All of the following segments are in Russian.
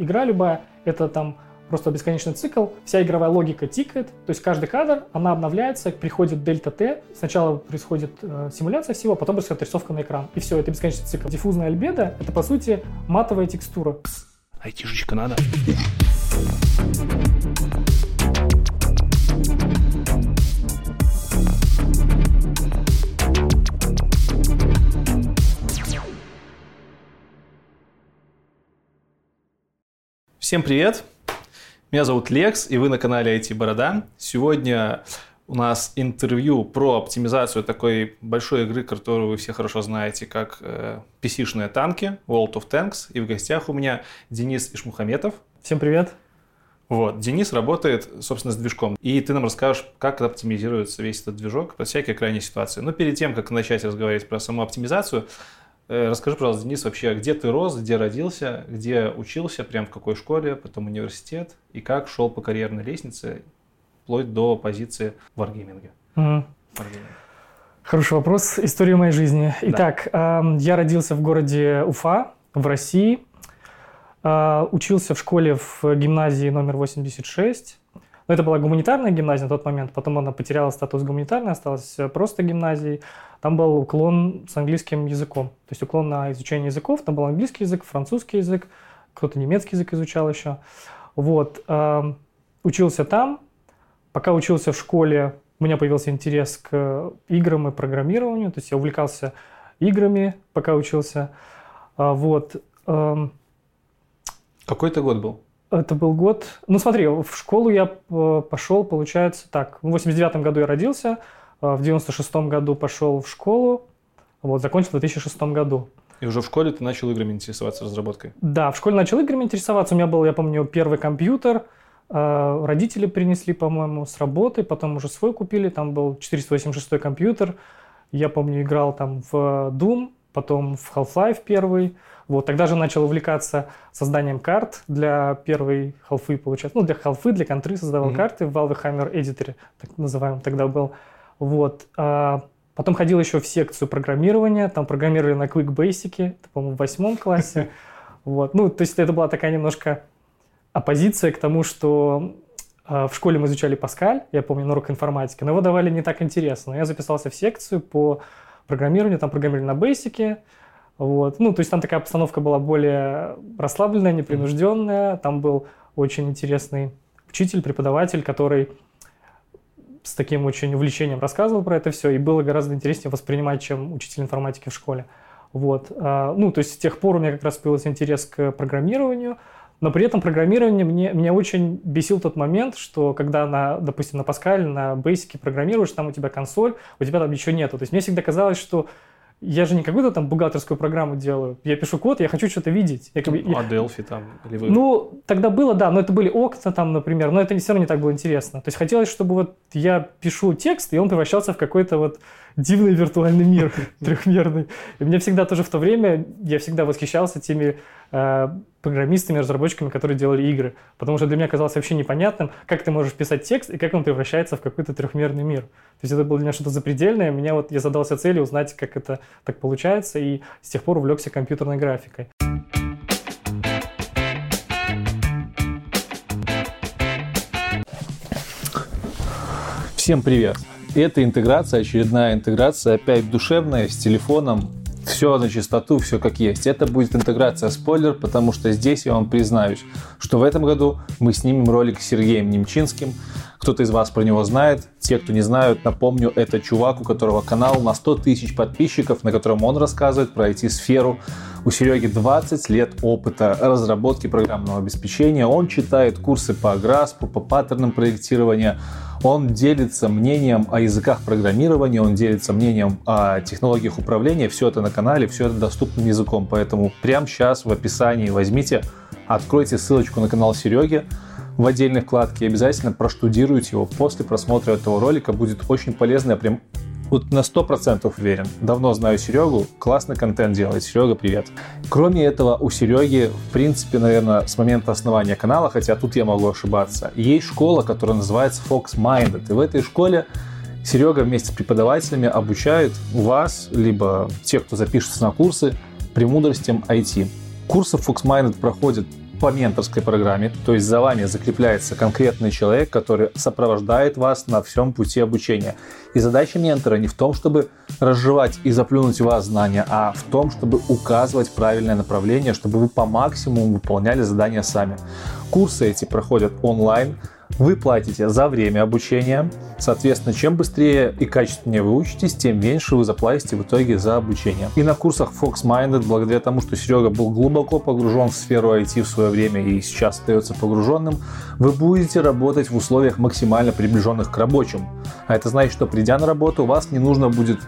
Игра любая — это там просто бесконечный цикл, вся игровая логика тикает, то есть каждый кадр, она обновляется, приходит дельта Т, сначала происходит э, симуляция всего, потом происходит рисовка на экран, и все, это бесконечный цикл. Диффузная альбедо — это, по сути, матовая текстура. Айтишечка надо. Всем привет! Меня зовут Лекс, и вы на канале IT Борода. Сегодня у нас интервью про оптимизацию такой большой игры, которую вы все хорошо знаете, как э, PC-шные танки, World of Tanks. И в гостях у меня Денис Ишмухаметов. Всем привет! Вот, Денис работает, собственно, с движком. И ты нам расскажешь, как оптимизируется весь этот движок под всякие крайние ситуации. Но перед тем, как начать разговаривать про саму оптимизацию, расскажи, пожалуйста, Денис, вообще, где ты рос, где родился, где учился, прям в какой школе, потом университет, и как шел по карьерной лестнице, вплоть до позиции в варгейминге? Угу. Хороший вопрос. История моей жизни. Да. Итак, э, я родился в городе Уфа, в России. Э, учился в школе в гимназии номер 86. Но это была гуманитарная гимназия на тот момент, потом она потеряла статус гуманитарной, осталась просто гимназией. Там был уклон с английским языком, то есть уклон на изучение языков. Там был английский язык, французский язык, кто-то немецкий язык изучал еще. Вот. Э, учился там. Пока учился в школе, у меня появился интерес к играм и программированию, то есть я увлекался играми, пока учился. А, вот. Эм, Какой это год был? Это был год... Ну, смотри, в школу я э, пошел, получается, так, в 89 году я родился, в 96 году пошел в школу, вот, закончил в 2006 году. И уже в школе ты начал играми интересоваться разработкой? Да, в школе начал играми интересоваться. У меня был, я помню, первый компьютер. Э, родители принесли, по-моему, с работы, потом уже свой купили. Там был 486 компьютер. Я помню, играл там в Doom, потом в Half-Life первый. Вот, тогда же начал увлекаться созданием карт для первой халфы, получается. Ну, для халфы, для контры создавал mm-hmm. карты в Valve Hammer Editor, так называемый тогда был. Вот. А потом ходил еще в секцию программирования, там программировали на Quick Basic, это, по-моему, в восьмом классе. Вот. Ну, то есть это была такая немножко оппозиция к тому, что а, в школе мы изучали Паскаль, я помню, на урок информатики, но его давали не так интересно. Я записался в секцию по программированию, там программировали на Basic, вот. Ну, то есть там такая обстановка была более расслабленная, непринужденная. Там был очень интересный учитель, преподаватель, который с таким очень увлечением рассказывал про это все, и было гораздо интереснее воспринимать, чем учитель информатики в школе. Вот. А, ну, то есть с тех пор у меня как раз появился интерес к программированию, но при этом программирование мне, меня очень бесил тот момент, что когда, на, допустим, на Pascal, на Basic программируешь, там у тебя консоль, у тебя там ничего нету. То есть мне всегда казалось, что я же не какую-то там бухгалтерскую программу делаю. Я пишу код, я хочу что-то видеть. Я, как бы, а Delphi там? Или вы... Ну, тогда было, да, но это были окна там, например, но это все равно не так было интересно. То есть хотелось, чтобы вот я пишу текст, и он превращался в какой-то вот дивный виртуальный мир трехмерный. И мне всегда тоже в то время, я всегда восхищался теми программистами, разработчиками, которые делали игры. Потому что для меня казалось вообще непонятным, как ты можешь писать текст и как он превращается в какой-то трехмерный мир. То есть это было для меня что-то запредельное. Меня вот, я задался целью узнать, как это так получается, и с тех пор увлекся компьютерной графикой. Всем привет! Это интеграция, очередная интеграция, опять душевная, с телефоном, все на чистоту, все как есть. Это будет интеграция спойлер, потому что здесь я вам признаюсь, что в этом году мы снимем ролик с Сергеем Немчинским. Кто-то из вас про него знает. Те, кто не знают, напомню, это чувак, у которого канал на 100 тысяч подписчиков, на котором он рассказывает про IT-сферу. У Сереги 20 лет опыта разработки программного обеспечения. Он читает курсы по Граспу, по паттернам проектирования. Он делится мнением о языках программирования, он делится мнением о технологиях управления. Все это на канале, все это доступным языком. Поэтому прямо сейчас в описании возьмите, откройте ссылочку на канал Сереги в отдельной вкладке обязательно проштудируйте его. После просмотра этого ролика будет очень полезно. Я прям вот на 100% уверен. Давно знаю Серегу, классный контент делает. Серега, привет. Кроме этого, у Сереги, в принципе, наверное, с момента основания канала, хотя тут я могу ошибаться, есть школа, которая называется Fox Minded. И в этой школе Серега вместе с преподавателями обучает вас, либо тех, кто запишется на курсы, премудростям IT. Курсы Fox Minded проходят по менторской программе, то есть за вами закрепляется конкретный человек, который сопровождает вас на всем пути обучения. И задача ментора не в том, чтобы разжевать и заплюнуть вас знания, а в том, чтобы указывать правильное направление, чтобы вы по максимуму выполняли задания сами. Курсы эти проходят онлайн, вы платите за время обучения. Соответственно, чем быстрее и качественнее вы учитесь, тем меньше вы заплатите в итоге за обучение. И на курсах Fox Minded, благодаря тому, что Серега был глубоко погружен в сферу IT в свое время и сейчас остается погруженным, вы будете работать в условиях максимально приближенных к рабочим. А это значит, что придя на работу, вас не нужно будет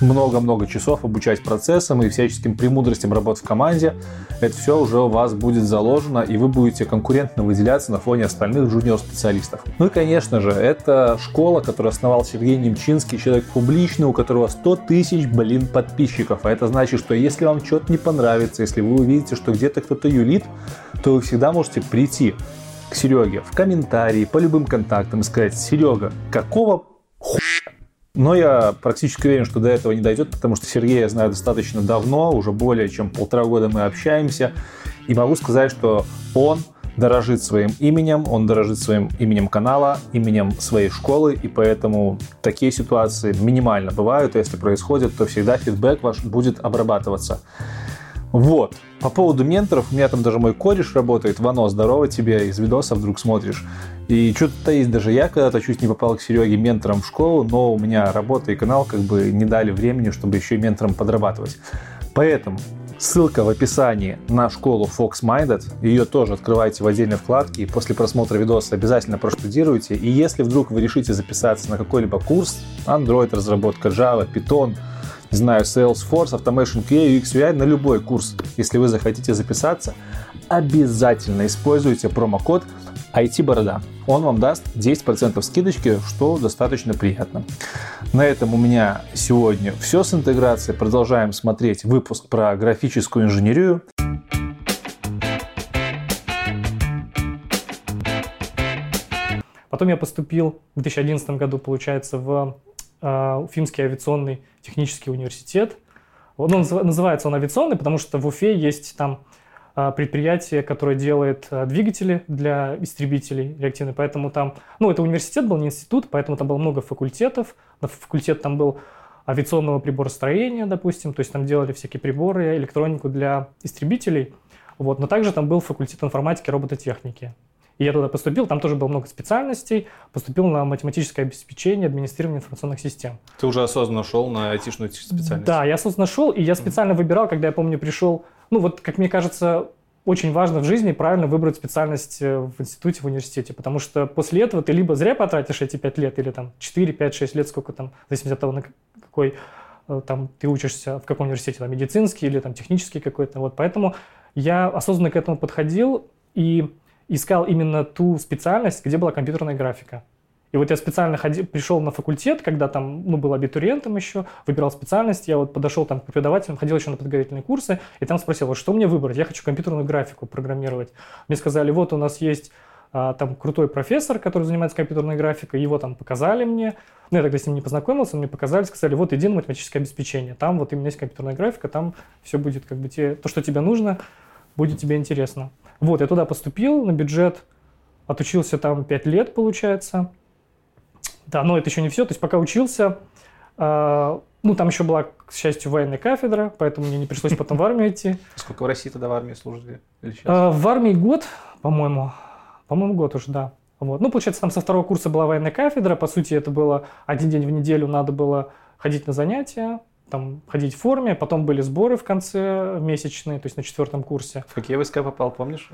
много-много часов обучать процессам и всяческим премудростям работы в команде, это все уже у вас будет заложено, и вы будете конкурентно выделяться на фоне остальных джуниор-специалистов. Ну и, конечно же, это школа, которую основал Сергей Немчинский, человек публичный, у которого 100 тысяч, блин, подписчиков. А это значит, что если вам что-то не понравится, если вы увидите, что где-то кто-то юлит, то вы всегда можете прийти к Сереге в комментарии по любым контактам и сказать, Серега, какого хуя но я практически уверен, что до этого не дойдет, потому что Сергея я знаю достаточно давно, уже более чем полтора года мы общаемся. И могу сказать, что он дорожит своим именем, он дорожит своим именем канала, именем своей школы, и поэтому такие ситуации минимально бывают, если происходят, то всегда фидбэк ваш будет обрабатываться. Вот. По поводу менторов, у меня там даже мой кореш работает, Вано, здорово тебе, из видоса вдруг смотришь. И что-то есть даже я когда-то чуть не попал к Сереге ментором в школу, но у меня работа и канал как бы не дали времени, чтобы еще и ментором подрабатывать. Поэтому ссылка в описании на школу Fox Minded, ее тоже открывайте в отдельной вкладке и после просмотра видоса обязательно проштудируйте. И если вдруг вы решите записаться на какой-либо курс, Android, разработка Java, Python, знаю, Salesforce, Automation QA, UX, на любой курс, если вы захотите записаться, обязательно используйте промокод IT-борода. Он вам даст 10% скидочки, что достаточно приятно. На этом у меня сегодня все с интеграцией. Продолжаем смотреть выпуск про графическую инженерию. Потом я поступил в 2011 году, получается, в Уфимский авиационный технический университет. Он называется он авиационный, потому что в Уфе есть там а, предприятие, которое делает а, двигатели для истребителей реактивные. Поэтому там, ну, это университет был, не институт, поэтому там было много факультетов. Факультет там был авиационного приборостроения, допустим, то есть там делали всякие приборы, электронику для истребителей. Вот. Но также там был факультет информатики, робототехники. И я туда поступил, там тоже было много специальностей, поступил на математическое обеспечение, администрирование информационных систем. Ты уже осознанно шел на айтишную специальность? Да, я осознанно шел, и я специально выбирал, когда я помню, пришел, ну вот, как мне кажется, очень важно в жизни правильно выбрать специальность э, в институте, в университете, потому что после этого ты либо зря потратишь эти 5 лет, или там 4, 5, 6 лет, сколько там, в зависимости от того, на какой э, там ты учишься, в каком университете, там, медицинский или там технический какой-то, вот, поэтому я осознанно к этому подходил, и искал именно ту специальность, где была компьютерная графика. И вот я специально ходил, пришел на факультет, когда там, ну, был абитуриентом еще, выбирал специальность, я вот подошел там к преподавателям, ходил еще на подготовительные курсы, и там спросил, вот что мне выбрать? Я хочу компьютерную графику программировать. Мне сказали, вот у нас есть а, там крутой профессор, который занимается компьютерной графикой, его там показали мне, ну, я тогда с ним не познакомился, мне показали, сказали, вот иди на математическое обеспечение, там вот именно есть компьютерная графика, там все будет как бы те, то, что тебе нужно, будет тебе интересно. Вот, я туда поступил на бюджет, отучился там 5 лет, получается. Да, но это еще не все. То есть пока учился, э, ну, там еще была, к счастью, военная кафедра, поэтому мне не пришлось потом в армию идти. Сколько в России тогда в армии служили? Э, в армии год, по-моему. По-моему, год уже, да. Вот. Ну, получается, там со второго курса была военная кафедра. По сути, это было один день в неделю, надо было ходить на занятия там ходить в форме, потом были сборы в конце месячные, то есть на четвертом курсе. В какие войска попал, помнишь,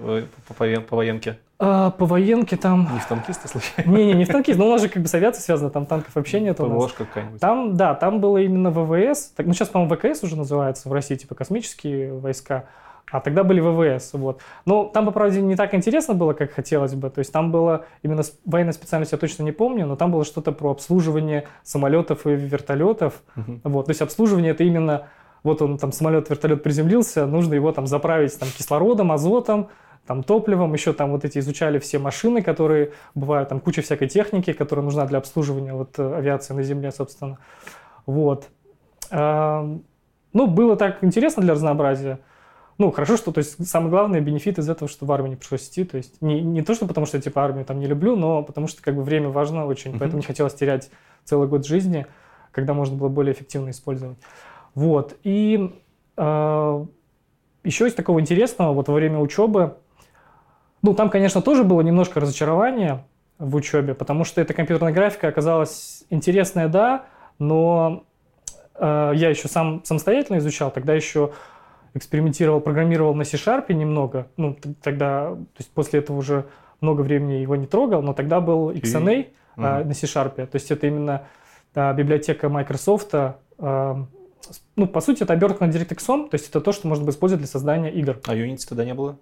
по, по, по военке? А, по военке там... Не в танкисты, случайно? Не-не, не в танкист, но у нас же как бы с авиацией связано, там танков вообще нет у нас. какая-нибудь? Там, да, там было именно ВВС, так, ну сейчас, по-моему, ВКС уже называется в России, типа космические войска. А тогда были ВВС, вот. Но там, по правде, не так интересно было, как хотелось бы. То есть там было, именно военная специальность я точно не помню, но там было что-то про обслуживание самолетов и вертолетов. Uh-huh. Вот. То есть обслуживание это именно, вот он там самолет, вертолет приземлился, нужно его там заправить там кислородом, азотом, там топливом, еще там вот эти изучали все машины, которые бывают, там куча всякой техники, которая нужна для обслуживания вот э, авиации на земле, собственно. Вот. Ну, было так интересно для разнообразия. Ну, хорошо, что, то есть, самый главный бенефит из этого, что в армию не пришлось идти, то есть, не, не то, что потому что, типа, армию там не люблю, но потому что, как бы, время важно очень, поэтому не хотелось терять целый год жизни, когда можно было более эффективно использовать. Вот, и э, еще из такого интересного, вот во время учебы, ну, там, конечно, тоже было немножко разочарование в учебе, потому что эта компьютерная графика оказалась интересная, да, но э, я еще сам самостоятельно изучал, тогда еще экспериментировал, программировал на C-Sharp немного. Ну, тогда, то есть после этого уже много времени его не трогал, но тогда был XNA и... а, на C-Sharp. То есть это именно а, библиотека Microsoft. А, ну, по сути, это обертка на DirectX, то есть это то, что можно было использовать для создания игр. А Unity тогда не было?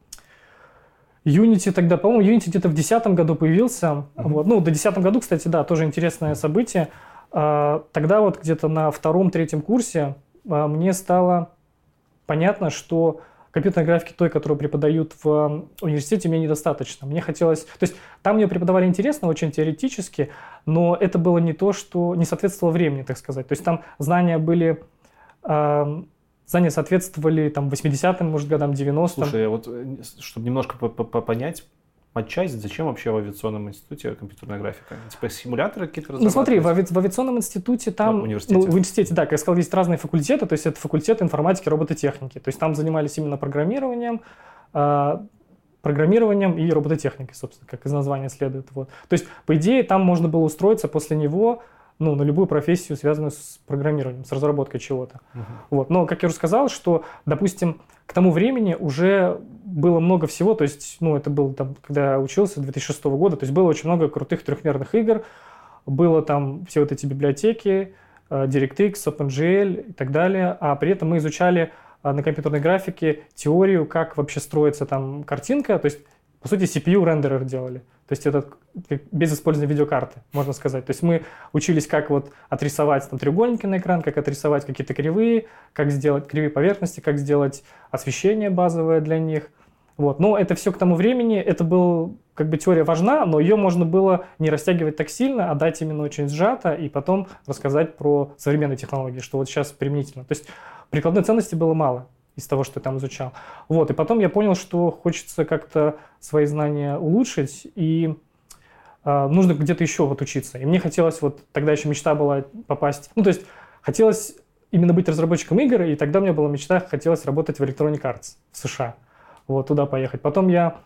Unity тогда, по-моему, Unity где-то в 2010 году появился. Uh-huh. Вот. Ну, до 2010 году, кстати, да, тоже интересное событие. А, тогда вот где-то на втором-третьем курсе а, мне стало понятно, что компьютерной графики той, которую преподают в университете, мне недостаточно. Мне хотелось... То есть там мне преподавали интересно, очень теоретически, но это было не то, что не соответствовало времени, так сказать. То есть там знания были... Э, знания соответствовали там 80-м, может, годам 90-м. Слушай, вот э, чтобы немножко понять, Матчасть, зачем вообще в авиационном институте компьютерная графика? Типа симуляторы какие-то Ну смотри, в, ави- в авиационном институте там... В университете. Ну, в университете, да, как я сказал, есть разные факультеты, то есть это факультет информатики, робототехники. То есть там занимались именно программированием, э, программированием и робототехникой, собственно, как из названия следует. Вот. То есть, по идее, там можно было устроиться после него ну, на любую профессию, связанную с программированием, с разработкой чего-то. Uh-huh. Вот. Но, как я уже сказал, что, допустим, к тому времени уже было много всего, то есть, ну, это был там, когда я учился, 2006 года, то есть было очень много крутых трехмерных игр, было там все вот эти библиотеки, э, DirectX, OpenGL и так далее, а при этом мы изучали э, на компьютерной графике теорию, как вообще строится там картинка, то есть, по сути, CPU рендерер делали. То есть это без использования видеокарты, можно сказать. То есть мы учились, как вот отрисовать там, треугольники на экран, как отрисовать какие-то кривые, как сделать кривые поверхности, как сделать освещение базовое для них. Вот. Но это все к тому времени, это был, как бы теория важна, но ее можно было не растягивать так сильно, а дать именно очень сжато, и потом рассказать про современные технологии, что вот сейчас применительно. То есть прикладной ценности было мало из того, что я там изучал. Вот, и потом я понял, что хочется как-то свои знания улучшить, и э, нужно где-то еще вот учиться. И мне хотелось, вот тогда еще мечта была попасть, ну, то есть хотелось именно быть разработчиком игр, и тогда у меня была мечта, хотелось работать в Electronic Arts в США, вот, туда поехать. Потом я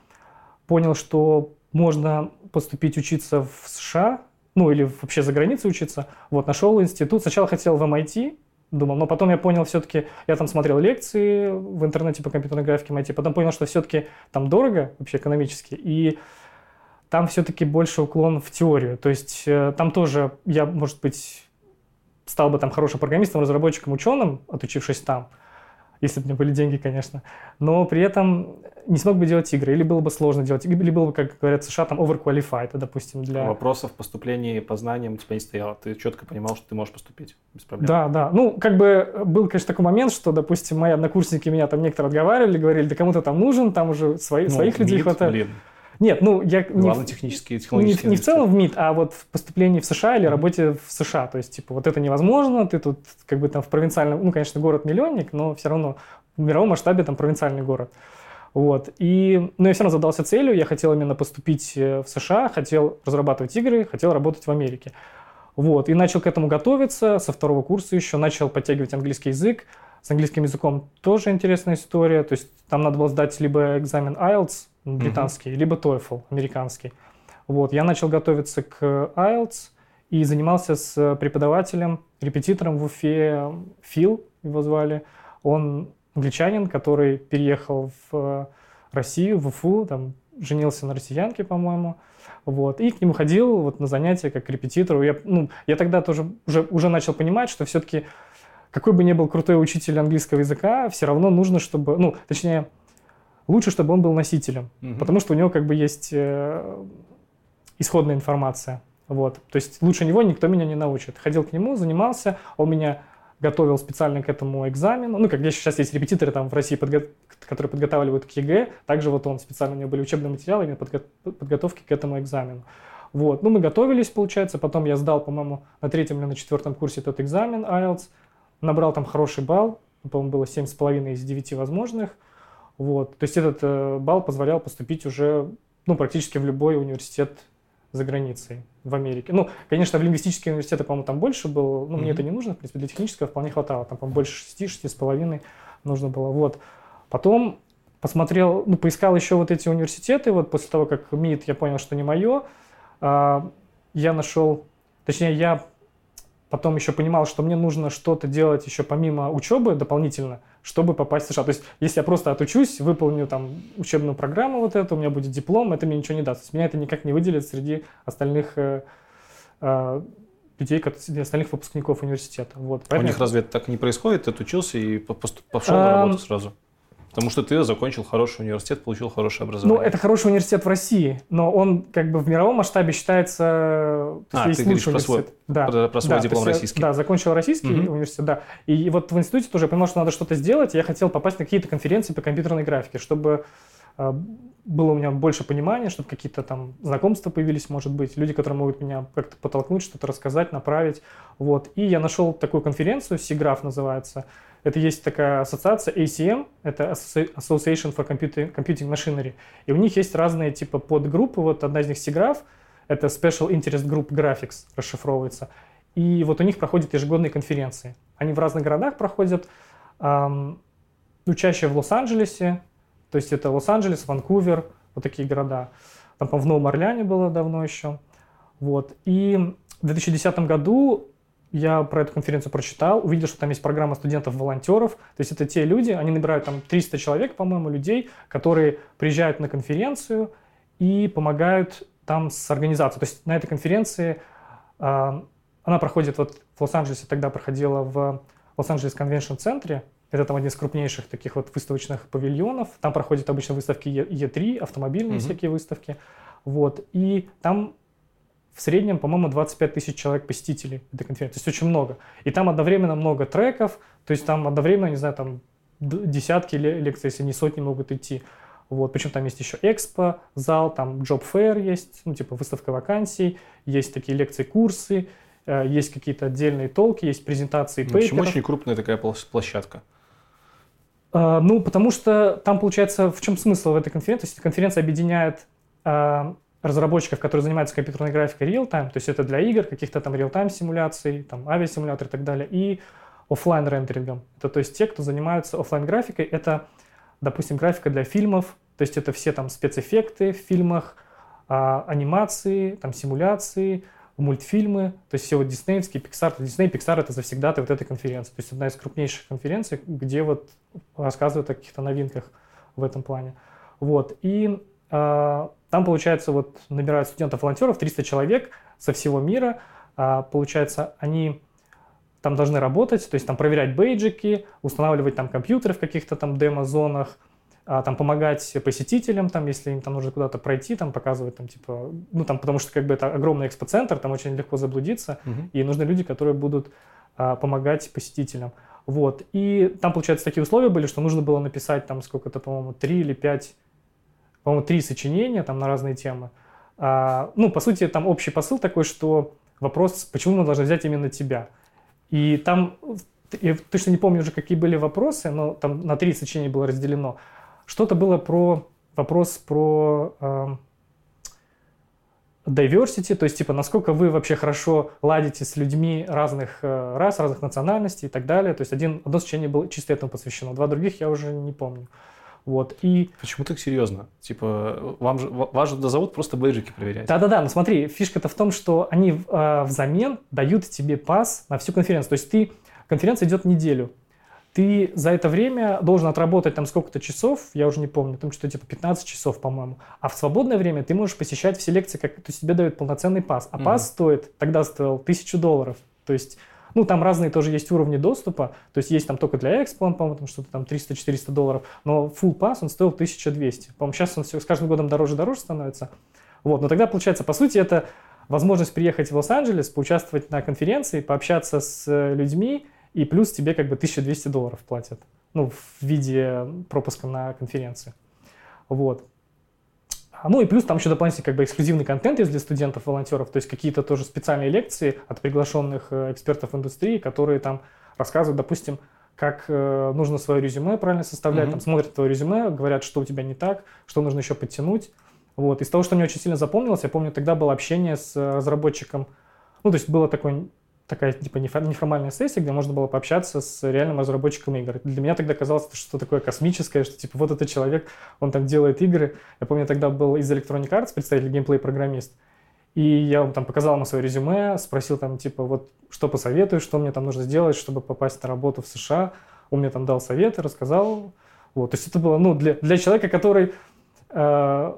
понял, что можно поступить учиться в США, ну, или вообще за границей учиться. Вот, нашел институт. Сначала хотел в MIT, думал. Но потом я понял все-таки, я там смотрел лекции в интернете по компьютерной графике MIT, потом понял, что все-таки там дорого вообще экономически, и там все-таки больше уклон в теорию. То есть э, там тоже я, может быть, стал бы там хорошим программистом, разработчиком, ученым, отучившись там – если бы у меня были деньги, конечно. Но при этом не смог бы делать игры, или было бы сложно делать игры, или было бы, как говорят США, там overqualified, допустим, для... Вопросов поступления по знаниям у тебя не стояло, ты четко понимал, что ты можешь поступить без проблем. Да, да. Ну, как бы был, конечно, такой момент, что, допустим, мои однокурсники меня там некоторые отговаривали, говорили, да кому-то там нужен, там уже свои, ну, своих людей хватает. Блин. Нет, ну я Главный не, технический, технологический не, не в целом в МИД, а вот в поступлении в США или работе в США. То есть, типа, вот это невозможно, ты тут как бы там в провинциальном, ну, конечно, город-миллионник, но все равно в мировом масштабе там провинциальный город. Вот. И, но я все равно задался целью, я хотел именно поступить э, в США, хотел разрабатывать игры, хотел работать в Америке. Вот. И начал к этому готовиться со второго курса еще, начал подтягивать английский язык. С английским языком тоже интересная история. То есть там надо было сдать либо экзамен IELTS британский, mm-hmm. либо TOEFL американский. Вот. Я начал готовиться к IELTS и занимался с преподавателем, репетитором в Уфе, Фил его звали. Он англичанин, который переехал в э, Россию, в Уфу, там женился на россиянке, по-моему, вот, и к нему ходил вот на занятия как к репетитору. Я, ну, я тогда тоже уже, уже начал понимать, что все-таки какой бы ни был крутой учитель английского языка, все равно нужно, чтобы, ну, точнее, лучше, чтобы он был носителем, угу. потому что у него как бы есть э, исходная информация. Вот. То есть лучше него никто меня не научит. Ходил к нему, занимался, он меня готовил специально к этому экзамену. Ну, как сейчас есть репетиторы там в России, подго... которые подготавливают к ЕГЭ. Также вот он специально, у него были учебные материалы именно подго... подготовки к этому экзамену. Вот. Ну, мы готовились, получается. Потом я сдал, по-моему, на третьем или на четвертом курсе этот экзамен IELTS. Набрал там хороший балл. По-моему, было 7,5 из 9 возможных. Вот. То есть этот э, балл позволял поступить уже ну, практически в любой университет за границей, в Америке. Ну, конечно, в лингвистические университеты, по-моему, там больше было, ну, mm-hmm. мне это не нужно, в принципе, для технического вполне хватало, там, по-моему, больше 6, 6 с половиной нужно было, вот. Потом посмотрел, ну, поискал еще вот эти университеты, вот после того, как МИД, я понял, что не мое, а, я нашел, точнее, я потом еще понимал, что мне нужно что-то делать еще помимо учебы дополнительно, чтобы попасть в США. То есть, если я просто отучусь, выполню там учебную программу вот эту, у меня будет диплом, это мне ничего не даст. То есть, меня это никак не выделит среди остальных э, э, людей, остальных выпускников университета. Вот, поэтому... А у них разве это так не происходит? Ты отучился и пошел на работу сразу? Потому что ты закончил хороший университет, получил хорошее образование. Ну, это хороший университет в России, но он как бы в мировом масштабе считается... Есть а, ты лучший про свой, да, про, про свой да, диплом российский. Да, закончил российский угу. университет, да. И вот в институте тоже я понял, что надо что-то сделать. Я хотел попасть на какие-то конференции по компьютерной графике, чтобы а, было у меня больше понимания, чтобы какие-то там знакомства появились, может быть, люди, которые могут меня как-то подтолкнуть, что-то рассказать, направить. Вот. И я нашел такую конференцию, SIGGRAPH называется, это есть такая ассоциация ACM, это Association for Computing, Machinery. И у них есть разные типа подгруппы. Вот одна из них SIGGRAPH, это Special Interest Group Graphics расшифровывается. И вот у них проходят ежегодные конференции. Они в разных городах проходят, эм, ну, чаще в Лос-Анджелесе, то есть это Лос-Анджелес, Ванкувер, вот такие города. Там, по в Новом Орлеане было давно еще. Вот. И в 2010 году я про эту конференцию прочитал, увидел, что там есть программа студентов-волонтеров. То есть это те люди, они набирают там 300 человек, по-моему, людей, которые приезжают на конференцию и помогают там с организацией. То есть на этой конференции э, она проходит вот в Лос-Анджелесе, тогда проходила в Лос-Анджелес конвеншн центре. Это там один из крупнейших таких вот выставочных павильонов. Там проходят обычно выставки Е3, автомобильные mm-hmm. всякие выставки. Вот. И там в среднем, по-моему, 25 тысяч человек посетителей этой конференции. То есть очень много. И там одновременно много треков, то есть там одновременно, не знаю, там десятки лекций, если не сотни могут идти. Вот, причем там есть еще экспо, зал, там job fair есть, ну, типа выставка вакансий, есть такие лекции, курсы, э, есть какие-то отдельные толки, есть презентации ну, Почему очень крупная такая площадка? Uh, ну, потому что там, получается, в чем смысл в этой конференции? То есть конференция объединяет uh, разработчиков, которые занимаются компьютерной графикой real-time, то есть это для игр, каких-то там real-time симуляций, там авиасимулятор и так далее, и офлайн рендерингом. Это то есть те, кто занимаются офлайн графикой, это, допустим, графика для фильмов, то есть это все там спецэффекты в фильмах, а, анимации, там симуляции, мультфильмы, то есть все вот диснеевские, Pixar. Дисней, Pixar это завсегда вот этой конференции. То есть одна из крупнейших конференций, где вот рассказывают о каких-то новинках в этом плане. Вот. И а, там, получается, вот набирают студентов-волонтеров, 300 человек со всего мира. А, получается, они там должны работать, то есть там проверять бейджики, устанавливать там компьютеры в каких-то там демо-зонах, а, там помогать посетителям, там, если им там нужно куда-то пройти, там показывать там типа, ну там, потому что как бы это огромный экспоцентр, там очень легко заблудиться, угу. и нужны люди, которые будут а, помогать посетителям. Вот. И там, получается, такие условия были, что нужно было написать там сколько-то, по-моему, три или пять по-моему, три сочинения там на разные темы. А, ну, по сути, там общий посыл такой, что вопрос, почему мы должны взять именно тебя. И там, я точно не помню уже, какие были вопросы, но там на три сочинения было разделено. Что-то было про вопрос про э, diversity, то есть, типа, насколько вы вообще хорошо ладите с людьми разных э, рас, разных национальностей и так далее. То есть, один, одно сочинение было чисто этому посвящено, два других я уже не помню. Вот, и... Почему так серьезно? Типа, вам же, вас же зовут просто бейджики проверять. Да-да-да, но смотри, фишка-то в том, что они э, взамен дают тебе пас на всю конференцию. То есть ты, конференция идет неделю. Ты за это время должен отработать там сколько-то часов, я уже не помню, там что-то типа 15 часов, по-моему. А в свободное время ты можешь посещать все лекции, как, то есть тебе дают полноценный пас. А mm-hmm. пас стоит, тогда стоил тысячу долларов. То есть ну, там разные тоже есть уровни доступа, то есть есть там только для Expo, по-моему, там что-то там 300-400 долларов, но Full Pass он стоил 1200. По-моему, сейчас он все, с каждым годом дороже и дороже становится. Вот, но тогда, получается, по сути, это возможность приехать в Лос-Анджелес, поучаствовать на конференции, пообщаться с э, людьми, и плюс тебе как бы 1200 долларов платят, ну, в виде пропуска на конференцию. Вот. Ну и плюс там еще дополнительный как бы эксклюзивный контент есть для студентов, волонтеров, то есть какие-то тоже специальные лекции от приглашенных э, экспертов индустрии, которые там рассказывают, допустим, как э, нужно свое резюме правильно составлять, Мгм. там смотрят твое резюме, говорят, что у тебя не так, что нужно еще подтянуть. Вот. Из того, что мне очень сильно запомнилось, я помню, тогда было общение с э, разработчиком. Ну, то есть было такое, такая типа нефо- неформальная сессия, где можно было пообщаться с реальным разработчиком игр. Для меня тогда казалось, что такое космическое, что типа вот этот человек, он там делает игры. Я помню, тогда был из Electronic Arts представитель геймплей-программист. И я там показал ему свое резюме, спросил там, типа, вот что посоветуешь, что мне там нужно сделать, чтобы попасть на работу в США. Он мне там дал советы, рассказал. Вот, то есть это было, ну, для, для человека, который э,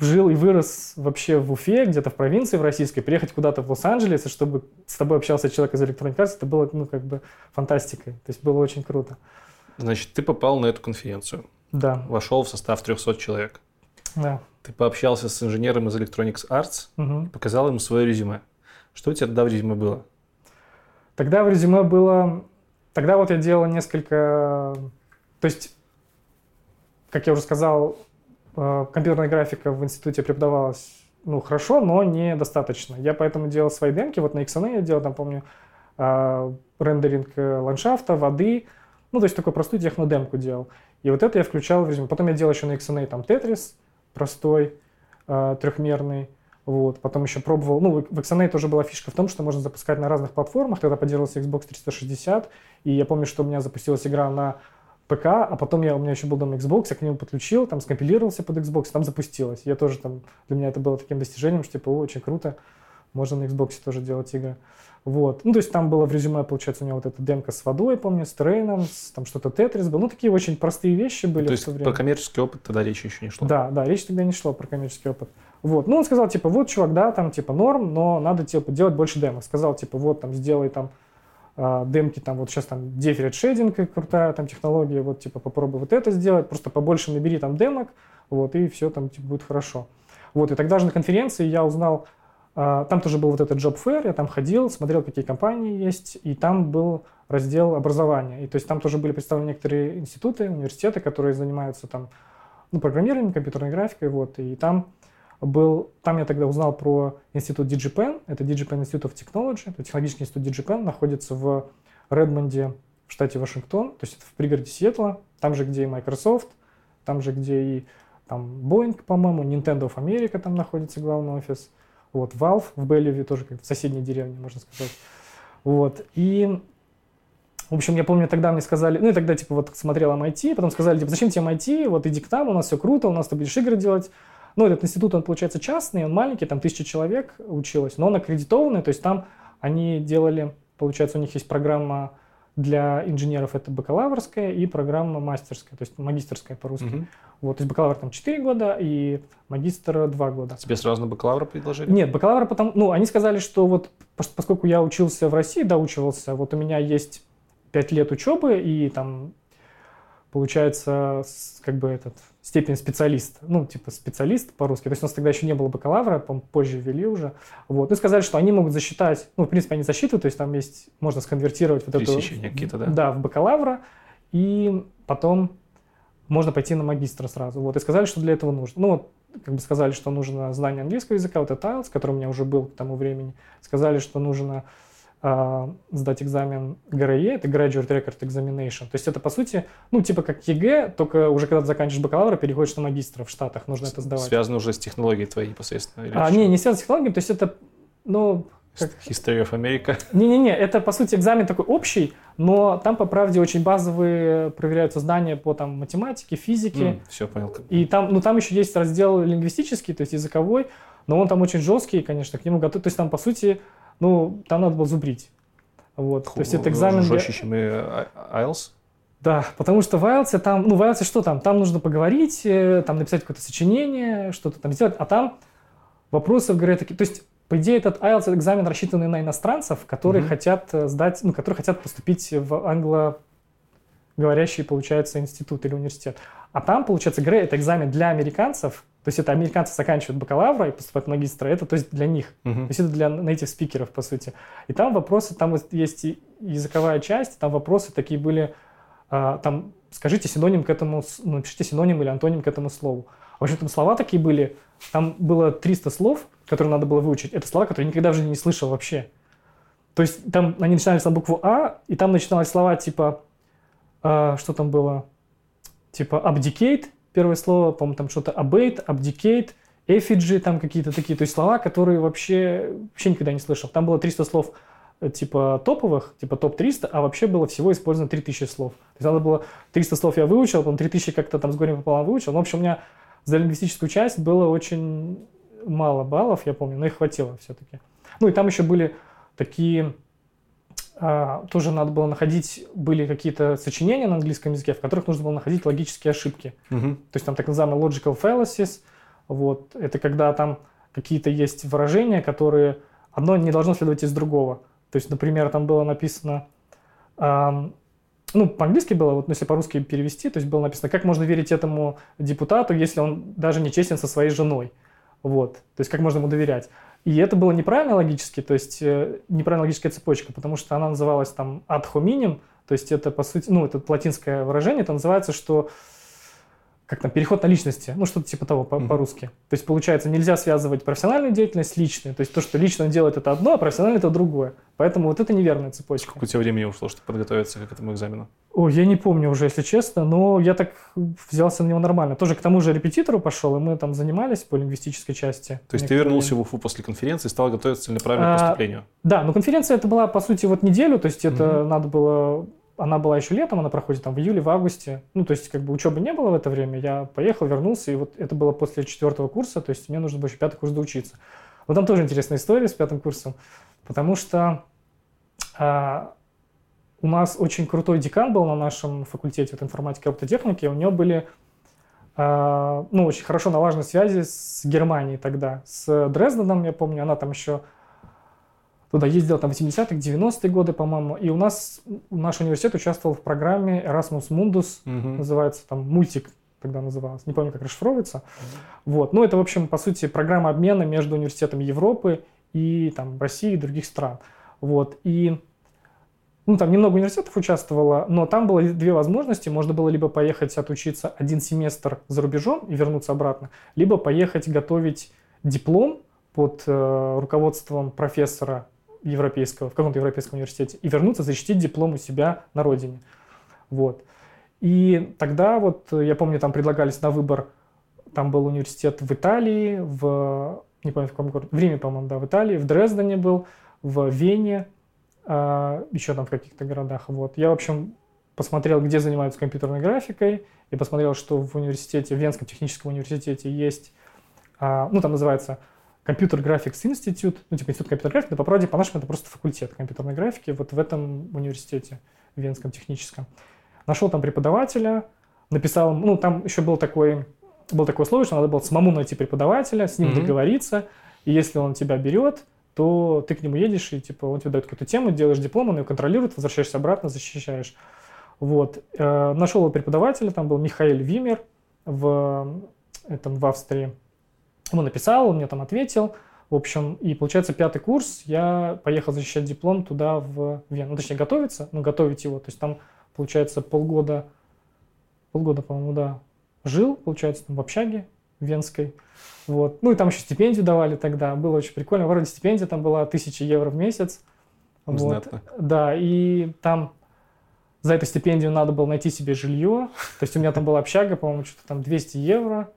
жил и вырос вообще в Уфе, где-то в провинции в российской, приехать куда-то в Лос-Анджелес, и чтобы с тобой общался человек из Electronic Arts, это было, ну, как бы фантастикой. То есть было очень круто. Значит, ты попал на эту конференцию, Да, вошел в состав 300 человек. да. Ты пообщался с инженером из Electronics Arts, Мгм. показал ему свое резюме. Что у тебя тогда в резюме было? Тогда в резюме было... Тогда вот я делал несколько... То есть, как я уже сказал, компьютерная графика в институте преподавалась ну, хорошо, но недостаточно. Я поэтому делал свои демки. Вот на XNA я делал, там, помню, э, рендеринг э, ландшафта, воды. Ну, то есть такую простую технодемку делал. И вот это я включал в резюме. Потом я делал еще на XNA там Tetris простой, э, трехмерный. Вот. Потом еще пробовал, ну, в XNA тоже была фишка в том, что можно запускать на разных платформах. Тогда поддерживался Xbox 360. И я помню, что у меня запустилась игра на ПК, а потом я, у меня еще был дома Xbox, я к нему подключил, там скомпилировался под Xbox, там запустилось. Я тоже там, для меня это было таким достижением, что типа, о, очень круто, можно на Xbox тоже делать игры. Вот. Ну, то есть там было в резюме, получается, у меня вот эта демка с водой, помню, с трейном, с, там что-то Тетрис был. Ну, такие очень простые вещи были То есть то про время. коммерческий опыт тогда речи еще не шло? Да, да, речь тогда не шла про коммерческий опыт. Вот, ну он сказал, типа, вот, чувак, да, там, типа, норм, но надо, типа, делать больше демок. Сказал, типа, вот, там, сделай, там, демки, там, вот сейчас, там, Deferred Shading, крутая, там, технология, вот, типа, попробуй вот это сделать, просто побольше набери, там, демок, вот, и все, там, типа, будет хорошо. Вот, и тогда же на конференции я узнал, а, там тоже был вот этот job fair, я там ходил, смотрел, какие компании есть, и там был раздел образования. И то есть там тоже были представлены некоторые институты, университеты, которые занимаются там, ну, программированием, компьютерной графикой, вот, и там был, там я тогда узнал про институт DigiPen, это DigiPen Institute of Technology, это технологический институт DigiPen, находится в Редмонде, в штате Вашингтон, то есть это в пригороде Сиэтла, там же, где и Microsoft, там же, где и там Boeing, по-моему, Nintendo of America там находится главный офис, вот, Valve в Белливе тоже как в соседней деревне, можно сказать. Вот, и в общем, я помню, тогда мне сказали, ну, и тогда, типа, вот смотрел MIT, потом сказали, типа, зачем тебе MIT, вот иди к нам, у нас все круто, у нас ты будешь игры делать. Ну, этот институт, он, получается, частный, он маленький, там тысяча человек училось, но он аккредитованный, то есть там они делали, получается, у них есть программа для инженеров, это бакалаврская, и программа мастерская, то есть магистерская по-русски. Мгм. Вот, то есть бакалавр там 4 года, и магистр 2 года. Тебе сразу на бакалавра предложили? Нет, бакалавра потом, ну, они сказали, что вот, пос- поскольку я учился в России, доучивался, вот у меня есть 5 лет учебы, и там, получается, как бы этот, степень специалиста, ну, типа специалист по-русски, то есть у нас тогда еще не было бакалавра, по позже ввели уже, вот, и сказали, что они могут засчитать, ну, в принципе, они засчитывают, то есть там есть, можно сконвертировать вот эту... Пересечения какие-то, да? Да, в бакалавра, и потом можно пойти на магистра сразу. Вот, и сказали, что для этого нужно. Ну, вот, как бы сказали, что нужно знание английского языка, вот это IELTS, который у меня уже был к тому времени. Сказали, что нужно сдать экзамен GRE, это Graduate Record Examination. То есть это, по сути, ну, типа как ЕГЭ, только уже когда ты заканчиваешь бакалавра, переходишь на магистра в Штатах, нужно это сдавать. Связано уже с технологией твоей непосредственно? А, что? не, не связано с технологией, то есть это, ну, как- History of America. не-не-не, это по сути экзамен такой общий, но там по правде очень базовые проверяются знания по там математике, физике. Все, понял. И там, ну там еще есть раздел лингвистический, то есть языковой, но он там очень жесткий, конечно, к нему готов. То есть там по сути, ну там надо было зубрить. Вот, то есть это экзамен. для- Жестче, чем и IELTS? Да, потому что в IELTS там, ну в IELTS что там? Там нужно поговорить, э, там написать какое-то сочинение, что-то там сделать, а там вопросы говорят такие, то есть по идее этот IELTS экзамен рассчитанный на иностранцев, которые Мгм. хотят э, сдать, ну которые хотят поступить в англоговорящий, получается, институт или университет. А там, получается, ГРЭ это экзамен для американцев, то есть это американцы заканчивают бакалавра и поступают в магистра, это то есть для них. Мгм. То есть это для native спикеров, по сути. И там вопросы, там есть языковая часть, там вопросы такие были, а, там, скажите синоним к этому, ну, напишите синоним или антоним к этому слову. В общем, там слова такие были, там было 300 слов, которые надо было выучить. Это слова, которые я никогда в жизни не слышал вообще. То есть там они начинались на букву А, и там начинались слова типа А, что там было? Типа abdicate, первое слово, по-моему, там что-то abate, abdicate, effigy, там какие-то такие, то есть слова, которые вообще, вообще никогда не слышал. Там было 300 слов э, типа топовых, типа топ-300, а вообще было всего использовано 3000 слов. То есть надо было 300 слов я выучил, потом 3000 как-то там с горем пополам выучил. Ну, в общем, у меня за лингвистическую часть было очень мало баллов, я помню, но их хватило все-таки. Ну и там еще были такие тоже надо было находить, были какие-то сочинения на английском языке, в которых нужно было находить логические ошибки. Угу. То есть там так называемый logical fallacies. Вот. Это когда там какие-то есть выражения, которые одно не должно следовать из другого. То есть, например, там было написано, эм, ну, по-английски было, вот если по-русски перевести, то есть было написано, как можно верить этому депутату, если он даже не честен со своей женой. Вот. То есть, как можно ему доверять. И это было неправильно логически, то есть э, неправильно логическая цепочка, потому что она называлась там ad hominem, то есть это по сути, ну это латинское выражение, это называется, что как там, переход на личности, ну, что-то типа того по- Мгм. по-русски. То есть, получается, нельзя связывать профессиональную деятельность с личной. То есть, то, что лично он делает, это одно, а профессионально это другое. Поэтому вот это неверная цепочка. Сколько у тебя времени ушло, чтобы подготовиться к этому экзамену? Ой, я не помню уже, если честно, но я так взялся на него нормально. Тоже к тому же репетитору пошел, и мы там занимались по лингвистической части. То есть ты вернулся время. в Уфу после конференции и стал готовиться целенаправленно к А, поступлению? Да, но конференция это была, по сути, вот неделю, то есть это Мгм. надо было... Она была еще летом, она проходит там в июле, в августе. Ну, то есть, как бы учебы не было в это время. Я поехал, вернулся, и вот это было после четвертого курса, то есть мне нужно было еще пятый курс доучиться. Вот там тоже интересная история с пятым курсом, потому что а, у нас очень крутой декан был на нашем факультете вот, информатики и робототехники. У него были а, ну, очень хорошо налажены связи с Германией тогда. С Дрезденом, я помню, она там еще туда ездила там в 80-х, 90-е годы, по-моему. И у нас, наш университет участвовал в программе Erasmus Mundus, Мгм. называется там мультик тогда называлось, не помню, как расшифровывается. Вот. Ну, это, в общем, по сути, программа обмена между университетами Европы и там России и других стран. Вот. И ну, там немного университетов участвовало, но там было две возможности. Можно было либо поехать отучиться один семестр за рубежом и вернуться обратно, либо поехать готовить диплом под э, руководством профессора европейского, в каком-то европейском университете, и вернуться защитить диплом у себя на родине. Вот. И тогда вот, э, я помню, там предлагались на выбор, там был университет в Италии, в, не помню, в каком городе, в Риме, по-моему, да, в Италии, в Дрездене был, в Вене, а, еще там в каких-то городах. Вот. Я, в общем, посмотрел, где занимаются компьютерной графикой, и посмотрел, что в университете, в Венском техническом университете есть, а, ну, там называется Computer Graphics Institute, ну, типа институт компьютерной графики, но по правде, по-нашему, это просто факультет компьютерной графики, вот в этом университете, Венском техническом. Нашел там преподавателя, написал, ну, там еще был такой, был такое условие, что надо было самому найти преподавателя, с ним Мгм. договориться, и если он тебя берет, то ты к нему едешь, и типа он тебе дает какую-то тему, делаешь диплом, он ее контролирует, возвращаешься обратно, защищаешь. Вот. Э, Нашел его преподавателя, там был Михаил Вимер в, этом, в Австрии. Ему написал, он мне там ответил. В общем, и получается пятый курс, я поехал защищать диплом туда, в Вену. Ну, точнее, готовиться, ну, готовить его. То есть там, получается, полгода, полгода, по-моему, да, жил, получается, там в общаге венской. Вот. Ну и там еще стипендию давали тогда, было очень прикольно. Вроде стипендия там была 1000 евро в месяц. Вот. Знатно. Да, и там за эту стипендию надо было найти себе жилье. То есть у меня там была общага, по-моему, что-то там 200 евро.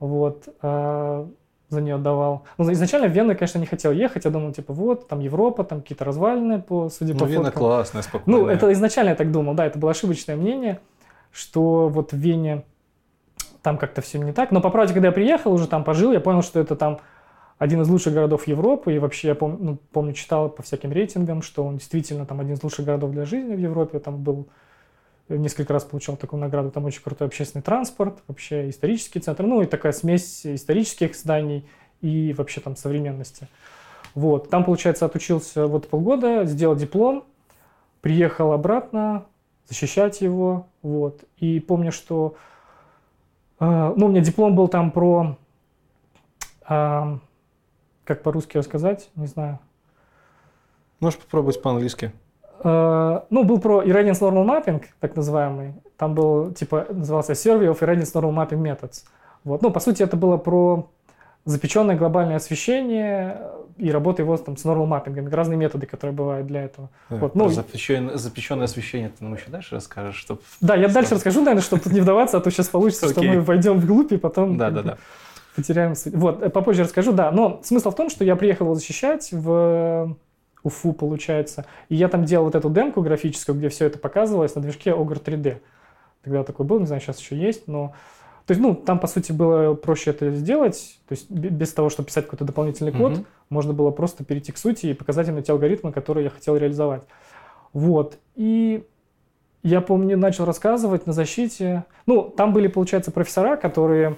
Вот. а, за нее отдавал. Ну, изначально в Вену конечно, не хотел ехать. Я думал, типа, вот, там Европа, там какие-то развалины, по, судя Ну, по Вена фоткам. классная, спокойная. Ну, это изначально я так думал, да, это было ошибочное мнение, что вот в Вене там как-то все не так. Но по правде, когда я приехал, уже там пожил, я понял, что это там один из лучших городов Европы. И вообще я пом- ну, помню, читал по всяким рейтингам, что он действительно там один из лучших городов для жизни в Европе. Там был несколько раз получал такую награду. Там очень крутой общественный транспорт, вообще исторический центр. Ну и такая смесь исторических зданий и вообще там современности. Вот. Там, получается, отучился вот полгода, сделал диплом, приехал обратно защищать его. Вот. И помню, что э, ну, у меня диплом был там про а, как по-русски рассказать, не знаю. Можешь попробовать по-английски. Э, ну, был про Irradiance Normal Mapping, так называемый. Там был, типа, назывался Survey of Irradiance Normal Mapping Methods. Вот. Ну, по сути, это было про запеченное глобальное освещение и работа его там с normal маппингом, разные методы, которые бывают для этого. Да, Вот, про ну, запрещенное, запрещенное освещение ты нам еще дальше расскажешь, чтоб... Да, я дальше расскажу, наверное, чтобы тут не вдаваться, а то сейчас получится, что мы войдем вглубь и потом Да, да, да. потеряем. Вот, э, попозже расскажу, да. Но смысл в том, что я приехал его защищать в э, Уфу, получается. И я там делал вот эту демку графическую, где все это показывалось на движке Ogre 3D. Тогда такой был, не знаю, сейчас еще есть, но... То есть, ну, там, по сути, было проще это сделать, то есть бе- без того, чтобы писать какой-то дополнительный код, Мгм. можно было просто перейти к сути и показать им те алгоритмы, которые я хотел реализовать. Вот. И я помню, начал рассказывать на защите. Ну, там были, получается, профессора, которые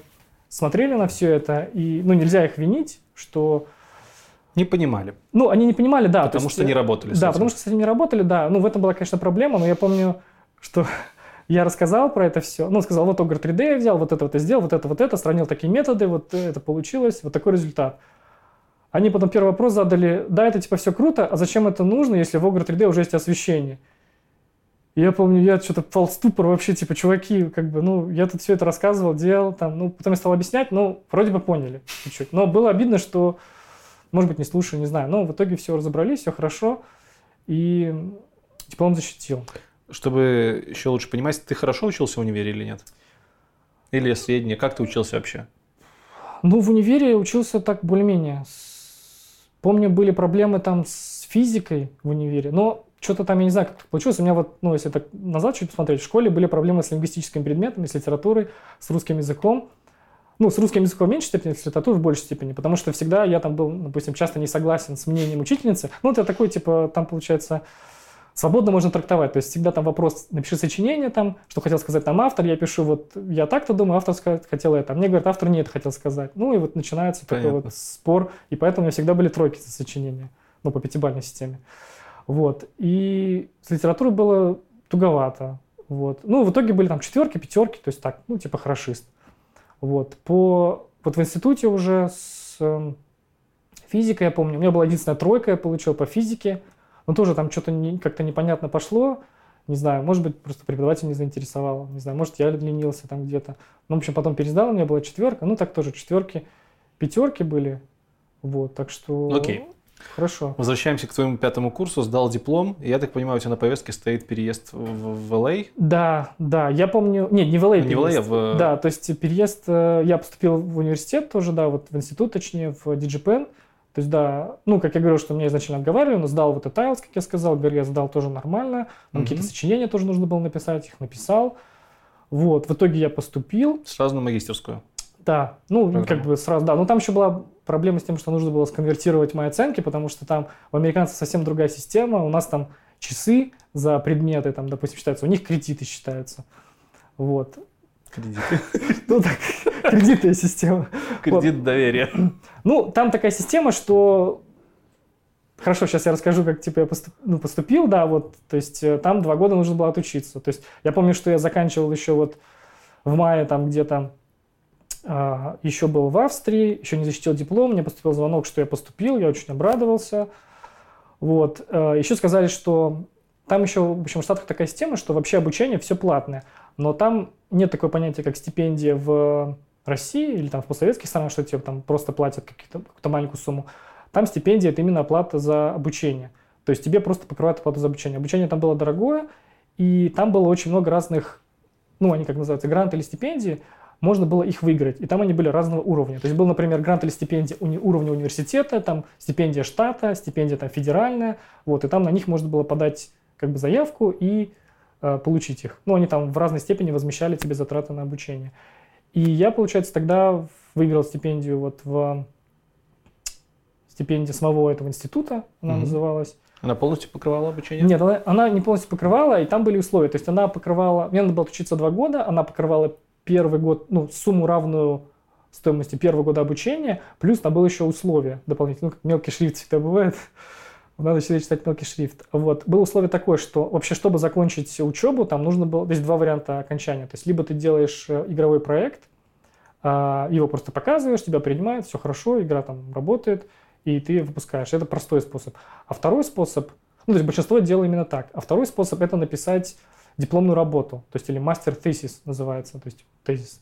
смотрели на все это, и, ну, нельзя их винить, что... Не понимали, Ну, они не понимали, да. то потому есть, что не работали Да, потому что с этим не работали, да. Ну, в этом была, конечно, проблема, но я помню, что я рассказал про это все. Ну, сказал, вот Ogre 3D я взял, вот это вот я сделал, вот это вот это, сравнил такие методы, вот это получилось, вот такой результат. Они потом первый вопрос задали, да, это типа все круто, а зачем это нужно, если в Ogre 3D уже есть освещение? И я помню, я что-то впал в ступор вообще, типа, чуваки, как бы, ну, я тут все это рассказывал, делал, там, ну, потом я стал объяснять, ну, вроде бы поняли чуть-чуть. Но было обидно, что, может быть, не слушали, не знаю. Но в итоге все разобрались, все хорошо, и диплом защитил. Чтобы еще лучше понимать, ты хорошо учился в универе или нет? Или средний? Как ты учился вообще? Ну, в универе учился так более-менее. Помню, были проблемы там с физикой в универе, но что-то там, я не знаю, как получилось. У меня вот, ну, если так назад чуть посмотреть, в школе были проблемы с лингвистическими предметами, с литературой, с русским языком. Ну, с русским языком в меньшей степени, с литературой в большей степени, потому что всегда я там был, допустим, часто не согласен с мнением учительницы. Ну, это такой, типа, там, получается, свободно можно трактовать. То есть всегда там вопрос, напиши сочинение там, что хотел сказать там автор, я пишу вот, я так-то думаю, автор хотел это. А мне говорят, автор не это хотел сказать. Ну, и вот начинается такой Понятно. вот спор, и поэтому у меня всегда были тройки за сочинение, ну, по пятибалльной системе. Вот. И с литературой было туговато. Вот. Ну, в итоге были там четверки, пятерки, то есть так, ну, типа хорошист. Вот. По, вот в институте уже с эм, физикой, я помню, у меня была единственная тройка, я получил по физике, но тоже там что-то не- как-то непонятно пошло, не знаю, может быть, просто преподаватель не заинтересовал, не знаю, может, я ленился там где-то. Ну, в общем, потом пересдал, у меня была четверка, ну, так тоже четверки, пятерки были, вот, так что... Окей. Хорошо. Возвращаемся к твоему пятому курсу, сдал диплом. И я так понимаю, у тебя на повестке стоит переезд в, в LA. Да, да, я помню, нет, не в LA Не в LA, а в- Да, то есть переезд, э, я поступил в университет тоже, да, вот в институт, точнее, в DGPN. То есть, да, ну, как я говорил, что меня изначально отговаривали, но сдал вот этот IELTS, как я сказал, говорю, я сдал тоже нормально, там Мгм. какие-то сочинения тоже нужно было написать, их написал. Вот, в итоге я поступил, Сразу на магистерскую. да, ну, Программа. как бы сразу, да. Но там еще была проблема с тем, что нужно было сконвертировать мои оценки, потому что там у американцев совсем другая система. У нас там часы за предметы, там, допустим, считаются, у них кредиты считаются. Вот. Кредит. Ну, так, кредитная система. Кредит доверия. Ну, там такая система, что... Хорошо, сейчас я расскажу, как типа я поступ- ну, поступил, да, вот, то есть э, там два года нужно было отучиться. То есть я помню, что я заканчивал еще вот в мае там где-то еще был в Австрии, еще не защитил диплом, мне поступил звонок, что я поступил, я очень обрадовался. Вот. э, Еще сказали, что там еще, в общем, в Штатах такая система, что вообще обучение все платное, но там нет такого понятия, как стипендия в России или там в постсоветских странах, что тебе там просто платят какую-то маленькую сумму. Там стипендия – это именно оплата за обучение. То есть тебе просто покрывают оплату за обучение. Обучение там было дорогое, и там было очень много разных, ну, они как называются, гранты или стипендии, можно было их выиграть. И там они были разного уровня. То есть был, например, грант или стипендия уни- уровня университета, там стипендия штата, стипендия там федеральная, вот, и там на них можно было подать как бы заявку и э, получить их. Ну, они там в разной степени возмещали тебе затраты на обучение. И я, получается, тогда выиграл стипендию вот в стипендии самого этого института, она Мгм. называлась. Она полностью покрывала обучение? Нет, она, она не полностью покрывала, и там были условия. То есть она покрывала, мне надо было учиться два года, она покрывала первый год, ну, сумму равную стоимости первого года обучения, плюс там было еще условия дополнительные, ну, как мелкий шрифт всегда бывает. Надо всегда читать мелкий шрифт. Вот. Было условие такое, что вообще, чтобы закончить учебу, там нужно было... Здесь два варианта окончания. То есть, либо ты делаешь э, игровой проект, а, его просто показываешь, тебя принимают, все хорошо, игра там работает, и ты выпускаешь. Это простой способ. А второй способ, ну, то есть большинство делает именно так. А второй способ – это написать дипломную работу, то есть или мастер тезис называется, то есть тезис.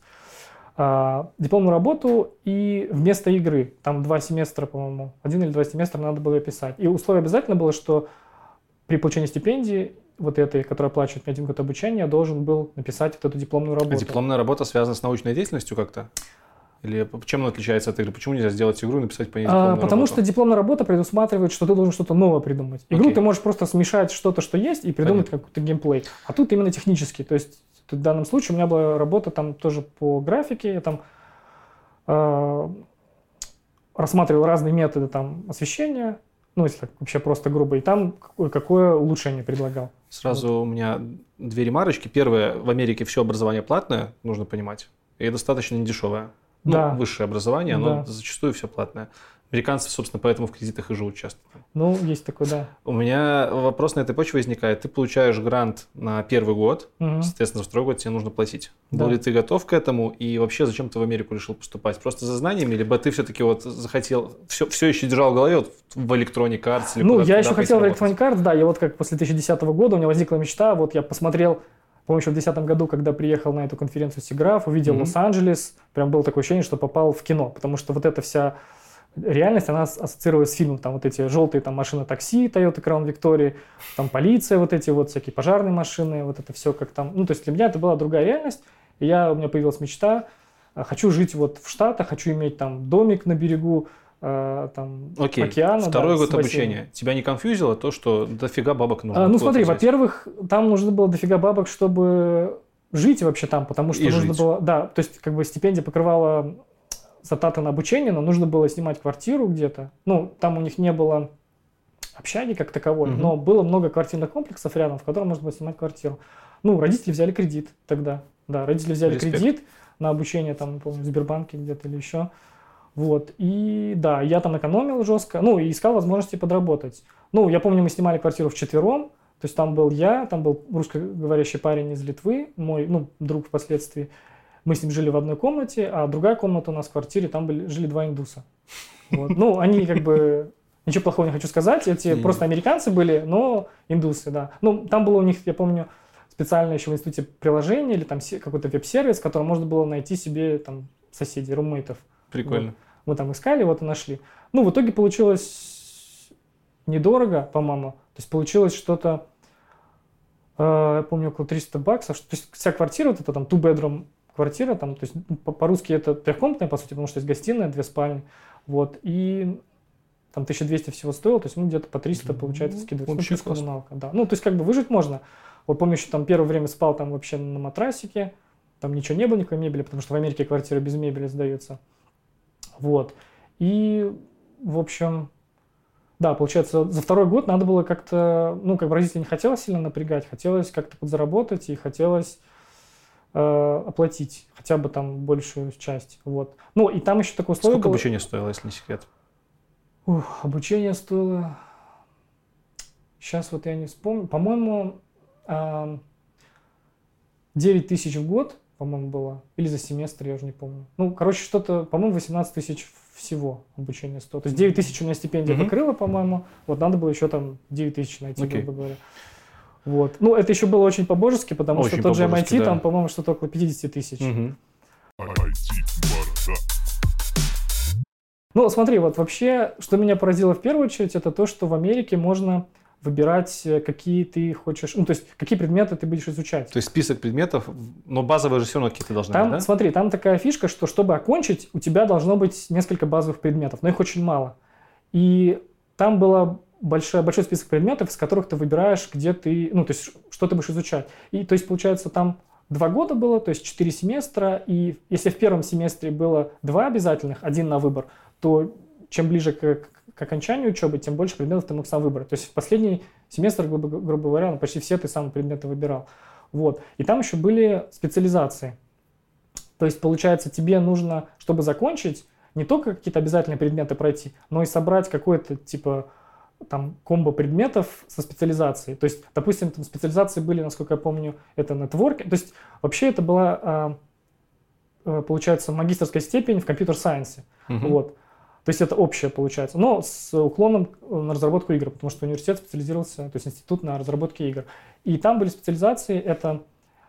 а, дипломную работу и вместо игры, там два семестра, по-моему, один или два семестра надо было писать. И условие обязательно было, что при получении стипендии вот этой, которая оплачивает мне один год обучения, я должен был написать вот эту дипломную работу. А дипломная работа связана с научной деятельностью как-то? Или чем она отличается от игры? Почему нельзя сделать игру и написать по ней а, Потому работу? что дипломная работа предусматривает, что ты должен что-то новое придумать. Игру Окей. ты можешь просто смешать что-то, что есть, и придумать какой-то геймплей. А тут именно технический. То есть в данном случае у меня была работа там тоже по графике. Я там э, рассматривал разные методы там освещения, ну, если так вообще просто грубо, и там какое, какое улучшение предлагал. Сразу вот. у меня две ремарочки. Первое, в Америке все образование платное, нужно понимать, и достаточно недешевое. Ну, да. высшее образование, оно да. зачастую все платное. Американцы, собственно, поэтому в кредитах и живут часто. Ну, есть такой, да. У меня вопрос на этой почве возникает. Ты получаешь грант на первый год, угу. соответственно, за второй год тебе нужу платить. Да. Был ли ты готов к этому? И вообще, зачем ты в Америку решил поступать? Просто за знаниями? Либо ты все-таки вот захотел, все, все еще держал в голове вот в Electronic Arts? Или ну, я еще хотел в Electronic Arts, да. Я вот как после 2010 года у меня возникла мечта, вот я посмотрел Помню, еще в 2010 году, когда приехал на эту конференцию Сиграф, увидел mm-hmm. Лос-Анджелес, прям было такое ощущение, что попал в кино, потому что вот эта вся реальность, она ассоциировалась с фильмом. Там вот эти желтые там машины такси Toyota Crown Victoria, там полиция, вот эти вот всякие пожарные машины, вот это все как там. Ну, то есть для меня это была другая реальность. И я, у меня появилась мечта, а, хочу жить вот в Штатах, хочу иметь там домик на берегу, там, Окей. океана. Второй да, год обучения. Тебя не конфьюзило то, что дофига бабок нужно? А, ну смотри, во-первых, там нужно было дофига бабок, чтобы жить вообще там, потому что и нужно жить. было... Да, то есть как бы стипендия покрывала затраты на обучение, но нужно было снимать квартиру где-то. Ну, там у них не было общаги как таковой, угу. но было много квартирных комплексов рядом, в котором можно было снимать квартиру. Ну, родители взяли кредит тогда. Да, родители взяли Респект. кредит на обучение, там, помню, в Сбербанке где-то или еще. Вот, и да, я там экономил жестко, ну, и искал возможности подработать. Ну, я помню, мы снимали квартиру вчетвером, то есть там был я, там был русскоговорящий парень из Литвы, мой, ну, друг впоследствии. Мы с ним жили в одной комнате, а другая комната у нас в квартире, там были, жили два индуса. Вот. Ну, они как бы... Ничего плохого не хочу сказать, эти mm. просто американцы были, но индусы, да. Ну, там было у них, я помню, специально еще в институте приложение или там какой-то веб-сервис, в котором можно было найти себе там соседей, румейтов. Прикольно. Вот мы там искали, вот и нашли. Ну, в итоге получилось недорого, по-моему. То есть получилось что-то, э, я помню, около 300 баксов. То есть вся квартира, вот это там two-bedroom квартира, там, то есть ну, по-русски это трехкомнатная, по сути, потому что есть гостиная, две спальни. Вот, и там 1200 всего стоило, то есть, ну, где-то по 300, получается, скидывать. Вообще ну, коммуналка, да. Ну, то есть, как бы выжить можно. Вот помню, еще там первое время спал там вообще на матрасике, там ничего не было, никакой мебели, потому что в Америке квартира без мебели сдается. Вот. И, в общем, да, получается, за второй год надо было как-то, ну, как бы родители не хотелось сильно напрягать, хотелось как-то подзаработать и хотелось э, оплатить хотя бы там большую часть. Вот. Ну, и там еще такое условие Сколько было... обучение стоило, если не секрет? Ух, обучение стоило... Сейчас вот я не вспомню. По-моему, э, 9 тысяч в год по-моему, было. Или за семестр, я уже не помню. Ну, короче, что-то, по-моему, 18 тысяч всего обучения стоило. То есть 9 тысяч у меня стипендия mm-hmm. покрыла, по-моему. Вот надо было еще там 9 тысяч найти, okay. грубо говоря. Вот. Ну, это еще было очень по-божески, потому очень что тот же MIT, да. там, по-моему, что-то около 50 тысяч. Mm-hmm. Ну, смотри, вот вообще, что меня поразило в первую очередь, это то, что в Америке можно выбирать, э, какие ты хочешь, ну, то есть, какие предметы ты будешь изучать. То есть, список предметов, но базовые же все равно какие-то должны там, быть, да? Смотри, там такая фишка, что чтобы окончить, у тебя должно быть несколько базовых предметов, но их очень мало. И там было большой, большой список предметов, из которых ты выбираешь, где ты, ну, то есть, что ты будешь изучать. И, то есть, получается, там два года было, то есть, четыре семестра, и если в первом семестре было два обязательных, один на выбор, то чем ближе к, к окончанию учебы, тем больше предметов ты мог сам выбрать. То есть в последний семестр, грубо, грубо говоря, ну, почти все ты сам предметы выбирал. Вот. И там еще были специализации. То есть, получается, тебе нужно, чтобы закончить, не только какие-то обязательные предметы пройти, но и собрать какой-то, типа, там, комбо предметов со специализацией. То есть, допустим, там специализации были, насколько я помню, это нетворк. То есть, вообще это была, а, э, получается, магистрская степень в computer science е. Угу. Вот. То есть это общее получается, но с уклоном на разработку игр, потому что университет специализировался, то есть институт на разработке игр. И там были специализации, это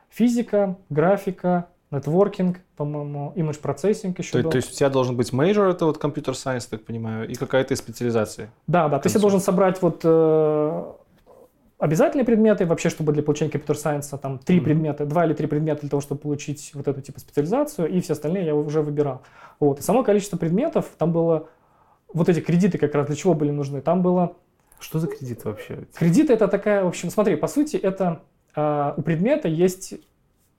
физика, графика, networking, по-моему, image processing еще то, был. То есть у тебя должен быть major, это вот computer science, так понимаю, и какая-то специализация. Да, да, то есть я должен собрать вот э, обязательные предметы, вообще, чтобы для получения computer science а там три mm-hmm. предмета, два или три предмета для того, чтобы получить вот эту типа специализацию, и все остальные я уже выбирал. Вот. И само количество предметов, там было, вот эти кредиты как раз для чего были нужны, там было... Что за кредит вообще? Кредит это такая, в общем, смотри, по сути, это э, у предмета есть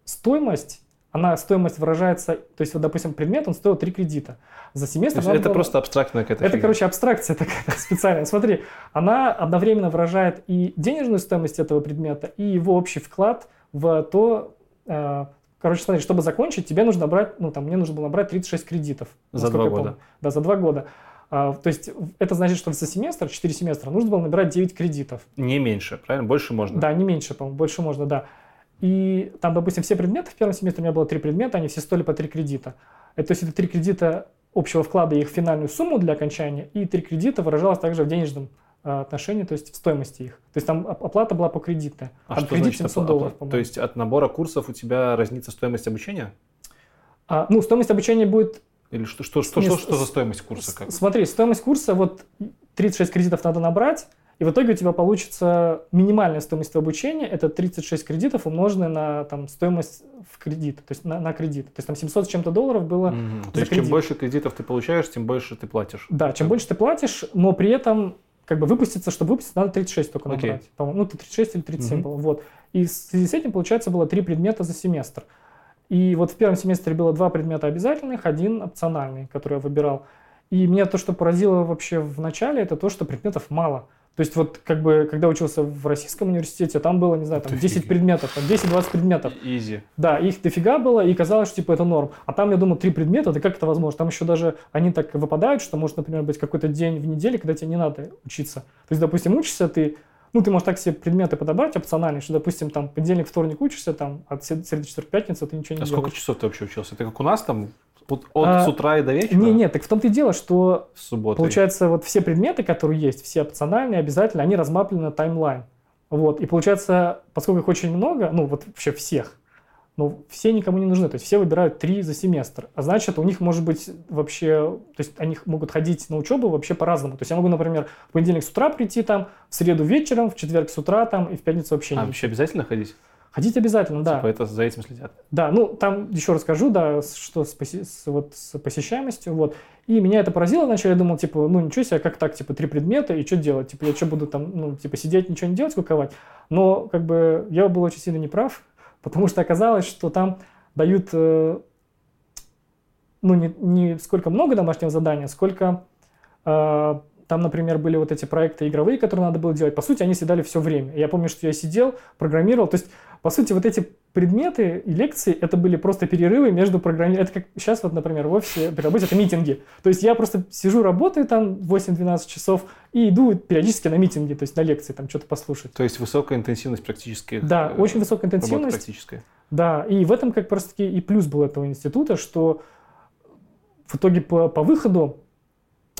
стоимость она стоимость выражается, то есть вот, допустим, предмет, он стоил 3 кредита. За семестр... это было... просто абстрактная какая-то Это, фигня. короче, абстракция такая специальная. Смотри, она одновременно выражает и денежную стоимость этого предмета, и его общий вклад в то... Э, короче, смотри, чтобы закончить, тебе нужно брать, ну, там, мне нужно было набрать 36 кредитов. За два года. Да, за два года. А, то есть это значит, что за семестр, 4 семестра, нужно было набирать 9 кредитов. Не меньше, правильно? Больше можно? Да, не меньше, по-моему, больше можно, да. И там, допустим, все предметы в первом семестре, у меня было три предмета, они все стоили по три кредита. Это, то есть это три кредита общего вклада и их финальную сумму для окончания, и три кредита выражалось также в денежном э, отношении, то есть в стоимости их. То есть там оплата была по кредитной. А там что кредит значит 700 долларов, по-моему. То есть от набора курсов у тебя разнится стоимость обучения? А, ну, стоимость обучения будет... Или что, что, что, Нет, что, что за стоимость курса? Как? Смотри, стоимость курса, вот 36 кредитов надо набрать, и в итоге у тебя получится минимальная стоимость обучения, это 36 кредитов, умноженное на там, стоимость в кредит, то есть на, на кредит. То есть там 700 с чем-то долларов было mm-hmm. за То есть кредит. чем больше кредитов ты получаешь, тем больше ты платишь. Да, чем больше ты платишь, но при этом как бы выпуститься, чтобы выпуститься, надо 36 только набрать. Okay. По-моему, ну, 36 или 37 mm-hmm. было. Вот. И в связи с этим, получается, было три предмета за семестр. И вот в первом семестре было два предмета обязательных, один опциональный, который я выбирал. И меня то, что поразило вообще в начале, это то, что предметов мало. То есть вот как бы, когда учился в российском университете, там было, не знаю, там 10 предметов, там 10-20 предметов. Изи. Да, их дофига было, и казалось, что типа это норм. А там, я думаю, три предмета, да как это возможно? Там еще даже они так выпадают, что может, например, быть какой-то день в неделе, когда тебе не надо учиться. То есть, допустим, учишься ты, ну, ты можешь так себе предметы подобрать опциональные, что, допустим, там, понедельник, вторник учишься, там, от среды, четверг, пятница ты ничего не а делаешь. А сколько часов ты вообще учился? Это как у нас там от, а, с утра и до вечера? Не, нет, так в том-то и дело, что получается вот все предметы, которые есть, все опциональные, обязательно, они размаплены на таймлайн. Вот, и получается, поскольку их очень много, ну вот вообще всех, но все никому не нужны, то есть все выбирают три за семестр, а значит у них может быть вообще, то есть они могут ходить на учебу вообще по-разному. То есть я могу, например, в понедельник с утра прийти там, в среду вечером, в четверг с утра там и в пятницу вообще а, не. вообще обязательно ходить? Ходить обязательно, да. Типа это за этим следят. Да, ну там еще расскажу, да, что с, поси, с, вот, с посещаемостью, вот. И меня это поразило, вначале я думал, типа, ну ничего себе, как так, типа, три предмета, и что делать? Типа, я что буду там, ну, типа, сидеть, ничего не делать, скуковать? Но, как бы, я был очень сильно неправ, потому что оказалось, что там дают, э, ну, не, не сколько много домашнего задания, сколько э, там, например, были вот эти проекты игровые, которые надо было делать. По сути, они съедали все время. Я помню, что я сидел, программировал. То есть, по сути, вот эти предметы и лекции, это были просто перерывы между программированием. Это как сейчас вот, например, в офисе при работе, это митинги. То есть я просто сижу, работаю там 8-12 часов и иду периодически на митинги, то есть на лекции, там что-то послушать. То есть высокая интенсивность практически. Да, очень высокая интенсивность. Практическая. Да, и в этом как раз таки и плюс был этого института, что в итоге по, по выходу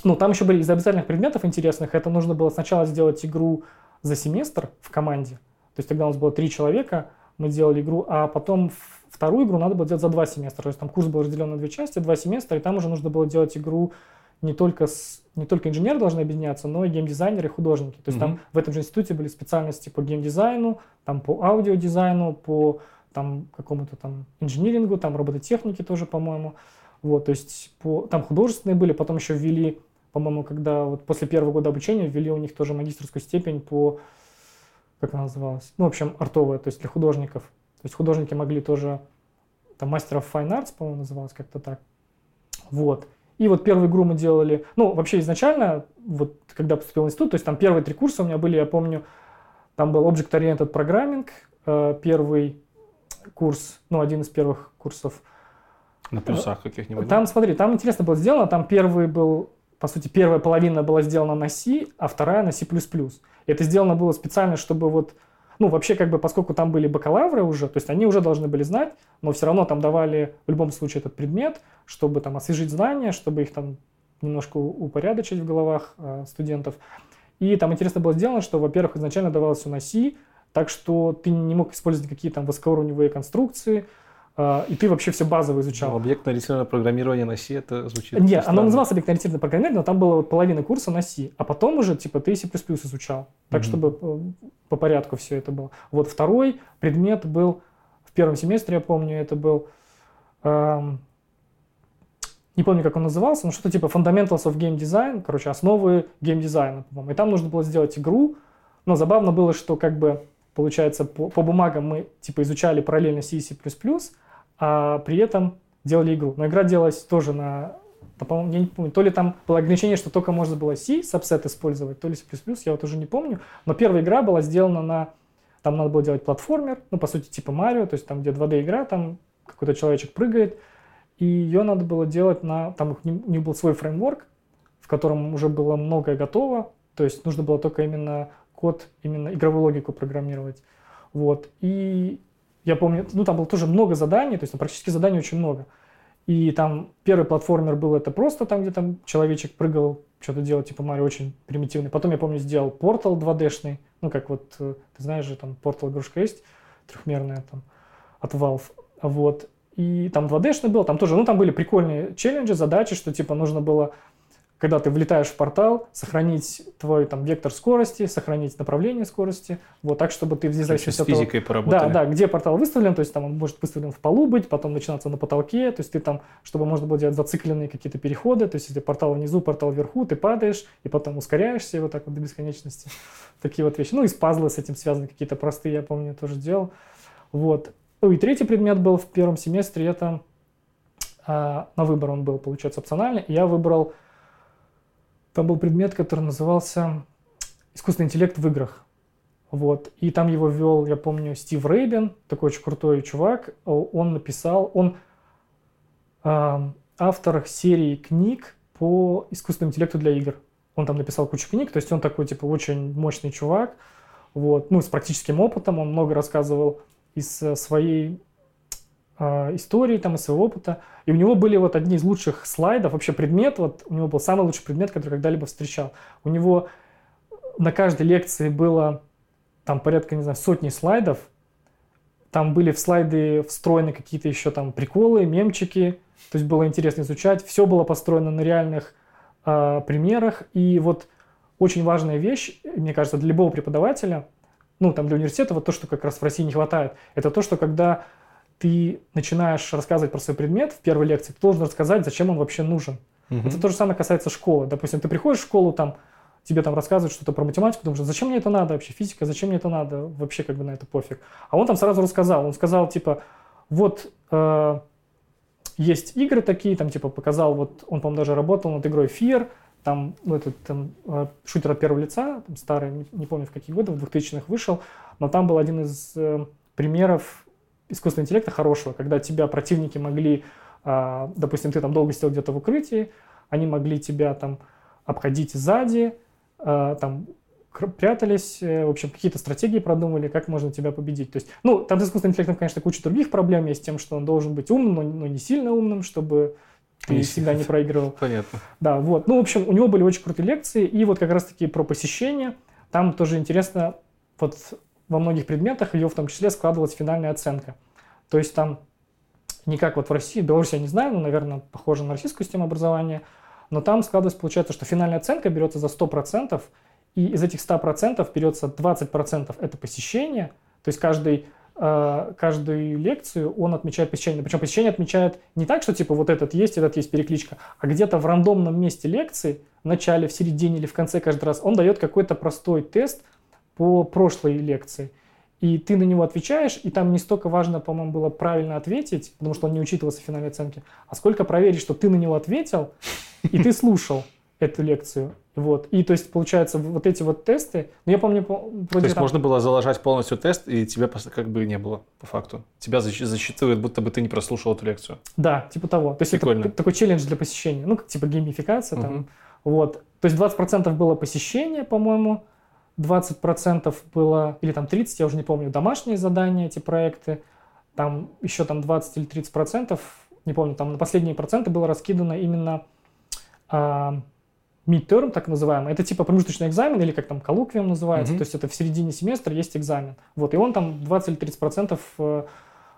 ну, там еще были из обязательных предметов интересных. Это нужно было сначала сделать игру за семестр в команде. То есть тогда у нас было три человека, мы делали игру, а потом вторую игру надо было делать за два семестра. То есть там курс был разделен на две части, два семестра, и там уже нужно было делать игру не только, с, не только инженеры должны объединяться, но и геймдизайнеры и художники. То есть mm-hmm. там в этом же институте были специальности по геймдизайну, там по аудиодизайну, по там какому-то там инжинирингу, там робототехнике тоже, по-моему. Вот, то есть по, там художественные были, потом еще ввели по-моему, когда вот после первого года обучения ввели у них тоже магистрскую степень по, как она называлась, ну, в общем, артовая, то есть для художников. То есть художники могли тоже, там, мастеров Fine Arts, по-моему, называлось как-то так. Вот. И вот первую игру мы делали, ну, вообще изначально, вот когда поступил в институт, то есть там первые три курса у меня были, я помню, там был Object Oriented Programming, э, первый курс, ну, один из первых курсов. На плюсах каких-нибудь? Там, смотри, там интересно было сделано, там первый был по сути, первая половина была сделана на C, а вторая на C++. Это сделано было специально, чтобы вот, ну, вообще, как бы, поскольку там были бакалавры уже, то есть они уже должны были знать, но все равно там давали в любом случае этот предмет, чтобы там освежить знания, чтобы их там немножко упорядочить в головах э, студентов. И там интересно было сделано, что, во-первых, изначально давалось все на C, так что ты не мог использовать какие-то там высокоуровневые конструкции, и ты вообще все базово изучал. Ну, объектно-ориентированное программирование на C, это звучит Нет, оно называлось объектно-ориентированное программирование, но там было вот половина курса на C, а потом уже, типа, ты C++ изучал. Так, mm-hmm. чтобы э, по порядку все это было. Вот второй предмет был в первом семестре, я помню, это был... Эм, не помню, как он назывался, но что-то типа Fundamentals of Game Design, короче, основы геймдизайна, по-моему. И там нужно было сделать игру, но забавно было, что как бы, получается, по, по бумагам мы типа изучали параллельно C и C++, а при этом делали игру. Но игра делалась тоже на, по-моему, я не помню, то ли там было ограничение, что только можно было C, сабсет использовать, то ли C++, я вот уже не помню. Но первая игра была сделана на, там надо было делать платформер, ну, по сути, типа Марио, то есть там, где 2D игра, там какой-то человечек прыгает, и ее надо было делать на, там у них был свой фреймворк, в котором уже было многое готово, то есть нужно было только именно код, именно игровую логику программировать. Вот. И я помню, ну там было тоже много заданий, то есть ну, практически заданий очень много. И там первый платформер был это просто там, где там человечек прыгал, что-то делал, типа Марио, очень примитивный. Потом я помню, сделал портал 2D-шный, ну как вот, э, ты знаешь же, там портал игрушка есть, трехмерная там, от Valve. Вот. И там 2D-шный был, там тоже, ну там были прикольные челленджи, задачи, что типа нужно было когда ты влетаешь в портал, сохранить твой там вектор скорости, сохранить направление скорости, вот так, чтобы ты вне зависимости от того... физикой поработали. Да, да, где портал выставлен, то есть там он может выставлен в полу быть, потом начинаться на потолке, то есть ты там, чтобы можно было делать зацикленные какие-то переходы, то есть если портал внизу, портал вверху, ты падаешь и потом ускоряешься и вот так вот до бесконечности. Такие вот вещи. Ну и с пазлы с этим связаны какие-то простые, я помню, тоже делал. Вот. Ну и третий предмет был в первом семестре, это а, на выбор он был, получается, опциональный, и я выбрал там был предмет, который назывался «Искусственный интеллект в играх». Вот. И там его вел, я помню, Стив Рейбен, такой очень крутой чувак. Он написал, он э, автор серии книг по искусственному интеллекту для игр. Он там написал кучу книг, то есть он такой, типа, очень мощный чувак. Вот. Ну, с практическим опытом, он много рассказывал из э, своей истории, там, из своего опыта. И у него были вот одни из лучших слайдов, вообще предмет, вот у него был самый лучший предмет, который когда-либо встречал. У него на каждой лекции было там порядка, не знаю, сотни слайдов. Там были в слайды встроены какие-то еще там приколы, мемчики. То есть было интересно изучать. Все было построено на реальных э, примерах. И вот очень важная вещь, мне кажется, для любого преподавателя, ну, там, для университета, вот то, что как раз в России не хватает, это то, что когда ты начинаешь рассказывать про свой предмет в первой лекции, ты должен рассказать, зачем он вообще нужен. Угу. Это то же самое касается школы. Допустим, ты приходишь в школу, там тебе там рассказывают что-то про математику, думаешь, зачем мне это надо вообще, физика, зачем мне это надо, вообще как бы на это пофиг. А он там сразу рассказал, он сказал типа, вот э, есть игры такие, там типа показал, вот он, по-моему, даже работал над игрой Fear, там, ну, этот там, э, шутер от первого лица, там, старый, не, не помню в какие годы, в 2000-х вышел, но там был один из э, примеров искусственного интеллекта хорошего, когда тебя противники могли, а, допустим, ты там долго сидел где-то в укрытии, они могли тебя там обходить сзади, а, там прятались, э, в общем, какие-то стратегии продумали, как можно тебя победить. То есть, ну, там с искусственным интеллектом, конечно, куча других проблем есть, тем, что он должен быть умным, но, но не сильно умным, чтобы ты не всегда не проигрывал. Понятно. Да, вот. Ну, в общем, у него были очень крутые лекции, и вот как раз-таки про посещение. Там тоже интересно, вот во многих предметах ее в том числе складывалась финальная оценка. То есть там не как вот в России, Беларусь я не знаю, но, наверное, похоже на российскую систему образования, но там складывается, получается, что финальная оценка берется за 100%, и из этих 100% берется 20% это посещение, то есть каждый э, каждую лекцию он отмечает посещение. Причем посещение отмечает не так, что типа вот этот есть, этот есть перекличка, а где-то в рандомном месте лекции, в начале, в середине или в конце каждый раз, он дает какой-то простой тест, по прошлой лекции. И ты на него отвечаешь, и там не столько важно, по-моему, было правильно ответить, потому что он не учитывался в финальной оценке, а сколько проверить, что ты на него ответил, и ты слушал эту лекцию. Вот. И то есть, получается, вот эти вот тесты, ну, я помню... То есть, там... можно было заложать полностью тест, и тебя как бы не было, по факту. Тебя засчитывают, будто бы ты не прослушал эту лекцию. Да, типа того. То есть, Прикольно. это такой челлендж для посещения. Ну, типа геймификация угу. там. Вот. То есть, 20% было посещение, по-моему, 20% было, или там 30, я уже не помню, домашние задания, эти проекты, там еще там 20 или 30 процентов, не помню, там на последние проценты было раскидано именно а, midterm, так называемый. Это типа промежуточный экзамен, или как там коллоквиум называется, mm-hmm. то есть это в середине семестра есть экзамен. Вот, и он там 20 или 30 процентов э,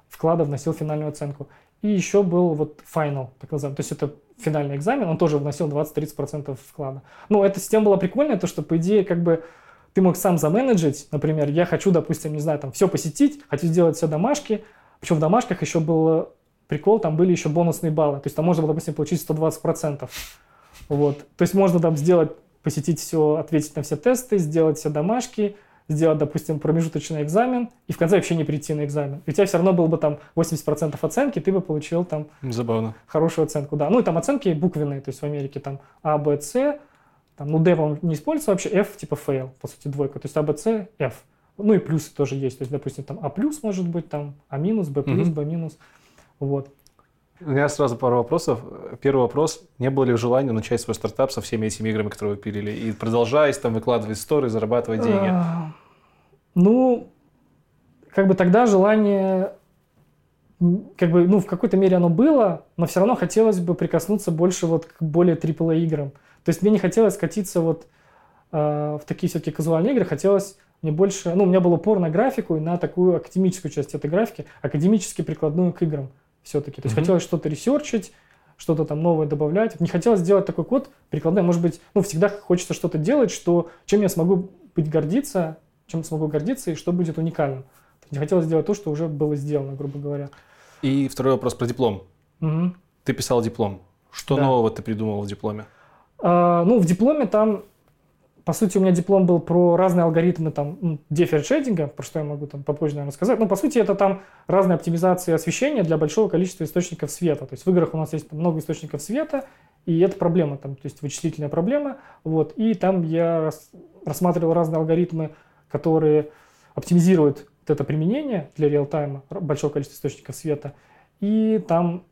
вклада вносил финальную оценку. И еще был вот final, так называемый. То есть это финальный экзамен, он тоже вносил 20-30% вклада. Ну, эта система была прикольная, то что, по идее, как бы ты мог сам заменеджить, например, я хочу, допустим, не знаю, там все посетить, хочу сделать все домашки, причем в домашках еще был прикол, там были еще бонусные баллы, то есть там можно было, допустим, получить 120%. Вот. То есть можно там сделать, посетить все, ответить на все тесты, сделать все домашки, сделать, допустим, промежуточный экзамен и в конце вообще не прийти на экзамен. И у тебя все равно было бы там 80% оценки, ты бы получил там Забавно. хорошую оценку. Да. Ну и там оценки буквенные, то есть в Америке там А, Б, С, там, ну D, по не используется вообще, F типа fail, по сути двойка, то есть А, Б, С, F. Ну и плюсы тоже есть, то есть, допустим, там А плюс может быть, там А минус, Б плюс, Б минус. Вот. У меня сразу пару вопросов. Первый вопрос. Не было ли желания начать свой стартап со всеми этими играми, которые вы пилили, и продолжать там выкладывать истории, зарабатывать деньги? А, ну, как бы тогда желание, как бы, ну, в какой-то мере оно было, но все равно хотелось бы прикоснуться больше вот к более AAA играм. То есть мне не хотелось скатиться вот э, в такие все-таки казуальные игры, хотелось мне больше, ну, у меня был упор на графику и на такую академическую часть этой графики, академически прикладную к играм все-таки. То есть mm-hmm. хотелось что-то ресерчить, что-то там новое добавлять. Не хотелось сделать такой код прикладной. Может быть, ну, всегда хочется что-то делать, что, чем я смогу быть гордиться, чем смогу гордиться и что будет уникальным. Не хотелось сделать то, что уже было сделано, грубо говоря. И второй вопрос про диплом. Угу. Ты писал диплом. Что да. нового ты придумал в дипломе? А, ну, в дипломе там по сути, у меня диплом был про разные алгоритмы там диффершейдинга, про что я могу там попозже, наверное, сказать. Ну, по сути, это там разные оптимизации освещения для большого количества источников света. То есть в играх у нас есть много источников света, и это проблема, там, то есть вычислительная проблема. Вот, и там я рас, рассматривал разные алгоритмы, которые оптимизируют вот это применение для реал-тайма, большого количества источников света. И там,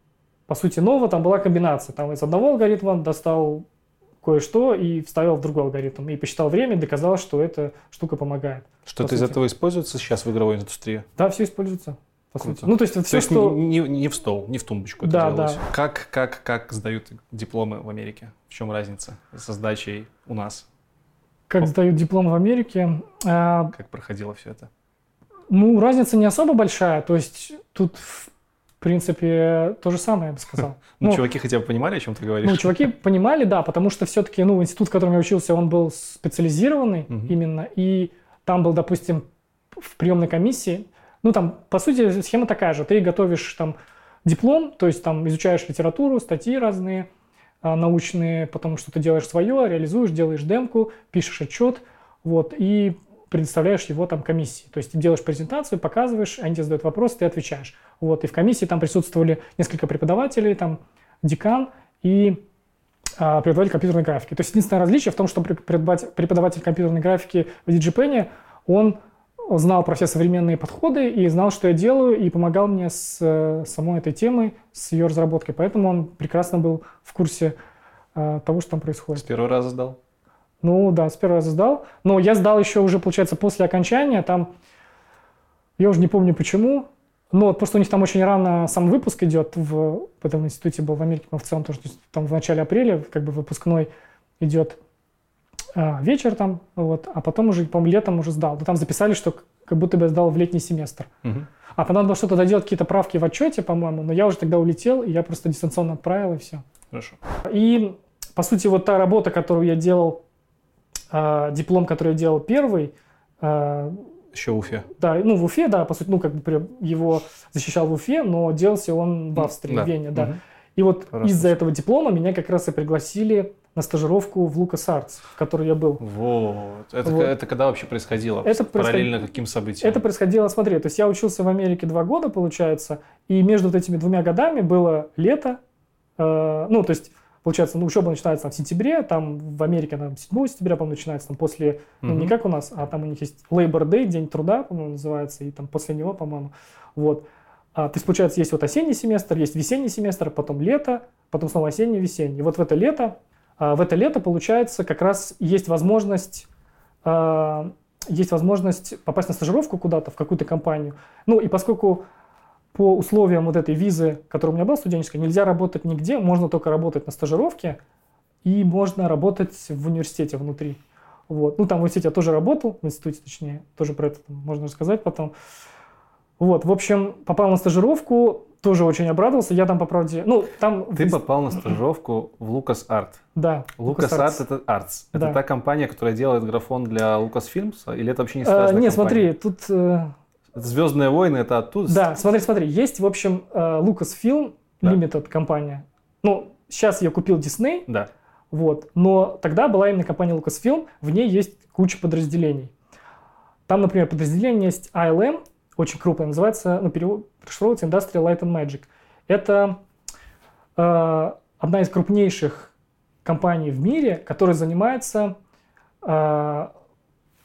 по сути, нового там была комбинация. Там из одного алгоритма достал кое-что и вставил в другой алгоритм. И посчитал время, и доказал, что эта штука помогает. Что-то из этого используется сейчас в игровой индустрии? Да, все используется. По Круто. сути. Ну, то есть, вот все, то есть что... не, не в стол, не в тумбочку да, это делалось. Да. Как, как, как сдают дипломы в Америке? В чем разница со сдачей у нас? Как сдают дипломы в Америке? А, как проходило все это? Ну, разница не особо большая. То есть тут в принципе, то же самое, я бы сказал. Ну, ну, чуваки хотя бы понимали, о чем ты говоришь? Ну, чуваки понимали, да, потому что все-таки, ну, институт, в котором я учился, он был специализированный угу. именно, и там был, допустим, в приемной комиссии, ну, там, по сути, схема такая же. Ты готовишь там диплом, то есть там изучаешь литературу, статьи разные, а, научные, потом что-то делаешь свое, реализуешь, делаешь демку, пишешь отчет, вот, и предоставляешь его там комиссии. То есть ты делаешь презентацию, показываешь, они тебе задают вопрос, ты отвечаешь. Вот, и в комиссии там присутствовали несколько преподавателей, там декан и а, преподаватель компьютерной графики. То есть единственное различие в том, что преподаватель, компьютерной графики в DigiPen, он знал про все современные подходы и знал, что я делаю, и помогал мне с самой этой темой, с ее разработкой. Поэтому он прекрасно был в курсе э, того, что там происходит. С первого раза сдал? Ну да, с первого раза сдал. Но я сдал еще уже, получается, после окончания. Там, я уже не помню почему. Но вот просто у них там очень рано сам выпуск идет. В, в этом институте был в Америке, в целом тоже. Там в начале апреля как бы выпускной идет а, вечер там. Вот, а потом уже, по-моему, летом уже сдал. Но там записали, что как будто бы я сдал в летний семестр. Угу. А потом надо было что-то доделать, какие-то правки в отчете, по-моему. Но я уже тогда улетел, и я просто дистанционно отправил, и все. Хорошо. И, по сути, вот та работа, которую я делал а, диплом, который я делал первый... А, Еще в Уфе. Да, ну в Уфе, да, по сути, ну как бы его защищал в Уфе, но делался он в Австрии, да. в Вене, да. Угу. И вот из-за этого диплома меня как раз и пригласили на стажировку в Лукас Артс, в которой я был. Вот. Это, вот. это когда вообще происходило? Это Параллельно происход... каким событиям? Это происходило, смотри, то есть я учился в Америке два года, получается, и между вот этими двумя годами было лето, э, ну, то есть Получается, ну, учеба начинается там, в сентябре, там в Америке там 7 сентября, по-моему, начинается, там после, ну, не как у нас, а там у них есть Labor Day, День труда, по-моему, называется, и там после него, по-моему, вот. А, то есть, получается, есть вот осенний семестр, есть весенний семестр, потом лето, потом снова осенний, весенний. И вот в это лето, а, в это лето, получается, как раз есть возможность а, есть возможность попасть на стажировку куда-то, в какую-то компанию. Ну, и поскольку по условиям вот этой визы, которая у меня была студенческая, нельзя работать нигде, можно только работать на стажировке и можно работать в университете внутри. Вот. Ну, там в университете я тоже работал, в институте точнее, тоже про это можно рассказать потом. Вот, в общем, попал на стажировку, тоже очень обрадовался. Я там, по правде... Ну, там... Ты попал на стажировку в Lucas Art. Да. Lucas Art это Arts. Это да. та компания, которая делает графон для Lucasfilms? Или это вообще не связано? А, нет, смотри, тут... Э... Звездные войны это оттуда? Да, смотри, смотри. Есть, в общем, э, Lucasfilm да. Limited компания. Ну, сейчас я купил Disney. Да. Вот. Но тогда была именно компания Lucasfilm. В ней есть куча подразделений. Там, например, подразделение есть ILM, очень крупное, называется, ну, перевод, расшифровывается Industrial Light and Magic. Это э, одна из крупнейших компаний в мире, которая занимается э,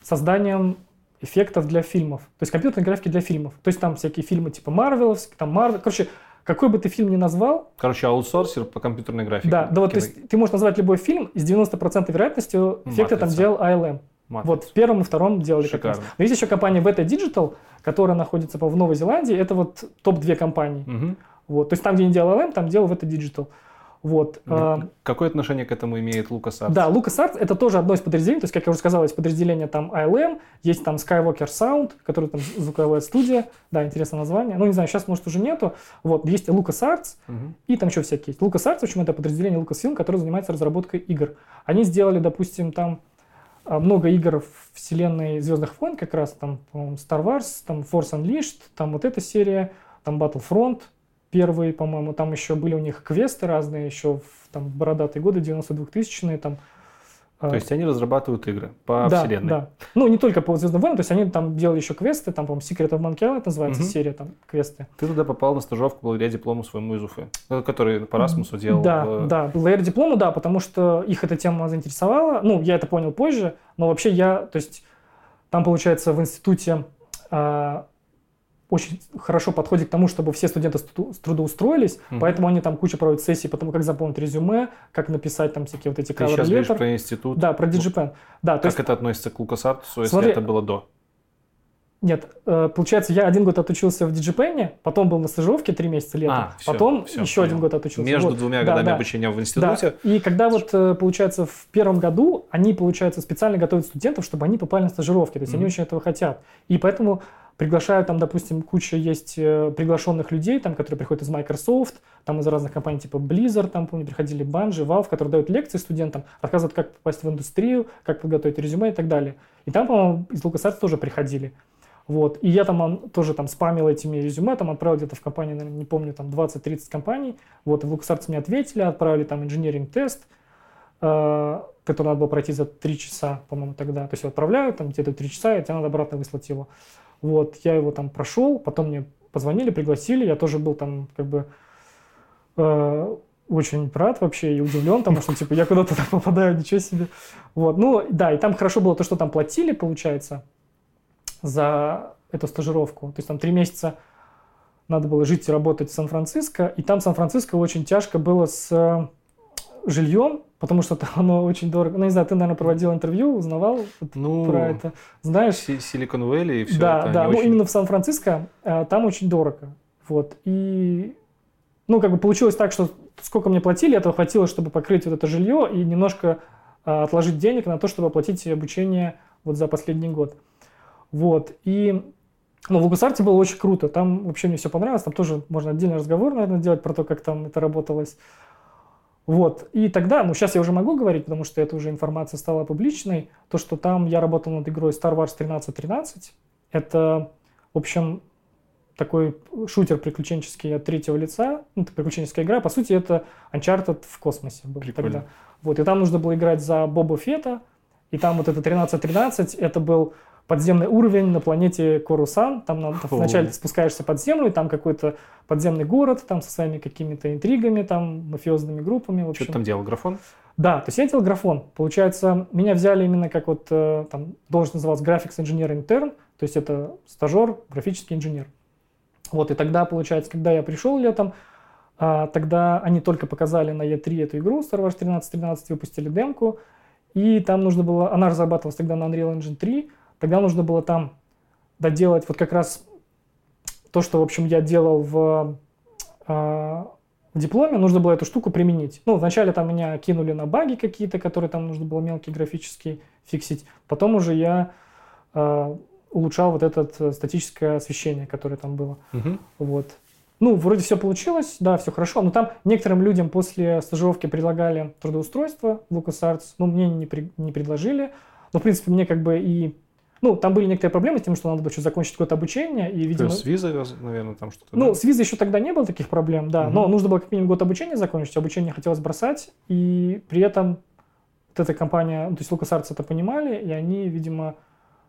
созданием эффектов для фильмов. То есть компьютерной графики для фильмов. То есть там всякие фильмы типа Марвеловские, там Марвел. Короче, какой бы ты фильм ни назвал... Короче, аутсорсер по компьютерной графике. Да, да вот то есть ты можешь назвать любой фильм, и с 90% вероятностью эффекты Матрица. там делал ALM. Матрица. Вот в первом и втором делали Шикарно. как раз. Но есть еще компания VT Digital, которая находится в Новой Зеландии. Это вот топ-2 компании. Угу. Вот. То есть там, где не делал LM, там делал VT Digital. Вот. Какое отношение к этому имеет LucasArts? Да, LucasArts это тоже одно из подразделений, то есть, как я уже сказал, есть подразделение там ILM, есть там Skywalker Sound, который там звуковая студия, да, интересное название, ну, не знаю, сейчас, может, уже нету, вот, есть LucasArts, угу. и там еще всякие есть. LucasArts, в общем, это подразделение Lucasfilm, которое занимается разработкой игр. Они сделали, допустим, там а, много игр в вселенной Звездных войн, как раз там, Star Wars, там Force Unleashed, там вот эта серия, там Battlefront первый, по-моему, там еще были у них квесты разные, еще в там, бородатые годы, 92-тысячные, там а, то есть они разрабатывают игры по да, вселенной? Да, Ну, не только по Звездным войнам, то есть они там делали еще квесты, там, по-моему, Secret of Monkey Island называется угу. серия, там, квесты. Ты туда попал на стажировку благодаря диплому своему из Уфы, э, который по Расмусу делал. Да, в... да, благодаря диплому, да, потому что их эта тема заинтересовала. Ну, я это понял позже, но вообще я, то есть там, получается, в институте а, очень хорошо подходит к тому, чтобы все студенты трудоустроились, угу. поэтому они там куча проводят сессий потому как заполнить резюме, как написать там всякие вот эти Ты сейчас говоришь про институт? Да, про DigiPen. Да, то как есть... это относится к LucasArts, если Смотри, это было до? Нет, э, получается, я один год отучился в DigiPen, потом был на стажировке три месяца летом, а, все, потом все, еще понял. один год отучился. Между вот. двумя годами да. обучения в институте? Да. И когда вот, э, получается, в первом году они, получается, специально готовят студентов, чтобы они попали на стажировки, то есть mm-hmm. они очень этого хотят. И поэтому приглашают там, допустим, куча есть э, приглашенных людей, там, которые приходят из Microsoft, там из разных компаний типа Blizzard, там, помню, приходили Bungie, Valve, которые дают лекции студентам, рассказывают, как попасть в индустрию, как подготовить резюме и так далее. И там, по-моему, из LucasArts тоже приходили. Вот. И я там тоже там спамил этими резюме, там отправил где-то в компании, наверное, не помню, там 20-30 компаний. Вот, и в LucasArts мне ответили, отправили там инженеринг-тест, э, который надо было пройти за 3 часа, по-моему, тогда. То есть я отправляю, там где-то 3 часа, и тебе надо обратно выслать его. Вот, я его там прошел, потом мне позвонили, пригласили, я тоже был там как бы э, очень рад вообще и удивлен, потому что типа я куда-то там попадаю, ничего себе. Вот, ну да, и там хорошо было то, что там платили, получается, за эту стажировку. То есть там три месяца надо было жить и работать в Сан-Франциско, и там Сан-Франциско очень тяжко было с жильем, потому что там оно очень дорого. Ну, не знаю, ты, наверное, проводил интервью, узнавал ну, про это. Знаешь? Силикон Вэлли и все да, это. Да, ну очень... именно в Сан-Франциско э, там очень дорого. Вот. И, ну, как бы получилось так, что сколько мне платили, этого хватило, чтобы покрыть вот это жилье и немножко э, отложить денег на то, чтобы оплатить обучение вот за последний год. Вот. И ну, в Лукасарте было очень круто. Там вообще мне все понравилось. Там тоже можно отдельный разговор, наверное, делать про то, как там это работалось. Вот. И тогда, ну сейчас я уже могу говорить, потому что эта уже информация стала публичной, то, что там я работал над игрой Star Wars 1313. Это, в общем, такой шутер приключенческий от третьего лица, ну, это приключенческая игра, по сути, это Uncharted в космосе был Прикольно. тогда. Вот, и там нужно было играть за Боба Фета, и там вот это 1313, это был подземный уровень на планете Корусан. Там надо, вначале ты спускаешься под землю, и там какой-то подземный город, там со своими какими-то интригами, там мафиозными группами. В общем. Что ты там делал, графон? Да, то есть я делал графон. Получается, меня взяли именно как вот, э, там, должность называлась Graphics Engineer Intern, то есть это стажер, графический инженер. Вот, и тогда, получается, когда я пришел летом, а, тогда они только показали на E3 эту игру Star Wars 13.13, выпустили демку, и там нужно было, она разрабатывалась тогда на Unreal Engine 3, Тогда нужно было там доделать вот как раз то, что, в общем, я делал в, э, в дипломе, нужно было эту штуку применить. Ну, вначале там меня кинули на баги какие-то, которые там нужно было мелкие графические фиксить. Потом уже я э, улучшал вот это статическое освещение, которое там было. Угу. Вот. Ну, вроде все получилось, да, все хорошо, но там некоторым людям после стажировки предлагали трудоустройство в LucasArts, но мне не, при, не предложили. Но, в принципе, мне как бы и... Ну, там были некоторые проблемы с тем, что надо было еще закончить какое-то обучение, и, видимо... То есть с визой, наверное, там что-то... Ну, да? с визой еще тогда не было таких проблем, да, угу. но нужно было как минимум год обучения закончить, обучение хотелось бросать, и при этом вот эта компания, ну, то есть LucasArts это понимали, и они, видимо,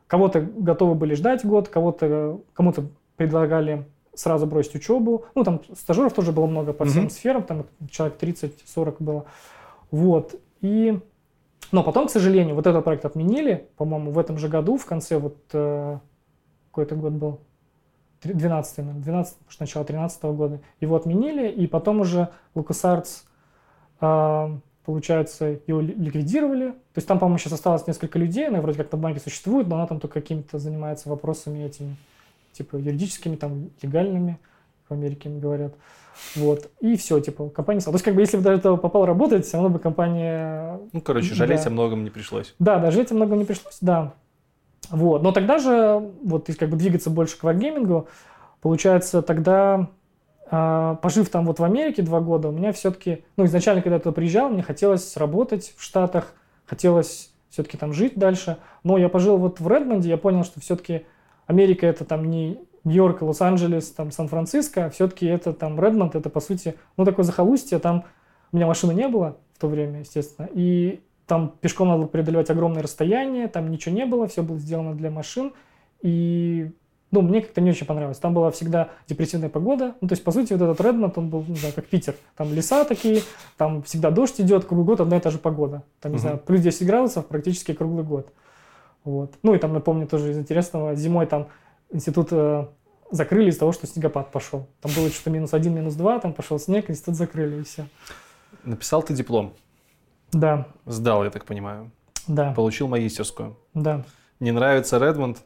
кого-то готовы были ждать год, кого-то, кому-то предлагали сразу бросить учебу. Ну, там стажеров тоже было много по всем mm-hmm. сферам, там человек 30-40 было. Вот. И... Но потом, к сожалению, вот этот проект отменили, по-моему, в этом же году, в конце вот... Э, какой-то год был? 12 наверное, 12 может, начало 13 года. Его отменили, и потом уже LucasArts, э, получается, его ликвидировали. То есть там, по-моему, сейчас осталось несколько людей, она вроде как на банке существует, но она там только какими-то занимается вопросами этими типа юридическими, там, легальными, в Америке говорят. Вот. И все, типа, компания... То есть, как бы, если бы до этого попал работать, все равно бы компания... Ну, короче, жалеть да. о многом не пришлось. Да, да, жалеть о многом не пришлось, да. Вот. Но тогда же, вот, если как бы двигаться больше к варгеймингу, получается, тогда, э, пожив там вот в Америке два года, у меня все-таки, ну, изначально, когда я туда приезжал, мне хотелось работать в Штатах, хотелось все-таки там жить дальше. Но я пожил вот в Редмонде, я понял, что все-таки Америка это там не Нью-Йорк, Лос-Анджелес, там Сан-Франциско, а все-таки это там Редмонд, это по сути, ну такое захолустье, там у меня машины не было в то время, естественно, и там пешком надо было преодолевать огромное расстояние, там ничего не было, все было сделано для машин, и ну, мне как-то не очень понравилось. Там была всегда депрессивная погода. Ну, то есть, по сути, вот этот Редмонд, он был, не знаю, как Питер. Там леса такие, там всегда дождь идет, круглый год одна и та же погода. Там, не uh-huh. знаю, плюс 10 градусов практически круглый год. Вот. Ну и там, напомню, тоже из интересного, зимой там институт э, закрыли из-за того, что снегопад пошел. Там было что-то минус один, минус два, там пошел снег, институт закрыли и все. Написал ты диплом? Да. Сдал, я так понимаю? Да. Получил магистерскую? Да. Не нравится Редмонд?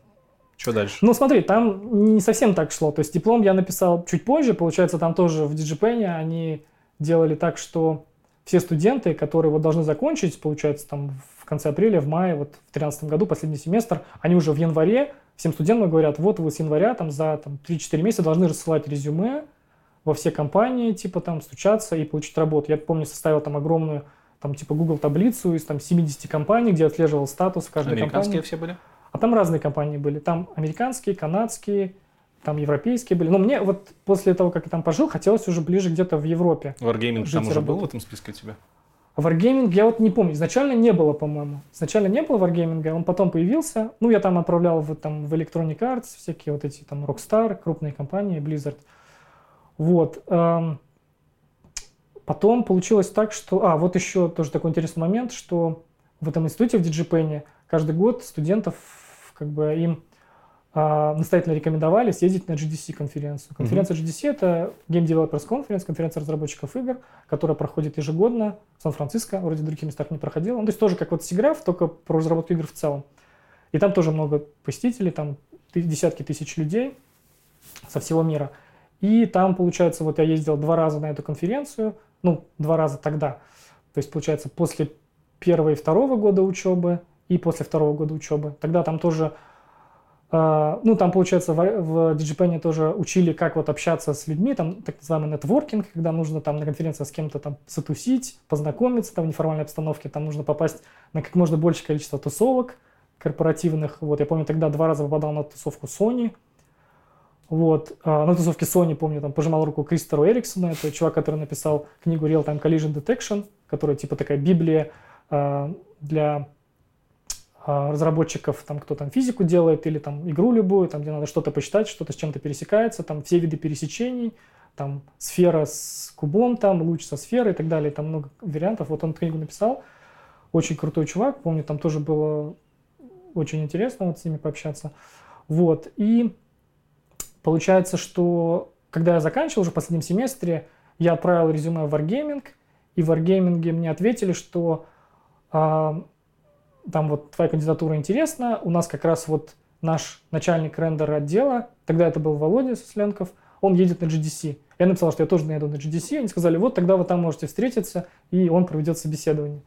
Что дальше? Ну, смотри, там не совсем так шло. То есть диплом я написал чуть позже. Получается, там тоже в DigiPen они делали так, что все студенты, которые вот должны закончить, получается, там в конце апреля, в мае, вот в 2013 году, последний семестр, они уже в январе всем студентам говорят, вот вы с января там за там, 3-4 месяца должны рассылать резюме во все компании, типа там стучаться и получить работу. Я помню, составил там огромную там типа Google таблицу из там 70 компаний, где отслеживал статус каждой Американские компании. все были? А там разные компании были. Там американские, канадские, там европейские были. Но мне вот после того, как я там пожил, хотелось уже ближе где-то в Европе. Wargaming там уже был в этом списке у тебя? Wargaming я вот не помню. Изначально не было, по-моему. Изначально не было Wargaming, он потом появился. Ну, я там отправлял в, там, в Electronic Arts всякие вот эти там Rockstar, крупные компании, Blizzard. Вот. Эм, потом получилось так, что... А, вот еще тоже такой интересный момент, что в этом институте, в DigiPen, каждый год студентов, как бы им а, настоятельно рекомендовали съездить на GDC-конференцию. Конференция mm-hmm. GDC – это Game Developers Conference, конференция разработчиков игр, которая проходит ежегодно в Сан-Франциско, вроде в других местах не проходила. Ну, то есть тоже как вот Сиграф, только про разработку игр в целом. И там тоже много посетителей, там десятки тысяч людей со всего мира. И там, получается, вот я ездил два раза на эту конференцию, ну, два раза тогда. То есть, получается, после первого и второго года учебы и после второго года учебы. Тогда там тоже а, ну, там, получается, в, в DigiPen тоже учили, как вот общаться с людьми, там так называемый нетворкинг, когда нужно там на конференции с кем-то там затусить, познакомиться там в неформальной обстановке, там нужно попасть на как можно большее количество тусовок корпоративных. Вот, я помню, тогда два раза попадал на тусовку Sony, вот, а, на тусовке Sony, помню, там пожимал руку Кристору Эриксону, это чувак, который написал книгу Real Time Collision Detection, которая типа такая библия а, для а, разработчиков, там, кто там физику делает или там игру любую, там, где надо что-то посчитать, что-то с чем-то пересекается, там все виды пересечений, там сфера с кубом, там луч со сферой и так далее, там много вариантов. Вот он книгу написал, очень крутой чувак, помню, там тоже было очень интересно вот с ними пообщаться. Вот, и получается, что когда я заканчивал уже в последнем семестре, я отправил резюме в Wargaming, и в Wargaming мне ответили, что а, там вот твоя кандидатура интересна, у нас как раз вот наш начальник рендера отдела, тогда это был Володя Сусленков, он едет на GDC. Я написал, что я тоже наеду на GDC, они сказали, вот тогда вы там можете встретиться, и он проведет собеседование.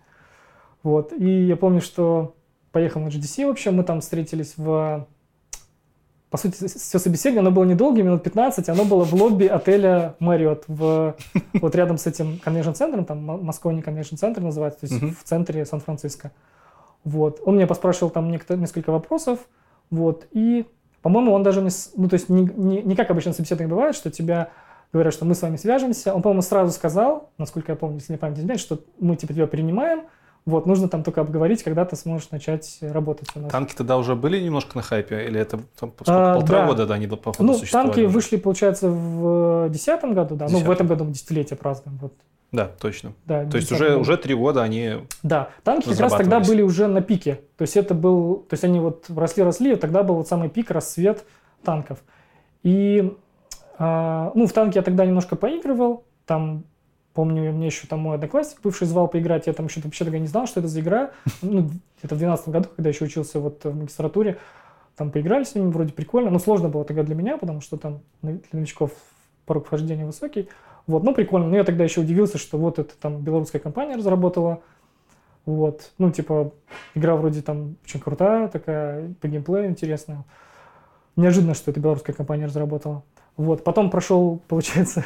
Вот, и я помню, что поехал на GDC, в общем, мы там встретились в по сути, все собеседование, оно было недолгим, минут 15, оно было в лобби отеля Marriott, в, вот рядом с этим конвеншн-центром, там Московский конвеншн-центр называется, то есть uh-huh. в центре Сан-Франциско. Вот. Он меня поспрашивал там несколько вопросов, вот, и, по-моему, он даже не, ну, то есть не, не, не как обычно собеседование бывает, что тебя говорят, что мы с вами свяжемся. Он, по-моему, сразу сказал, насколько я помню, если не память изменяет, что мы типа тебя принимаем, вот, нужно там только обговорить, когда ты сможешь начать работать у нас. Танки тогда уже были немножко на хайпе? Или это там, а, полтора да. года, да, они по ходу Ну, танки вышли, получается, в 2010 году, да. 10. Ну, в этом году мы десятилетие празднуем. Вот. Да, точно. Да, То есть уже, уже три года они Да, танки как раз тогда были уже на пике. То есть это был, то есть они вот росли-росли, и тогда был вот самый пик, расцвет танков. И, а, ну, в танке я тогда немножко поигрывал, там Помню, мне еще там мой одноклассник бывший звал поиграть, я там еще вообще тогда не знал, что это за игра. Ну, это в 12 году, когда еще учился вот в магистратуре, там поиграли с ними, вроде прикольно, но сложно было тогда для меня, потому что там для новичков порог вхождения высокий. Вот, ну прикольно. Но я тогда еще удивился, что вот это там белорусская компания разработала. Вот, ну типа игра вроде там очень крутая такая, по геймплею интересная. Неожиданно, что это белорусская компания разработала. Вот, потом прошел, получается,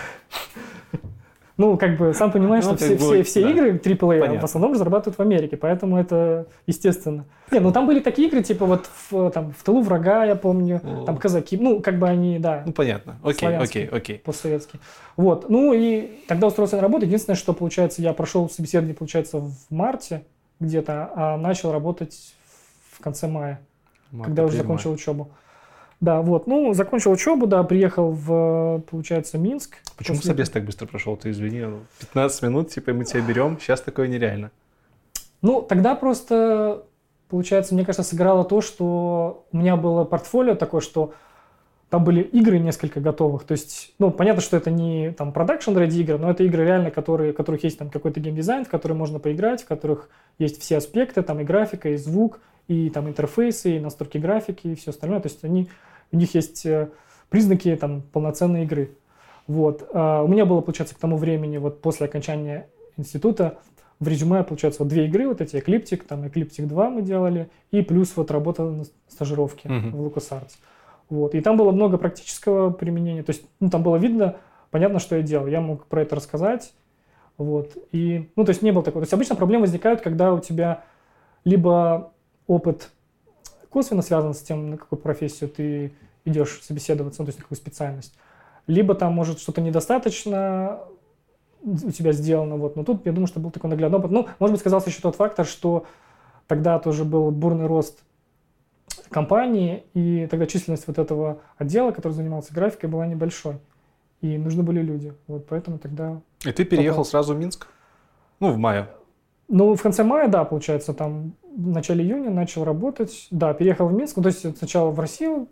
ну, как бы, сам понимаешь, ну, что все, все, все да. игры AAA Понятно. в основном разрабатывают в Америке, поэтому это естественно. Не, ну там были такие игры, типа вот в, там, в тылу врага, я помню, О. там казаки, ну, как бы они, да. Ну, понятно. Окей, окей, окей. Постсоветские. Вот, ну и тогда устроился на работу. Единственное, что, получается, я прошел собеседование, получается, в марте где-то, а начал работать в конце мая, Март, когда уже закончил май. учебу. Да, вот. Ну, закончил учебу, да, приехал в, получается, Минск. Почему после... собес так быстро прошел? Ты извини, 15 минут, типа, мы тебя берем, сейчас такое нереально. Ну, тогда просто, получается, мне кажется, сыграло то, что у меня было портфолио такое, что там были игры несколько готовых. То есть, ну, понятно, что это не там продакшн ради игр, но это игры реально, которые, в которых есть там какой-то геймдизайн, в которые можно поиграть, в которых есть все аспекты, там и графика, и звук, и там интерфейсы, и настройки графики, и все остальное. То есть они, у них есть э, признаки там полноценной игры. Вот. А у меня было, получается, к тому времени, вот после окончания института, в резюме, получается, вот две игры, вот эти Эклиптик, там Эклиптик 2 мы делали, и плюс вот работа на стажировке uh-huh. в LucasArts. Вот. И там было много практического применения, то есть ну, там было видно, понятно, что я делал, я мог про это рассказать, вот. И, ну, то есть не было такого. То есть обычно проблемы возникают, когда у тебя либо опыт косвенно связан с тем, на какую профессию ты идешь собеседоваться, ну, то есть на какую специальность. Либо там, может, что-то недостаточно у тебя сделано. Вот. Но тут, я думаю, что был такой наглядный опыт. Ну, может быть, сказался еще тот фактор, что тогда тоже был бурный рост компании, и тогда численность вот этого отдела, который занимался графикой, была небольшой. И нужны были люди. Вот поэтому тогда... И ты переехал попал. сразу в Минск? Ну, в мае. Ну, в конце мая, да, получается, там в начале июня начал работать. Да, переехал в Минск. Ну, то есть сначала в Россию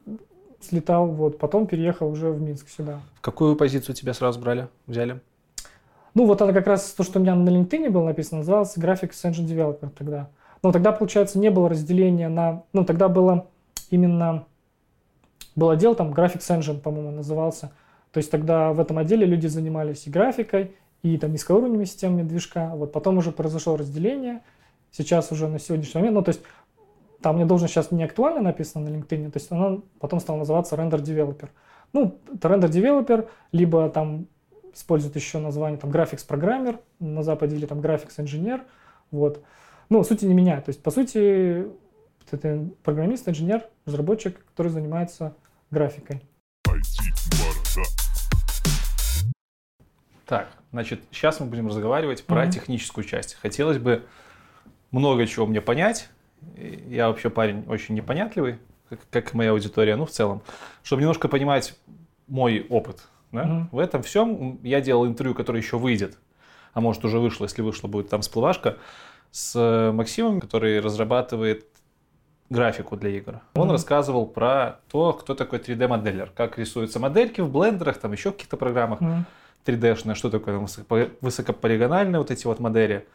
слетал, вот, потом переехал уже в Минск сюда. Какую позицию тебя сразу брали, взяли? Ну, вот это как раз то, что у меня на LinkedIn было написано, называлось Graphics Engine Developer тогда. Но тогда, получается, не было разделения на... Ну, тогда было именно... Был отдел там Graphics Engine, по-моему, назывался. То есть тогда в этом отделе люди занимались и графикой, и там низкоуровневыми системами движка. Вот потом уже произошло разделение. Сейчас уже на сегодняшний момент, ну, то есть там мне должность сейчас не актуально написано на LinkedIn, то есть она потом стала называться Render Developer. Ну, это Render Developer, либо там используют еще название там Graphics Programmer на Западе, или там Graphics Engineer, вот. Ну, сути не меняет. То есть, по сути, это программист, инженер, разработчик, который занимается графикой. Так, значит, сейчас мы будем разговаривать mm-hmm. про техническую часть. Хотелось бы много чего мне понять, я вообще парень очень непонятливый, как, как моя аудитория, ну, в целом. Чтобы немножко понимать мой опыт. Да? Mm-hmm. В этом всем я делал интервью, которое еще выйдет, а может уже вышло, если вышло, будет там всплывашка, с Максимом, который разрабатывает графику для игр. Mm-hmm. Он рассказывал про то, кто такой 3D-моделлер, как рисуются модельки в блендерах, там еще в каких-то программах mm-hmm. 3D-шные, что такое высокополигональные вот эти вот модели.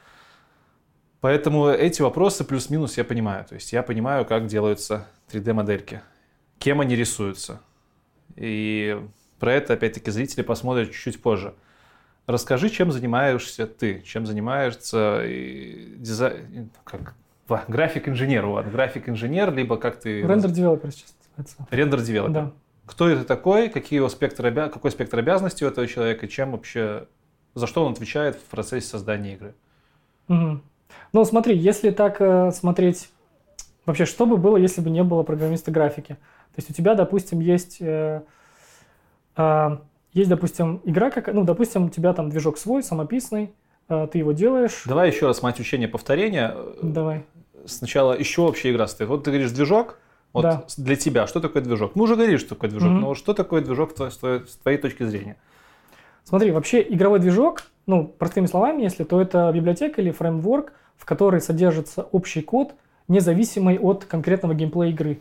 Поэтому эти вопросы плюс-минус я понимаю. То есть я понимаю, как делаются 3D-модельки, кем они рисуются. И про это, опять-таки, зрители посмотрят чуть-чуть позже. Расскажи, чем занимаешься ты, чем занимаешься дизайн, как graphics engineer, вот, graphics engineer, либо как ты... Render developer сейчас. называется. Render developer. Да. Кто это такой, какие его спектр, обя... какой спектр обязанностей у этого человека, чем вообще, за что он отвечает в процессе создания игры? Угу. Ну, смотри, если так э, смотреть, вообще, что бы было, если бы не было программиста графики? То есть у тебя, допустим, есть, э, э, есть, допустим, игра, как, ну, допустим, у тебя там движок свой, самописный, э, ты его делаешь. Давай еще раз мать учения повторения. Давай. Сначала еще общая игра стоит. Вот ты говоришь движок, вот Да. для тебя что такое движок? Мы уже говорили, что такое движок, Мгм. но что такое движок с твоей- с твоей, точки зрения? Смотри, вообще игровой движок, ну, простыми словами, если, то это библиотека или фреймворк, в которой содержится общий код, независимый от конкретного геймплея игры.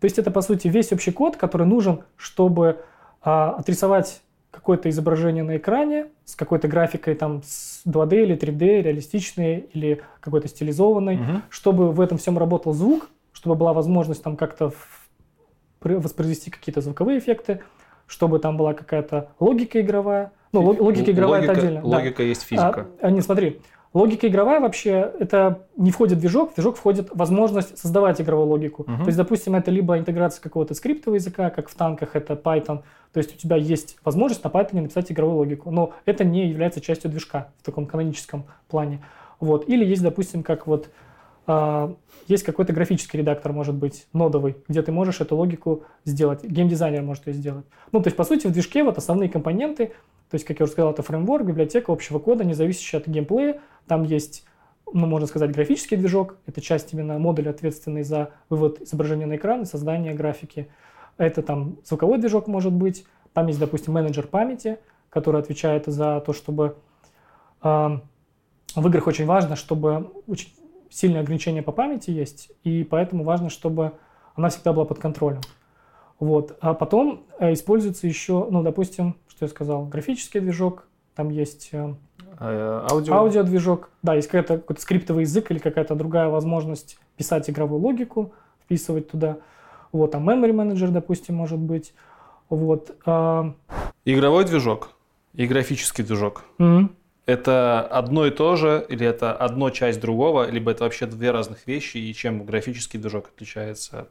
То есть это, по сути, весь общий код, который нужен, чтобы а, отрисовать какое-то изображение на экране с какой-то графикой там с 2D или 3D, реалистичной или какой-то стилизованной, Мгм. чтобы в этом всем работал звук, чтобы была возможность там как-то воспроизвести какие-то звуковые эффекты, чтобы там была какая-то логика игровая. Ну, лог- логика игровая логика, это отдельно. да. Логика есть физика. А, а, не, смотри, логика игровая вообще, это не входит в движок, в движок входит возможность создавать игровую логику. Мгм. То есть, допустим, это либо интеграция какого-то скриптового языка, как в танках это Python, то есть у тебя есть возможность на Python написать игровую логику, но это не является частью движка в таком каноническом плане. Вот. Или есть, допустим, как вот есть какой-то графический редактор, может быть, нодовый, где ты можешь эту логику сделать. Геймдизайнер может ее сделать. Ну, то есть, по сути, в движке вот основные компоненты, то есть, как я уже сказал, это фреймворк, библиотека общего кода, не зависящая от геймплея. Там есть, ну, можно сказать, графический движок. Это часть именно модуля, ответственный за вывод изображения на экран и создание графики. Это там звуковой движок может быть. Там есть, допустим, менеджер памяти, который отвечает за то, чтобы а, в играх очень важно, чтобы очень сильные ограничения по памяти есть, и поэтому важно, чтобы она всегда была под контролем. Вот. А потом э, используется еще, ну, допустим, что я сказал, графический движок, там есть э, Э, Аудио. аудиодвижок, да, есть какой-то, какой-то скриптовый язык или какая-то другая возможность писать игровую логику, вписывать туда. Вот, там memory менеджер, допустим, может быть. Вот. а, Игровой движок и графический движок. мгм. Это одно и то же, или это одно часть другого, либо это вообще две разных вещи, и чем графический движок отличается от...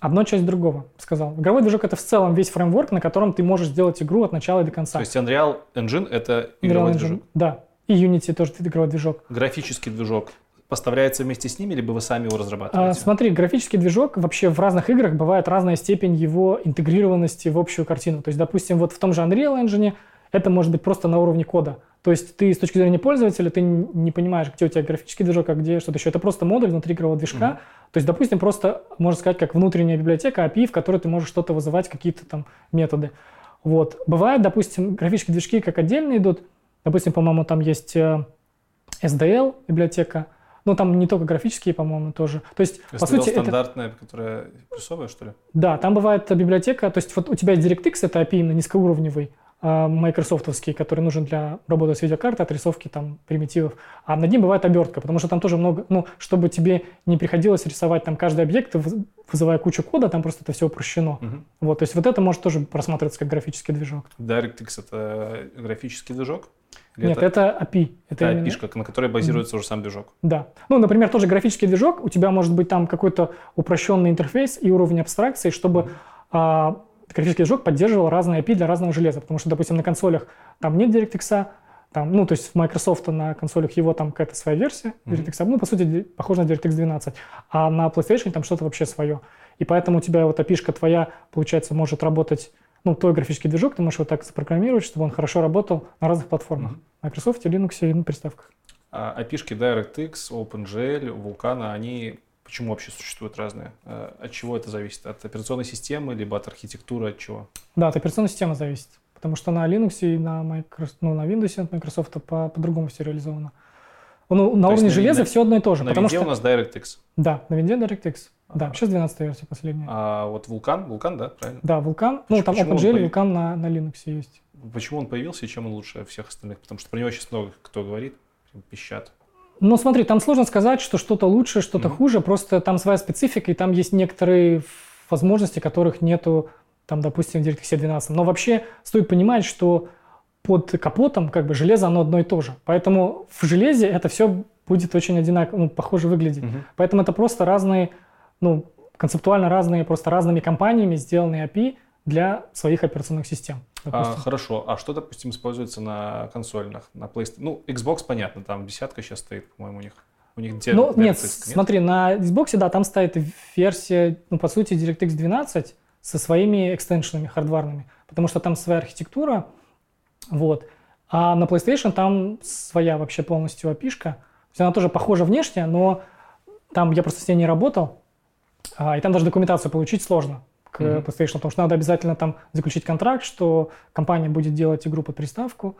Одно часть другого, сказал. Игровой движок это в целом весь фреймворк, на котором ты можешь сделать игру от начала и до конца. То есть Unreal Engine — это Unreal игровой Engine, движок. Да. И Unity тоже игровой движок. Графический движок поставляется вместе с ними, либо вы сами его А, разрабатываете? смотри, графический движок вообще в разных играх бывает разная степень его интегрированности в общую картину. То есть, допустим, вот в том же Unreal Engine это может быть просто на уровне кода. То есть ты с точки зрения пользователя, ты не понимаешь, где у тебя графический движок, а где что-то еще. Это просто модуль внутри игрового движка. Мгм. То есть, допустим, просто, можно сказать, как внутренняя библиотека API, в которой ты можешь что-то вызывать, какие-то там методы. Вот. Бывает, допустим, графические движки как отдельно идут. Допустим, по-моему, там есть э, SDL библиотека. Ну, там не только графические, по-моему, тоже. То есть, по SDL сути, это... стандартная, которая плюсовая, что ли? Да, там бывает библиотека, то есть вот у тебя есть DirectX, это API именно низкоуровневый, майкрософтовский, который нужен для работы с видеокартой, отрисовки там примитивов. А над ним бывает обертка, потому что там тоже много, ну, чтобы тебе не приходилось рисовать там каждый объект, выз- вызывая кучу кода, там просто это все упрощено. Мгм. Вот, то есть вот это может тоже просматриваться как графический движок. DirectX — это графический движок? Или Нет, это, API. Это это именно- API, на которой базируется уже сам движок? Да. Ну, например, тоже графический движок, у тебя может быть там какой-то упрощенный интерфейс и уровень абстракции, чтобы а, графический движок поддерживал разные API для разного железа. Потому что, допустим, на консолях там нет DirectX, там, ну, то есть в Microsoft на консолях его там какая-то своя версия. DirectX, ну, по сути, похоже на DirectX 12, а на PlayStation там что-то вообще свое. И поэтому у тебя вот API твоя, получается, может работать, ну, твой графический движок, ты можешь его так запрограммировать, чтобы он хорошо работал на разных платформах. Мгм. Microsoft, Linux и на приставках. А API DirectX, OpenGL, Vulkan, они почему вообще существуют разные? Э, От чего это зависит? От операционной системы, либо от архитектуры, от чего? Да, от операционной системы зависит. Потому что на Linux и на, Microsoft, ну, на Windows от Microsoft по- по-другому все реализовано. Ну, на То есть уровне на- железа на- все одно и то же. На потому винде что... у нас DirectX. Да, на винде DirectX. Да, Ага. сейчас 12 версия последняя. А вот Vulkan, Vulkan, да, правильно? Да, Vulkan. Ну, там почему он OpenGL, появ- Vulkan на, на Linux есть. Почему он появился и чем он лучше всех остальных? Потому что про него сейчас много кто говорит, прям пищат. Ну, смотри, там сложно сказать, что что-то лучше, что-то Мгм. хуже. Просто там своя специфика, и там есть некоторые возможности, которых нету, там, допустим, в DirectX 12. Но вообще стоит понимать, что под капотом как бы железо, оно одно и то же. Поэтому в железе это все будет очень одинаково, ну, похоже выглядеть. Мгм. Поэтому это просто разные, ну, концептуально разные, просто разными компаниями сделанные API для своих операционных систем. А, хорошо. А что, допустим, используется на консольных, на PlayStation? Ну, Xbox, понятно, там десятка сейчас стоит, по-моему, у них. У них те ну, нет, нет, смотри, на Xbox, да, там стоит версия, ну, по сути, DirectX 12 со своими экстеншенами хардварными, потому что там своя архитектура, вот. А на PlayStation там своя вообще полностью опишка. То есть она тоже похожа внешне, но там я просто с ней не работал, а, и там даже документацию получить сложно к mm-hmm. PlayStation, потому что надо обязательно там заключить контракт, что компания будет делать игру под приставку.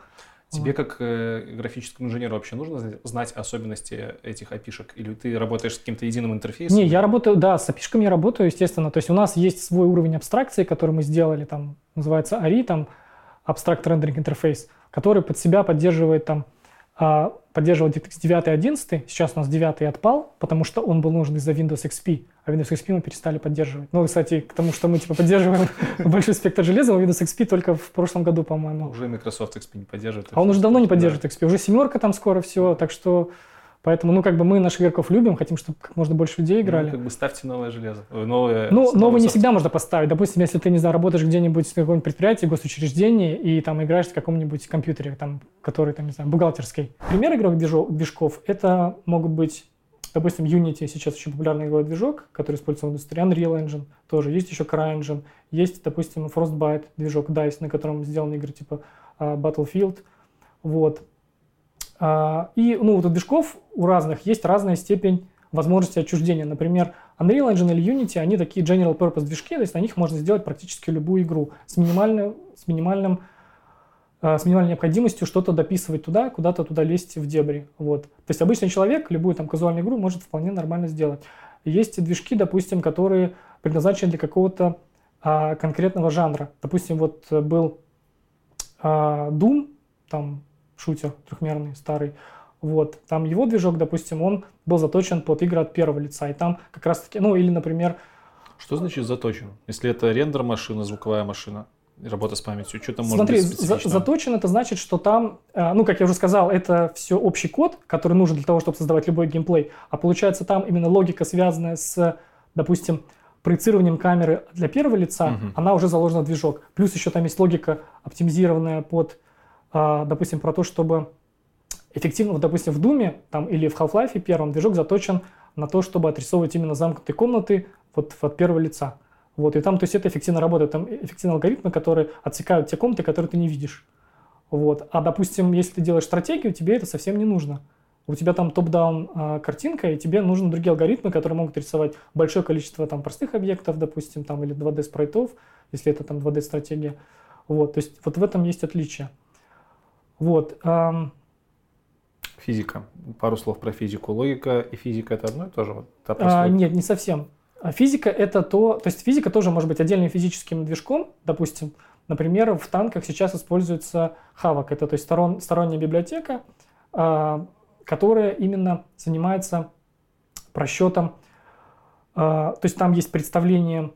Тебе как э, графическому инженеру вообще нужно знать особенности этих опишек? Или ты работаешь с каким-то единым интерфейсом? Не, я работаю, да, с опишками я работаю, естественно. То есть у нас есть свой уровень абстракции, который мы сделали, там называется ARI, там Abstract Rendering Interface, который под себя поддерживает там поддерживал DirectX 9 и 11, сейчас у нас 9 отпал, потому что он был нужен из-за Windows XP, а Windows XP мы перестали поддерживать. Ну, кстати, к тому, что мы типа поддерживаем большой спектр железа, но Windows XP только в прошлом году, по-моему. Уже Microsoft XP не поддерживает. А он уже давно не поддерживает XP, уже семерка там скоро все, так что Поэтому, ну, как бы мы наших игроков любим, хотим, чтобы как можно больше людей ну, играли. Ну, как бы ставьте новое железо. Э, новое, ну, новое не всегда можно поставить. Допустим, если ты, не знаю, работаешь где-нибудь в каком-нибудь предприятии, госучреждении, и там играешь в каком-нибудь компьютере, там, который, там, не знаю, бухгалтерский. Пример игровых движков — это могут быть Допустим, Unity сейчас очень популярный игровой движок, который используется в индустрии. Unreal Engine тоже. Есть еще CryEngine. Есть, допустим, Frostbite, движок DICE, на котором сделаны игры типа uh, Battlefield. Вот. А, и ну, вот у движков у разных есть разная степень возможности отчуждения. Например, Unreal Engine или Unity, они такие general purpose движки, то есть на них можно сделать практически любую игру с, минимальным, с, минимальным, а, с минимальной необходимостью что-то дописывать туда, куда-то туда лезть в дебри. Вот. То есть обычный человек любую там казуальную игру может вполне нормально сделать. Есть движки, допустим, которые предназначены для какого-то а, конкретного жанра. Допустим, вот был а, Doom, там шутер трехмерный, старый. Вот, там его движок, допустим, он был заточен под игры от первого лица. И там как раз таки, ну или, например... Что значит заточен? Если это рендер машина, звуковая машина, работа с памятью, что там Смотри, может быть за, заточен это значит, что там, э, ну, как я уже сказал, это все общий код, который нужен для того, чтобы создавать любой геймплей. А получается там именно логика, связанная с, допустим, проецированием камеры для первого лица, угу. она уже заложена в движок. Плюс еще там есть логика, оптимизированная под допустим, про то, чтобы эффективно, допустим, в Думе там, или в Half-Life первом движок заточен на то, чтобы отрисовывать именно замкнутые комнаты вот от первого лица. Вот, и там, то есть это эффективно работает. Там эффективные алгоритмы, которые отсекают те комнаты, которые ты не видишь. Вот. А, допустим, если ты делаешь стратегию, тебе это совсем не нужно. У тебя там топ-даун э, картинка, и тебе нужны другие алгоритмы, которые могут рисовать большое количество там простых объектов, допустим, там, или 2D спрайтов, если это там 2D стратегия. Вот, то есть вот в этом есть отличие. Вот. Физика. Пару слов про физику. Логика и физика это одно и то же? Вот, а, нет, не совсем. А физика это то, то есть физика тоже может быть отдельным физическим движком, допустим, например, в танках сейчас используется Havok, это то есть сторон, сторонняя библиотека, а, которая именно занимается просчетом, а, то есть там есть представление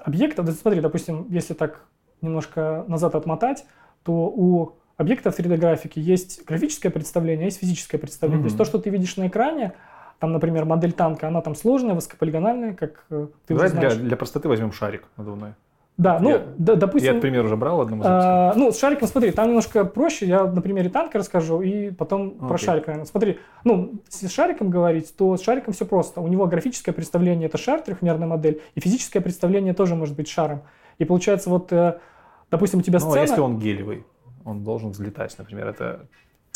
объекта, да, смотри, допустим, если так немножко назад отмотать, то у объектов 3D-графики есть графическое представление, есть физическое представление. Mm-hmm. То есть то, что ты видишь на экране, там, например, модель танка, она там сложная, высокополигональная, как э, ты Давай уже знаешь. Для, для простоты возьмем шарик надувной. Да, ну, я, да, допустим... Я, пример, уже брал одному из а, Ну, с шариком, смотри, там немножко проще. Я на примере танка расскажу и потом okay. про шарик, наверное. Смотри, ну, с шариком говорить, то с шариком все просто. У него графическое представление – это шар, трехмерная модель, и физическое представление тоже может быть шаром. И получается, вот, э, допустим, у тебя сцена... Ну, а если он гелевый? Он должен взлетать, например, это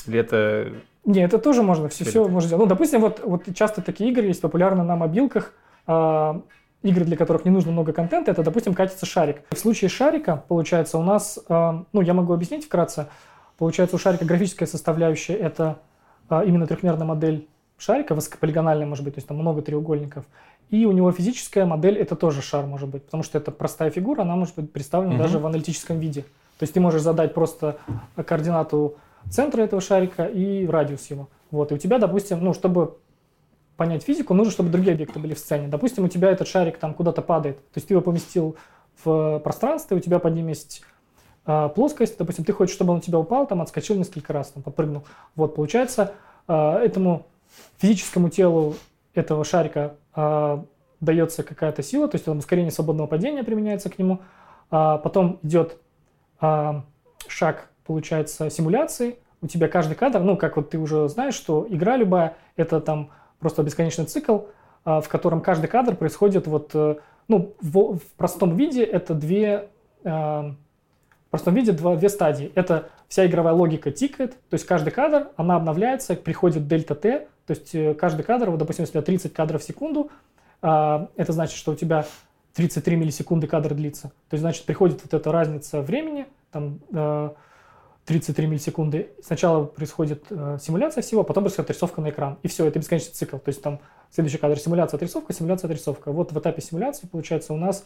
или это... Не, это тоже можно, все, все можно сделать. Ну, допустим, вот, вот часто такие игры есть популярны на мобилках, э, игры, для которых не нужно много контента, это, допустим, катится шарик. В случае шарика, получается, у нас, э, ну, я могу объяснить вкратце, получается, у шарика графическая составляющая – это э, именно трехмерная модель шарика, высокополигональная, может быть, то есть там много треугольников. И у него физическая модель – это тоже шар, может быть, потому что это простая фигура, она может быть представлена угу. даже в аналитическом виде. То есть ты можешь задать просто координату центра этого шарика и радиус его. Вот. И у тебя, допустим, ну, чтобы понять физику, нужно, чтобы другие объекты были в сцене. Допустим, у тебя этот шарик там куда-то падает. То есть ты его поместил в пространстве, у тебя под ним есть э, плоскость. Допустим, ты хочешь, чтобы он у тебя упал, там отскочил несколько раз, там подпрыгнул. Вот, получается, э, этому физическому телу этого шарика э, дается какая-то сила, то есть там ускорение свободного падения применяется к нему. А, потом идет а, шаг, получается, симуляции. У тебя каждый кадр, ну, как вот ты уже знаешь, что игра любая, это там просто бесконечный цикл, а, в котором каждый кадр происходит вот, э, ну, в, в простом виде это две, а, в простом виде два, две стадии. Это вся игровая логика тикает, то есть каждый кадр, она обновляется, приходит дельта t, то есть э, каждый кадр, вот, допустим, если у тебя 30 кадров в секунду, а, это значит, что у тебя 33 миллисекунды кадр длится. То есть, значит, приходит вот эта разница времени, там 33 миллисекунды. Сначала происходит э, симуляция всего, потом происходит отрисовка на экран. И все, это бесконечный цикл. То есть там следующий кадр симуляция, отрисовка, симуляция, отрисовка. Вот в этапе симуляции, получается, у нас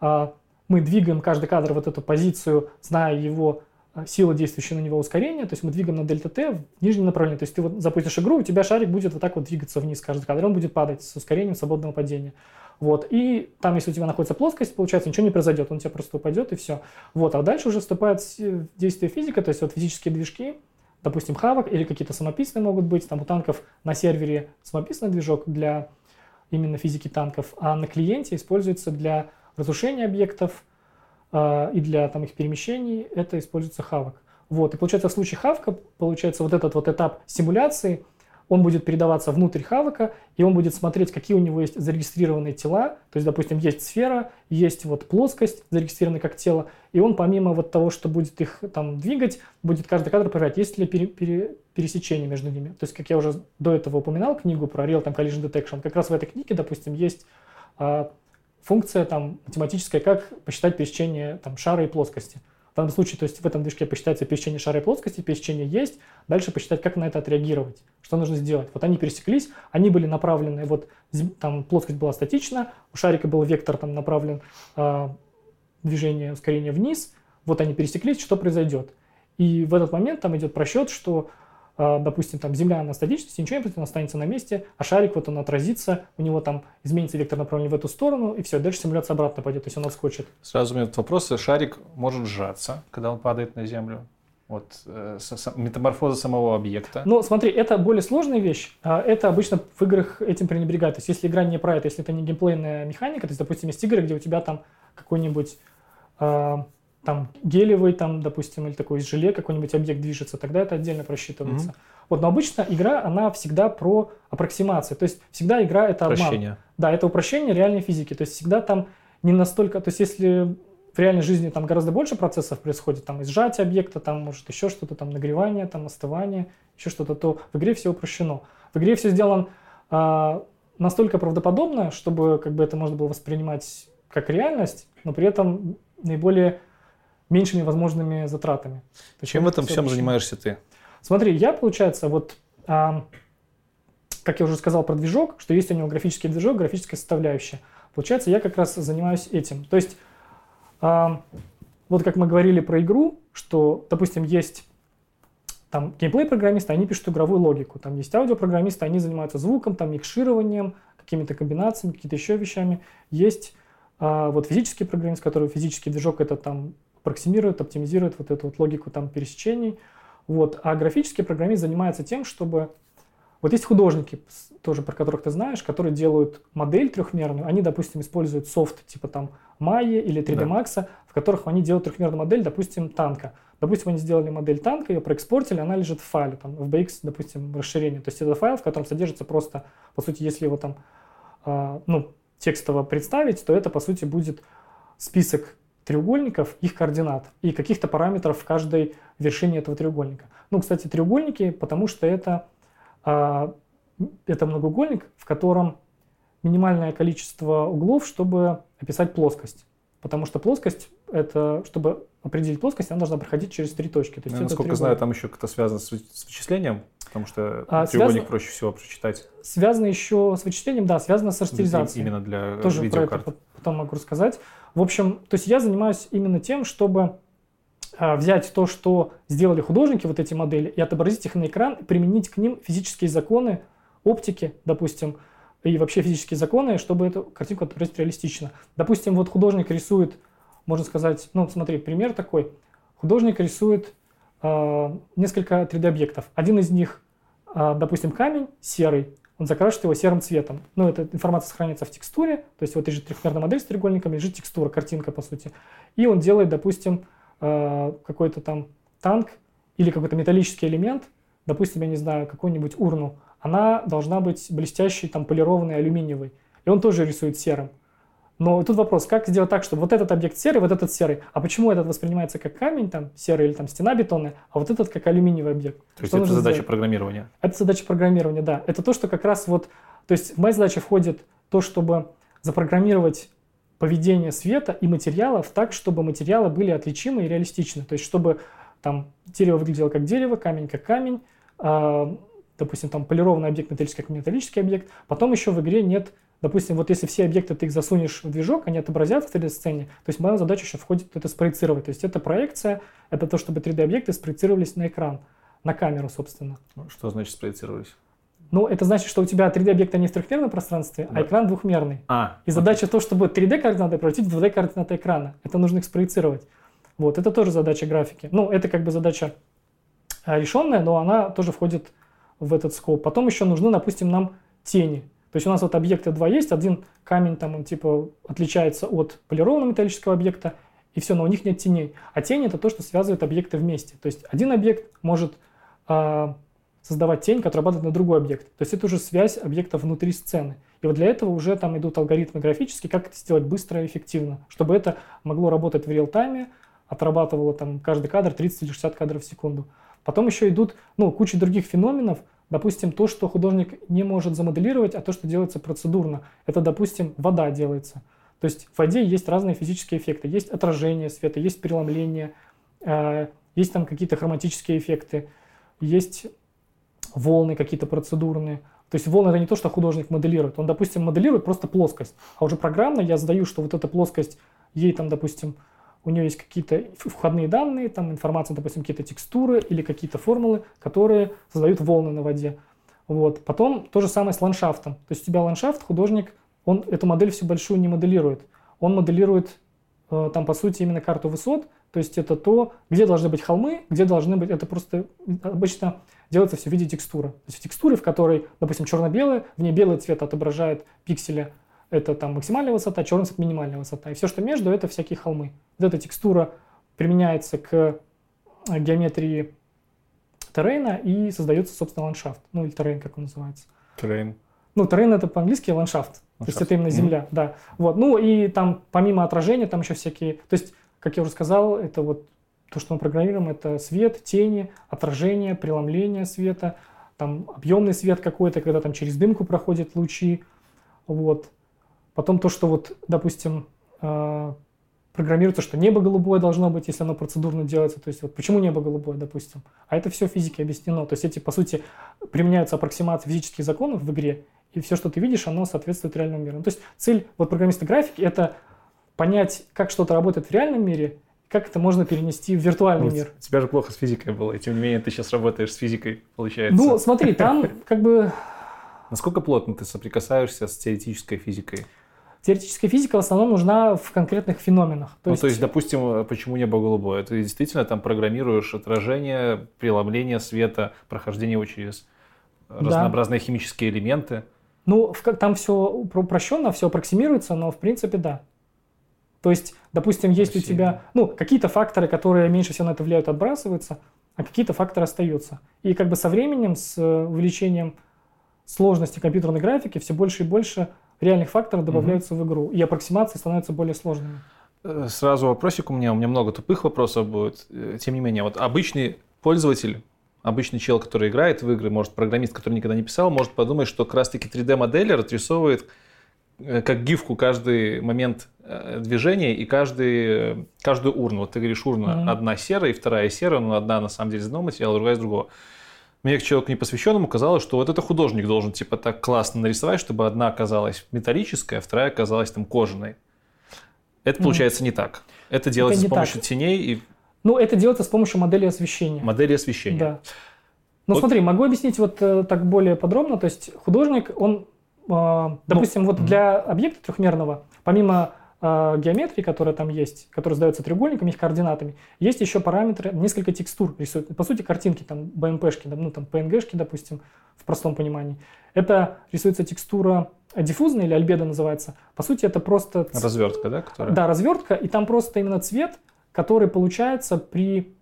э, мы двигаем каждый кадр вот эту позицию, зная его э, сила, действующая на него ускорение, то есть мы двигаем на дельта t в нижнем направлении. То есть ты вот запустишь игру, у тебя шарик будет вот так вот двигаться вниз каждый кадр, он будет падать с ускорением свободного падения. Вот. И там, если у тебя находится плоскость, получается, ничего не произойдет, он у тебя просто упадет и все. Вот. А дальше уже вступает действие физика, то есть вот физические движки, допустим, хавок или какие-то самописные могут быть. Там у танков на сервере самописный движок для именно физики танков, а на клиенте используется для разрушения объектов э, и для там, их перемещений, это используется хавок. Вот. И получается в случае хавка, получается вот этот вот этап симуляции – он будет передаваться внутрь хавока, и он будет смотреть, какие у него есть зарегистрированные тела. То есть, допустим, есть сфера, есть вот плоскость, зарегистрированная как тело, и он помимо вот того, что будет их там двигать, будет каждый кадр проверять, есть ли пере, пере, пересечение между ними. То есть, как я уже до этого упоминал книгу про Real Time Collision Detection, как раз в этой книге, допустим, есть а, функция там математическая, как посчитать пересечение там шара и плоскости. В данном случае, то есть в этом движке посчитается пересечение шара и плоскости, пересечение есть, дальше посчитать, как на это отреагировать, что нужно сделать. Вот они пересеклись, они были направлены, вот там плоскость была статична, у шарика был вектор там направлен э, движение, ускорение вниз, вот они пересеклись, что произойдет. И в этот момент там идет просчет, что допустим, там Земля на статичности, ничего не произойдет, она останется на месте, а шарик вот он отразится, у него там изменится вектор направления в эту сторону, и все, дальше симуляция обратно пойдет, то есть он отскочит. Сразу у меня вопрос, шарик может сжаться, когда он падает на Землю? Вот э, метаморфоза самого объекта. Ну, смотри, это более сложная вещь. А, это обычно в играх этим пренебрегают. То есть, если игра не про это, если это не геймплейная механика, то есть, допустим, есть игры, где у тебя там какой-нибудь э, там гелевый, там, допустим, или такой из желе какой-нибудь объект движется, тогда это отдельно просчитывается. Mm-hmm. Вот, но обычно игра, она всегда про аппроксимацию. То есть всегда игра это обман. Упрощение. Да, это упрощение реальной физики. То есть всегда там не настолько... То есть если в реальной жизни там гораздо больше процессов происходит, там изжатие объекта, там может еще что-то, там нагревание, там остывание, еще что-то, то в игре все упрощено. В игре все сделано а, настолько правдоподобно, чтобы как бы это можно было воспринимать как реальность, но при этом наиболее меньшими возможными затратами. Чем в этом всем занимаешься ты? Смотри, я, получается, вот, а, как я уже сказал про движок, что есть у него графический движок, графическая составляющая. Получается, я как раз занимаюсь этим. То есть, а, вот как мы говорили про игру, что, допустим, есть там геймплей-программисты, они пишут игровую логику. Там есть аудиопрограммисты, они занимаются звуком, там микшированием, какими-то комбинациями, какими-то еще вещами. Есть а, вот физический программист, который физический движок, это там проксимирует, оптимизирует вот эту вот логику там пересечений. Вот. А графический программист занимается тем, чтобы... Вот есть художники, тоже про которых ты знаешь, которые делают модель трехмерную. Они, допустим, используют софт типа там Maya или 3D Max, да. в которых они делают трехмерную модель, допустим, танка. Допустим, они сделали модель танка, ее проэкспортили, она лежит в файле, там, в BX, допустим, расширение. То есть это файл, в котором содержится просто, по сути, если его там, э, ну, текстово представить, то это, по сути, будет список треугольников, их координат и каких-то параметров в каждой вершине этого треугольника. Ну, кстати, треугольники, потому что это, э, это многоугольник, в котором минимальное количество углов, чтобы описать плоскость. Потому что плоскость, это, чтобы определить плоскость, она должна проходить через три точки. То есть Я, насколько знаю, там еще как-то связано с, с вычислением, потому что а, треугольник связано, проще всего прочитать. Связано еще с вычислением, да, связано с растеризацией. Именно для Тоже видеокарт. Про это потом могу рассказать. В общем, то есть я занимаюсь именно тем, чтобы а, взять то, что сделали художники, вот эти модели, и отобразить их на экран, и применить к ним физические законы оптики, допустим, и вообще физические законы, чтобы эту картинку отобразить реалистично. Допустим, вот художник рисует, можно сказать, ну смотри, пример такой. Художник рисует э, несколько 3D-объектов. Один из них, э, допустим, камень серый, он закрашивает его серым цветом. Ну, эта информация сохраняется в текстуре, то есть вот лежит трехмерная модель с треугольниками, лежит текстура, картинка, по сути. И он делает, допустим, э, какой-то там танк или какой-то металлический элемент, допустим, я не знаю, какую-нибудь урну, она должна быть блестящей, там, полированной, алюминиевой. И он тоже рисует серым. Но тут вопрос, как сделать так, чтобы вот этот объект серый, вот этот серый, а почему этот воспринимается как камень, там, серый или там стена бетонная, а вот этот как алюминиевый объект? То есть это задача сделать? программирования? Это задача программирования, да. Это то, что как раз вот, то есть в мои задачи входит то, чтобы запрограммировать поведение света и материалов так, чтобы материалы были отличимы и реалистичны. То есть чтобы там дерево выглядело как дерево, камень как камень, э, допустим, там полированный объект металлический как металлический объект. Потом еще в игре нет Допустим, вот если все объекты ты их засунешь в движок, они отобразят в 3D-сцене, то есть моя задача еще входит это спроецировать. То есть это проекция, это то, чтобы 3D-объекты спроецировались на экран, на камеру, собственно. Что значит спроецировались? Ну, это значит, что у тебя 3D-объекты не в трехмерном пространстве, а да. а экран двухмерный. А, И задача то, чтобы 3D-координаты превратить в 2D-координаты экрана. Это нужно их спроецировать. Вот, это тоже задача графики. Ну, это как бы задача а, решенная, но она тоже входит в этот скоп. Потом еще нужны, допустим, нам тени. То есть у нас вот объекты два есть, один камень там он типа отличается от полированного металлического объекта, и все, но у них нет теней. А тень это то, что связывает объекты вместе. То есть один объект может э, создавать тень, которая падает на другой объект. То есть это уже связь объекта внутри сцены. И вот для этого уже там идут алгоритмы графические, как это сделать быстро и эффективно, чтобы это могло работать в реал-тайме, отрабатывало там каждый кадр 30 или 60 кадров в секунду. Потом еще идут ну, куча других феноменов, Допустим, то, что художник не может замоделировать, а то, что делается процедурно. Это, допустим, вода делается. То есть в воде есть разные физические эффекты. Есть отражение света, есть преломление, э, есть там какие-то хроматические эффекты, есть волны какие-то процедурные. То есть волны это не то, что художник моделирует. Он, допустим, моделирует просто плоскость. А уже программно я задаю, что вот эта плоскость, ей там, допустим, у нее есть какие-то входные данные, там информация, допустим, какие-то текстуры или какие-то формулы, которые создают волны на воде. Вот. Потом то же самое с ландшафтом. То есть у тебя ландшафт, художник, он эту модель всю большую не моделирует. Он моделирует э, там, по сути, именно карту высот, то есть это то, где должны быть холмы, где должны быть, это просто обычно делается все в виде текстуры. То есть в текстуре, в которой, допустим, черно-белое, в ней белый цвет отображает пиксели это там максимальная высота, черный цвет минимальная высота. И все, что между, это всякие холмы. Вот эта текстура применяется к э, геометрии террейна и создается, собственно, ландшафт. Ну, или террейн, как он называется. Террейн. Ну, террейн это по-английски ландшафт. ландшафт. То есть это именно земля, mm-hmm. да. Вот. Ну, и там помимо отражения, там еще всякие... То есть, как я уже сказал, это вот то, что мы программируем, это свет, тени, отражение, преломление света, там объемный свет какой-то, когда там через дымку проходят лучи. Вот. Потом то, что вот, допустим, э, программируется, что небо голубое должно быть, если оно процедурно делается. То есть вот почему небо голубое, допустим. А это все физике объяснено. То есть эти, по сути, применяются аппроксимации физических законов в игре, и все, что ты видишь, оно соответствует реальному миру. То есть цель вот программиста графики – это понять, как что-то работает в реальном мире, как это можно перенести в виртуальный вот, мир. У тебя же плохо с физикой было, и тем не менее ты сейчас работаешь с физикой, получается. Ну, смотри, там как бы... Насколько плотно ты соприкасаешься с теоретической физикой? Теоретическая физика в основном нужна в конкретных феноменах. То, ну, есть... то есть, допустим, почему небо голубое? Ты действительно там программируешь отражение, преломление света, прохождение его через да. разнообразные химические элементы. Ну, там все упрощенно, все аппроксимируется, но в принципе да. То есть, допустим, есть Спасибо. у тебя, ну, какие-то факторы, которые меньше всего на это влияют, отбрасываются, а какие-то факторы остаются. И как бы со временем, с увеличением сложности компьютерной графики, все больше и больше реальных факторов добавляются угу. в игру, и аппроксимации становятся более сложными. Э, сразу вопросик у меня, у меня много тупых вопросов будет. Э, тем не менее, вот обычный пользователь, обычный чел, который играет в игры, может, программист, который никогда не писал, может подумать, что как раз-таки 3D-моделер отрисовывает э, как гифку каждый момент движения и каждый, каждую урну. Вот ты говоришь, урна mm-hmm. одна серая и вторая серая, но одна на самом деле из одного материала, другая из другого мне как человеку непосвященному казалось, что вот это художник должен типа так классно нарисовать, чтобы одна оказалась металлическая, а вторая оказалась там кожаной. Это получается mm. не так. Это делается это с помощью так. теней и... Ну, это делается с помощью модели освещения. Модели освещения. Да. Ну, вот. смотри, могу объяснить вот э, так более подробно. То есть художник, он, э, допустим, ну, вот mm. для объекта трехмерного, помимо геометрии, которая там есть, которая задается треугольниками, их координатами, есть еще параметры, несколько текстур рисуют. По сути, картинки, там, BMP-шки, ну, там, PNG-шки, допустим, в простом понимании. Это рисуется текстура диффузная или альбедо называется. По сути, это просто... Развертка, да? Которая... Да, развертка, и там просто именно цвет, который получается при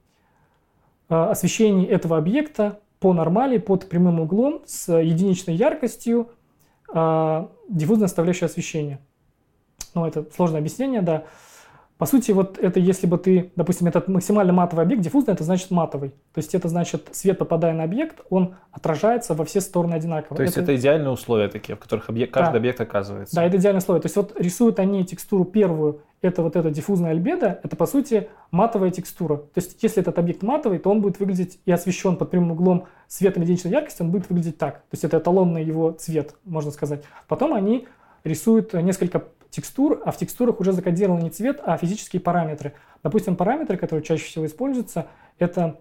э, освещении этого объекта по нормали, под прямым углом, с единичной яркостью, э, диффузное составляющее освещения. Ну, это сложное объяснение, да. По сути, вот это если бы ты, допустим, этот максимально матовый объект, диффузный, это значит матовый. То есть это значит, свет, попадая на объект, он отражается во все стороны одинаково. То есть это, это идеальные условия такие, в которых объект, каждый да. объект оказывается. Да, это идеальные условия. То есть вот рисуют они текстуру первую, это вот эта диффузная альбедо, это по сути матовая текстура. То есть если этот объект матовый, то он будет выглядеть и освещен под прямым углом светом единичной яркости, он будет выглядеть так. То есть это эталонный его цвет, можно сказать. Потом они рисуют несколько текстур, а в текстурах уже закодирован не цвет, а физические параметры. Допустим, параметры, которые чаще всего используются, это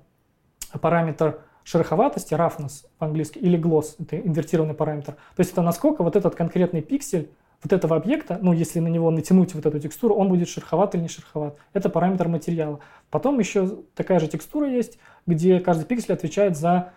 параметр шероховатости, roughness по-английски, или gloss, это инвертированный параметр. То есть это насколько вот этот конкретный пиксель вот этого объекта, ну, если на него натянуть вот эту текстуру, он будет шероховат или не шероховат. Это параметр материала. Потом еще такая же текстура есть, где каждый пиксель отвечает за,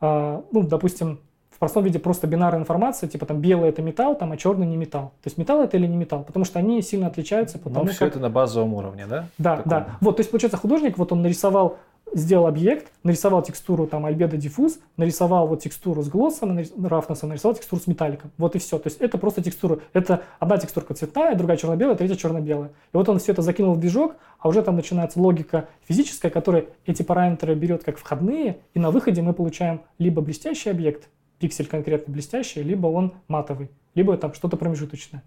э, ну, допустим, простом виде просто бинарная информация, типа там белый это металл, там, а черный не металл. То есть металл это или не металл, потому что они сильно отличаются. Потому Но все как... это на базовом уровне, да? Да, Таком... да. Вот, то есть получается художник, вот он нарисовал сделал объект, нарисовал текстуру там альбедо диффуз, нарисовал вот текстуру с глоссом, рафнесом, нарисовал текстуру с металликом. Вот и все. То есть это просто текстура. Это одна текстурка цветная, другая черно-белая, третья черно-белая. И вот он все это закинул в движок, а уже там начинается логика физическая, которая эти параметры берет как входные, и на выходе мы получаем либо блестящий объект, пиксель конкретно блестящий, либо он матовый, либо там что-то промежуточное.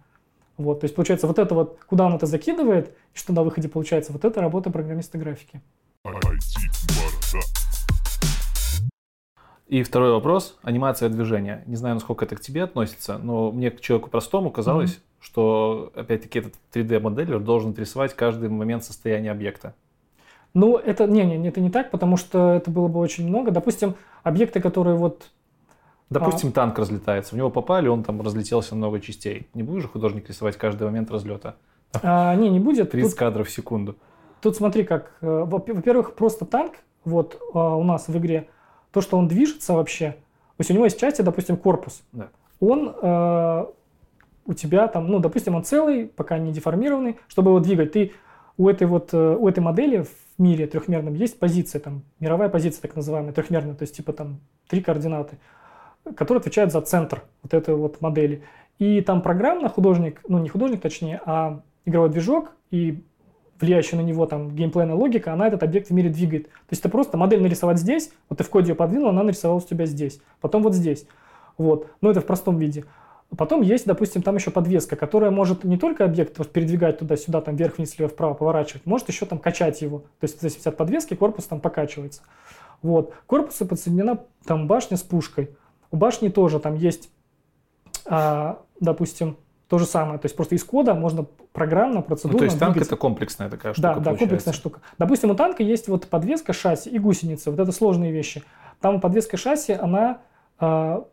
Вот, то есть получается вот это вот, куда он это закидывает, и что на выходе получается, вот это работа программиста графики. И второй вопрос, анимация движения. Не знаю, насколько это к тебе относится, но мне, к человеку простому, казалось, mm-hmm. что, опять-таки, этот 3D-моделер должен рисовать каждый момент состояния объекта. Ну, это не, не, это не так, потому что это было бы очень много. Допустим, объекты, которые вот Допустим, а... танк разлетается, в него попали, он там разлетелся на много частей. Не будешь же художник рисовать каждый момент разлета? А, не, не будет. 30 тут, кадров в секунду. Тут смотри, как, э, во-первых, просто танк, вот а, у нас в игре, то, что он движется вообще, то есть у него есть части, допустим, корпус. Да. Он э, у тебя там, ну, допустим, он целый, пока не деформированный, чтобы его двигать, ты у этой вот, э, у этой модели в мире трехмерном есть позиция, там, мировая позиция так называемая, трехмерная, то есть типа там три координаты который отвечает за центр вот этой вот модели. И там программно художник, ну не художник точнее, а игровой движок и влияющая на него там геймплейная логика, она этот объект в мире двигает. То есть это просто модель нарисовать здесь, вот ты в коде ее подвинул, она нарисовалась у тебя здесь, потом вот здесь. Вот. Но это в простом виде. Потом есть, допустим, там еще подвеска, которая может не только объект вот, передвигать туда-сюда, там вверх, вниз, лево, вправо, поворачивать, может еще там качать его. То есть в зависимости от подвески корпус там покачивается. Вот. Корпусу подсоединена там башня с пушкой. У башни тоже там есть, а, допустим, то же самое. То есть просто из кода можно программно, процедурно... Ну, то есть танк это комплексная такая штука, Да, да, комплексная штука. Допустим, у танка есть вот подвеска шасси и гусеница. Вот это сложные вещи. Там подвеска шасси, она... А,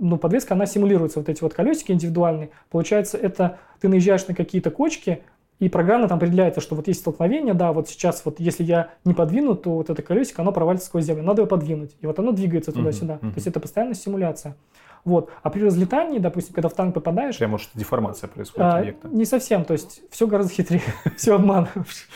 ну, подвеска, она симулируется, вот эти вот колесики индивидуальные. Получается, это ты наезжаешь на какие-то кочки, и программа там определяется, что вот есть столкновение, да, вот сейчас вот если я не подвину, то вот это колесико, оно провалится сквозь землю, надо его подвинуть. И вот оно двигается туда-сюда. Uh-huh, uh-huh. То есть это постоянная симуляция. Вот. А при разлетании, допустим, когда в танк попадаешь... Прямо может деформация происходит а, объекта. Не совсем, то есть все гораздо хитрее, все обман,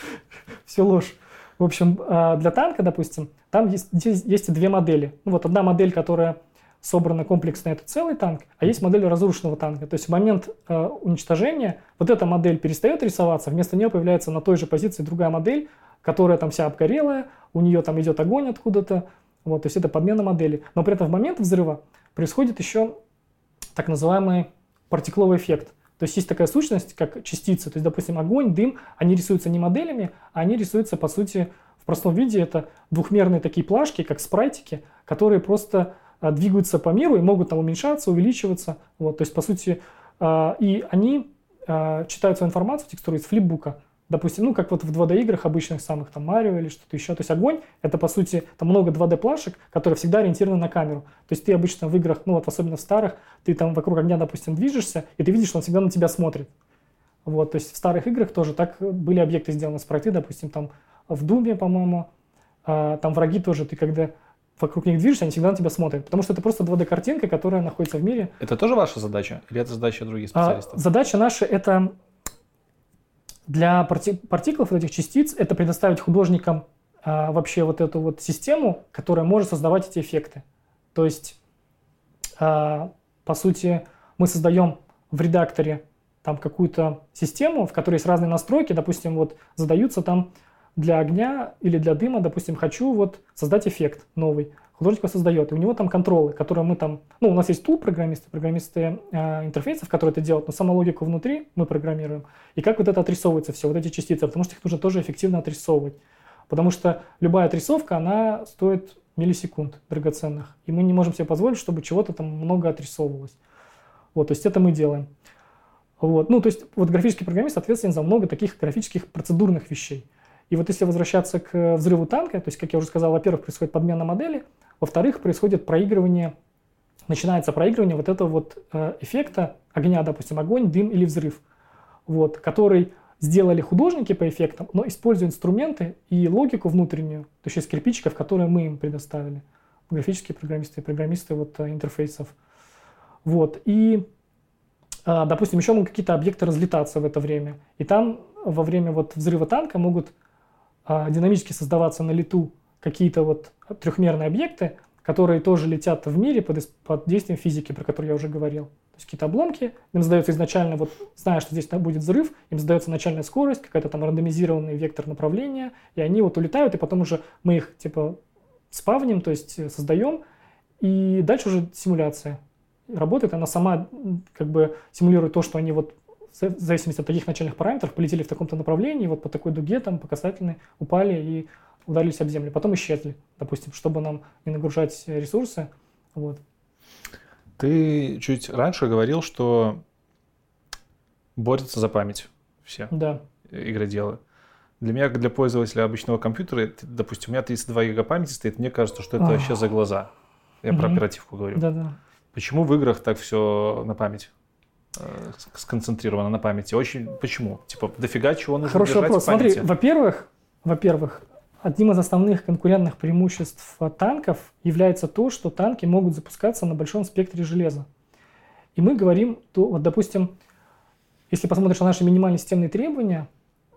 все ложь. В общем, а, для танка, допустим, там есть, есть две модели. Ну вот одна модель, которая собрано комплексно это целый танк, а есть модель разрушенного танка. То есть в момент э, уничтожения вот эта модель перестает рисоваться, вместо нее появляется на той же позиции другая модель, которая там вся обгорелая, у нее там идет огонь откуда-то. Вот, то есть это подмена модели. Но при этом в момент взрыва происходит еще так называемый партикловый эффект. То есть есть такая сущность, как частицы. То есть, допустим, огонь, дым, они рисуются не моделями, а они рисуются, по сути, в простом виде. Это двухмерные такие плашки, как спрайтики, которые просто двигаются по миру и могут там уменьшаться, увеличиваться. Вот, то есть, по сути, а, и они а, читают свою информацию, текстуру из флипбука. Допустим, ну, как вот в 2D-играх обычных самых, там, Марио или что-то еще. То есть огонь — это, по сути, там много 2D-плашек, которые всегда ориентированы на камеру. То есть ты обычно в играх, ну, вот особенно в старых, ты там вокруг огня, допустим, движешься, и ты видишь, что он всегда на тебя смотрит. Вот, то есть в старых играх тоже так были объекты сделаны, спрайты, допустим, там в Думе, по-моему, а, там враги тоже, ты когда вокруг них движешься, они всегда на тебя смотрят. Потому что это просто 2D-картинка, которая находится в мире. Это тоже ваша задача? Или это задача других а, специалистов? А, задача наша – это для парти- партиклов, этих частиц, это предоставить художникам а, вообще вот эту вот систему, которая может создавать эти эффекты. То есть, а, по сути, мы создаем в редакторе там какую-то систему, в которой есть разные настройки, допустим, вот задаются там для огня или для дыма, допустим, хочу вот создать эффект новый. Художник его создает, и у него там контролы, которые мы там... Ну, у нас есть тул программисты, программисты э, интерфейсов, которые это делают, но саму логику внутри мы программируем. И как вот это отрисовывается все, вот эти частицы, потому что их нужно тоже эффективно отрисовывать. Потому что любая отрисовка, она стоит миллисекунд драгоценных. И мы не можем себе позволить, чтобы чего-то там много отрисовывалось. Вот, то есть это мы делаем. Вот. Ну, то есть вот графический программист ответственен за много таких графических процедурных вещей. И вот если возвращаться к взрыву танка, то есть, как я уже сказал, во-первых, происходит подмена модели, во-вторых, происходит проигрывание, начинается проигрывание вот этого вот э, эффекта огня, допустим, огонь, дым или взрыв, вот, который сделали художники по эффектам, но используя инструменты и логику внутреннюю, то есть из кирпичиков, которые мы им предоставили, графические программисты и программисты вот э, интерфейсов. Вот, и а, допустим, еще могут какие-то объекты разлетаться в это время. И там во время вот взрыва танка могут динамически создаваться на лету какие-то вот трехмерные объекты, которые тоже летят в мире под, под действием физики, про которую я уже говорил. То есть какие-то обломки, им задается изначально, вот зная, что здесь будет взрыв, им задается начальная скорость, какая-то там рандомизированный вектор направления, и они вот улетают, и потом уже мы их типа спавним, то есть э, создаем, и дальше уже симуляция работает, она сама как бы симулирует то, что они вот в зависимости от таких начальных параметров, полетели в таком-то направлении, вот по такой дуге там по касательной упали и ударились об землю. Потом исчезли, допустим, чтобы нам не нагружать ресурсы. Вот. Ты чуть раньше говорил, что борются за память все да. игроделы. Для меня, как для пользователя обычного компьютера, допустим, у меня 32 гига памяти стоит, мне кажется, что это вообще за глаза. Я угу. про оперативку говорю. Да-да. Почему в играх так все на память? Э, сконцентрировано на памяти. Очень почему? Типа дофига чего нужно Хороший вопрос. Смотри, во-первых, во-первых, одним из основных конкурентных преимуществ танков является то, что танки могут запускаться на большом спектре железа. И мы говорим, то, вот, допустим, если посмотришь на наши минимальные системные требования,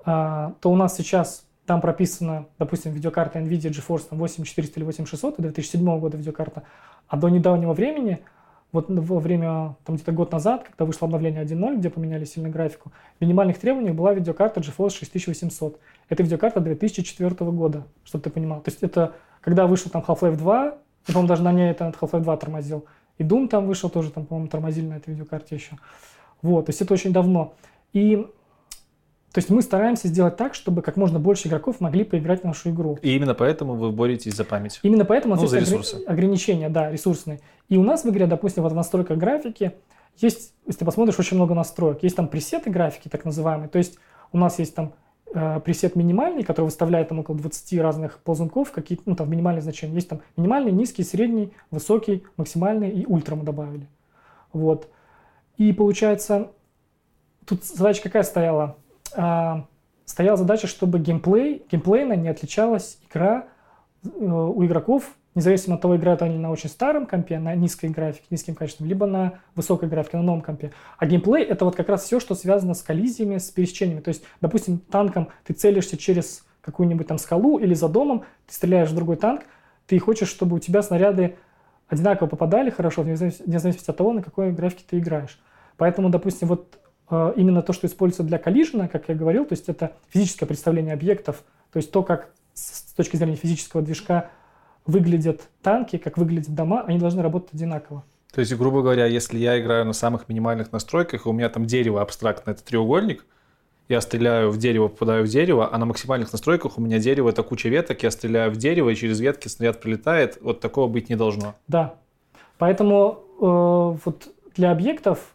а, то у нас сейчас там прописано, допустим, видеокарта NVIDIA GeForce 8400 или 8600, 2007 года видеокарта, а до недавнего времени – вот во время, там где-то год назад, когда вышло обновление 1.0, где поменяли сильно графику, в минимальных требованиях была видеокарта GeForce 6800. Это видеокарта 2004 года, чтобы ты понимал. То есть это когда вышел там Half-Life 2, я, по-моему, даже на ней этот Half-Life 2 тормозил. И Doom там вышел тоже, там, по-моему, тормозили на этой видеокарте еще. Вот, то есть это очень давно. И то есть мы стараемся сделать так, чтобы как можно больше игроков могли поиграть в нашу игру. И именно поэтому вы боретесь за память. Именно поэтому ну, нас есть огр... ограничения, да, ресурсные. И у нас в игре, допустим, вот в настройках графики есть, если ты посмотришь, очень много настроек. Есть там пресеты графики, так называемые. То есть у нас есть там э, пресет минимальный, который выставляет там около 20 разных ползунков, какие ну там минимальные значения. Есть там минимальный, низкий, средний, высокий, максимальный и ультра мы добавили. Вот. И получается, тут задача какая стояла? А, стояла задача, чтобы геймплей, геймплейно не отличалась игра э, у игроков, независимо от того, играют они на очень старом компе, на низкой графике, низким качеством, либо на высокой графике, на новом компе. А геймплей — это вот как раз все, что связано с коллизиями, с пересечениями. То есть, допустим, танком ты целишься через какую-нибудь там скалу или за домом, ты стреляешь в другой танк, ты хочешь, чтобы у тебя снаряды одинаково попадали хорошо, вне зависимости от того, на какой графике ты играешь. Поэтому, допустим, вот именно то, что используется для коллижена, как я говорил, то есть это физическое представление объектов, то есть то, как с точки зрения физического движка выглядят танки, как выглядят дома, они должны работать одинаково. То есть, грубо говоря, если я играю на самых минимальных настройках, и у меня там дерево абстрактно, это треугольник, я стреляю в дерево, попадаю в дерево, а на максимальных настройках у меня дерево это куча веток, я стреляю в дерево, и через ветки снаряд прилетает. Вот такого быть не должно. Да. Поэтому э, вот для объектов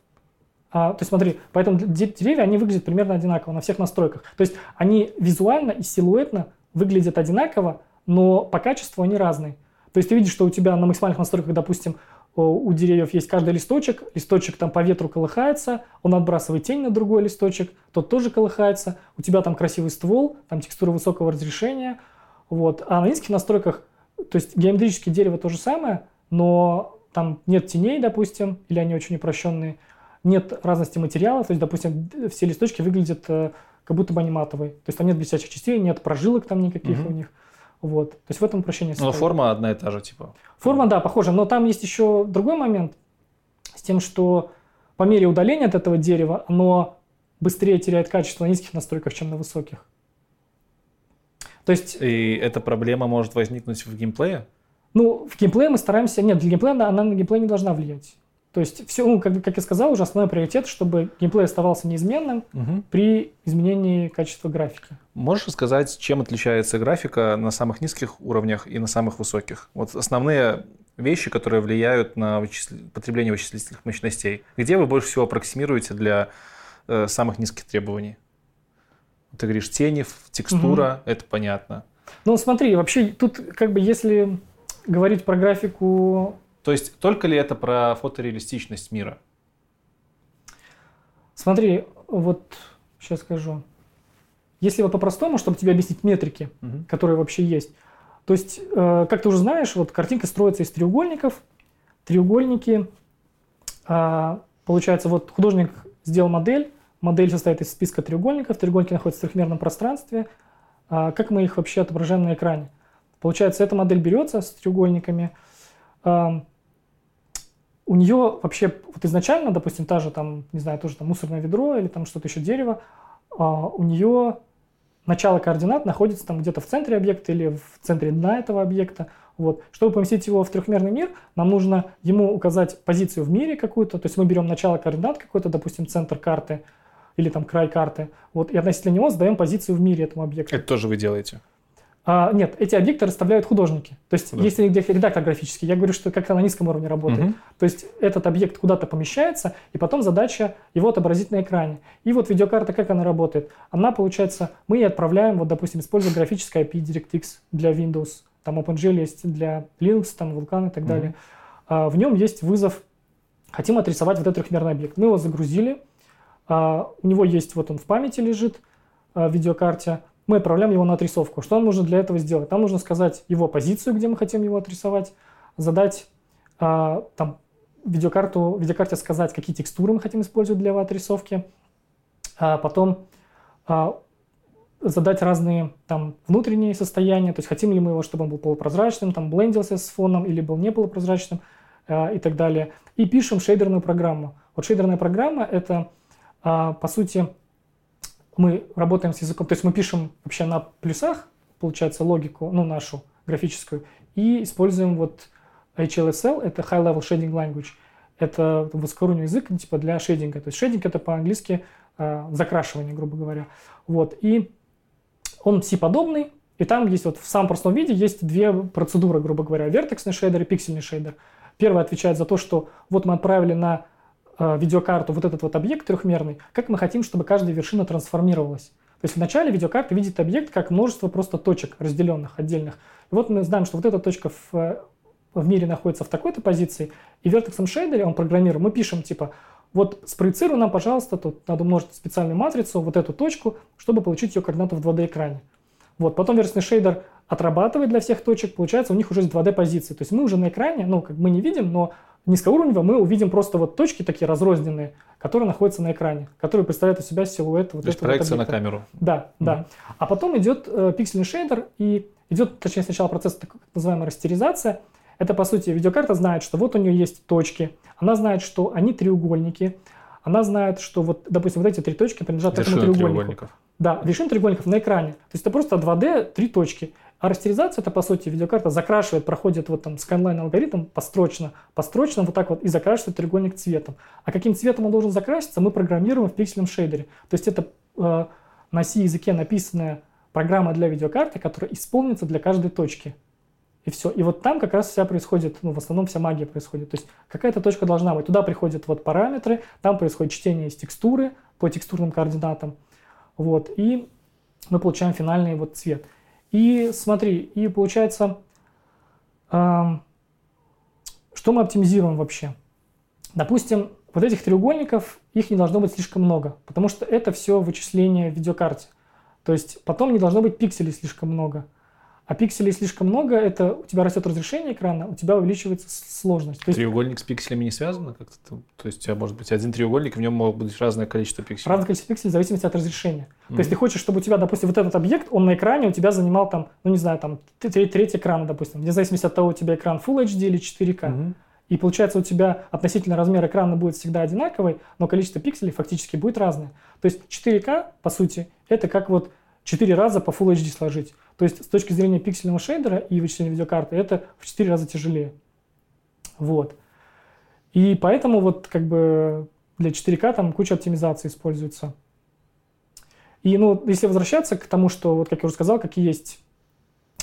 а, то есть смотри, поэтому деревья, они выглядят примерно одинаково на всех настройках. То есть они визуально и силуэтно выглядят одинаково, но по качеству они разные. То есть ты видишь, что у тебя на максимальных настройках, допустим, у деревьев есть каждый листочек, листочек там по ветру колыхается, он отбрасывает тень на другой листочек, тот тоже колыхается, у тебя там красивый ствол, там текстура высокого разрешения, вот. А на низких настройках, то есть геометрические дерево то же самое, но там нет теней, допустим, или они очень упрощенные, нет разности материала, то есть, допустим, все листочки выглядят э, как будто бы они матовые, то есть там нет блестящих частей, нет прожилок там никаких угу. у них. Вот. То есть в этом упрощение Но форма одна и та же, типа. Форма, да, похожа. Но там есть еще другой момент с тем, что по мере удаления от этого дерева оно быстрее теряет качество на низких настройках, чем на высоких. То есть... И эта проблема может возникнуть в геймплее? Ну, в геймплее мы стараемся... Нет, для геймплея она на геймплей не должна влиять. То есть все, ну, как, как я сказал, уже основной приоритет, чтобы геймплей оставался неизменным угу. при изменении качества графики. Можешь сказать, чем отличается графика на самых низких уровнях и на самых высоких? Вот основные вещи, которые влияют на вычисл... потребление вычислительных мощностей. Где вы больше всего аппроксимируете для э, самых низких требований? Ты говоришь тени, текстура, угу. это понятно. Ну смотри, вообще тут как бы если говорить про графику то есть только ли это про фотореалистичность мира? Смотри, вот сейчас скажу. Если вот по-простому, чтобы тебе объяснить метрики, угу. которые вообще есть. То есть, э, как ты уже знаешь, вот картинка строится из треугольников. Треугольники, э, получается, вот художник сделал модель. Модель состоит из списка треугольников. Треугольники находятся в трехмерном пространстве. А как мы их вообще отображаем на экране? Получается, эта модель берется с треугольниками, у нее вообще вот изначально, допустим, та же там, не знаю, тоже там мусорное ведро или там что-то еще дерево, а, у нее начало координат находится там где-то в центре объекта или в центре дна этого объекта. Вот. Чтобы поместить его в трехмерный мир, нам нужно ему указать позицию в мире какую-то. То есть мы берем начало координат какой-то, допустим, центр карты или там край карты, вот, и относительно него задаем позицию в мире этому объекту. Это тоже вы делаете? А, нет, эти объекты расставляют художники. То есть, если редактор графический, я говорю, что как-то на низком уровне работает. Угу. То есть, этот объект куда-то помещается, и потом задача его отобразить на экране. И вот видеокарта, как она работает? Она, получается, мы ей отправляем, вот, допустим, используя графическое IP DirectX для Windows, там OpenGL есть для Linux, там Vulkan и так угу. далее. А, в нем есть вызов, хотим отрисовать вот этот трехмерный объект. Мы его загрузили, а, у него есть, вот он в памяти лежит, а, в видеокарте, мы отправляем его на отрисовку. Что нам нужно для этого сделать? Нам нужно сказать его позицию, где мы хотим его отрисовать, задать а, там видеокарту, видеокарте сказать, какие текстуры мы хотим использовать для его отрисовки, а потом а, задать разные там внутренние состояния, то есть хотим ли мы его, чтобы он был полупрозрачным, там блендился с фоном или был не полупрозрачным а, и так далее. И пишем шейдерную программу. Вот шейдерная программа это а, по сути мы работаем с языком, то есть мы пишем вообще на плюсах, получается, логику, ну, нашу графическую, и используем вот HLSL, это High Level Shading Language, это высокоуровневый язык типа для шейдинга. То есть шейдинг это по-английски э, закрашивание, грубо говоря. Вот. И он C-подобный, и там есть вот в самом простом виде есть две процедуры, грубо говоря, вертексный шейдер и пиксельный шейдер. Первый отвечает за то, что вот мы отправили на видеокарту вот этот вот объект трехмерный, как мы хотим, чтобы каждая вершина трансформировалась. То есть вначале видеокарта видит объект как множество просто точек разделенных, отдельных. И вот мы знаем, что вот эта точка в, э, в мире находится в такой-то позиции, и в вертексом шейдере он программирует, мы пишем типа, вот спроецируй нам, пожалуйста, тут надо умножить специальную матрицу, вот эту точку, чтобы получить ее координаты в 2D экране. Вот, потом вертексный шейдер отрабатывает для всех точек, получается у них уже есть 2D позиции. То есть мы уже на экране, ну, как мы не видим, но низкоуровневого мы увидим просто вот точки такие разрозненные, которые находятся на экране, которые представляют из себя силуэт вот То есть проекция вот на камеру. Да, mm-hmm. да. А потом идет э, пиксельный шейдер и идет, точнее, сначала процесс так называемая растеризация. Это, по сути, видеокарта знает, что вот у нее есть точки, она знает, что они треугольники, она знает, что вот, допустим, вот эти три точки принадлежат этому треугольнику. Да, вершина треугольников на экране. То есть это просто 2D, три точки. А растеризация это, по сути, видеокарта закрашивает, проходит вот там сканлайн алгоритм построчно, построчно вот так вот и закрашивает треугольник цветом. А каким цветом он должен закраситься, мы программируем в пиксельном шейдере. То есть это э, на C-языке написанная программа для видеокарты, которая исполнится для каждой точки. И все. И вот там как раз вся происходит, ну, в основном вся магия происходит. То есть какая-то точка должна быть. Туда приходят вот параметры, там происходит чтение из текстуры по текстурным координатам. Вот. И мы получаем финальный вот цвет. И смотри, и получается, э, что мы оптимизируем вообще? Допустим, вот этих треугольников, их не должно быть слишком много, потому что это все вычисление в видеокарте. То есть потом не должно быть пикселей слишком много. А пикселей слишком много, это у тебя растет разрешение экрана, у тебя увеличивается сложность. То есть, треугольник с пикселями не связано как-то? То есть у тебя может быть один треугольник, в нем может быть разное количество пикселей? Разное количество пикселей в зависимости от разрешения. Mm-hmm. То есть ты хочешь, чтобы у тебя, допустим, вот этот объект, он на экране у тебя занимал там, ну не знаю, там треть, треть экрана, допустим, вне зависимости от того, у тебя экран Full HD или 4K. Mm-hmm. И получается у тебя относительно размер экрана будет всегда одинаковый, но количество пикселей фактически будет разное. То есть 4К, по сути, это как вот 4 раза по Full HD сложить. То есть с точки зрения пиксельного шейдера и вычисления видеокарты это в 4 раза тяжелее. Вот. И поэтому вот как бы для 4К там куча оптимизации используется. И ну, если возвращаться к тому, что, вот как я уже сказал, какие есть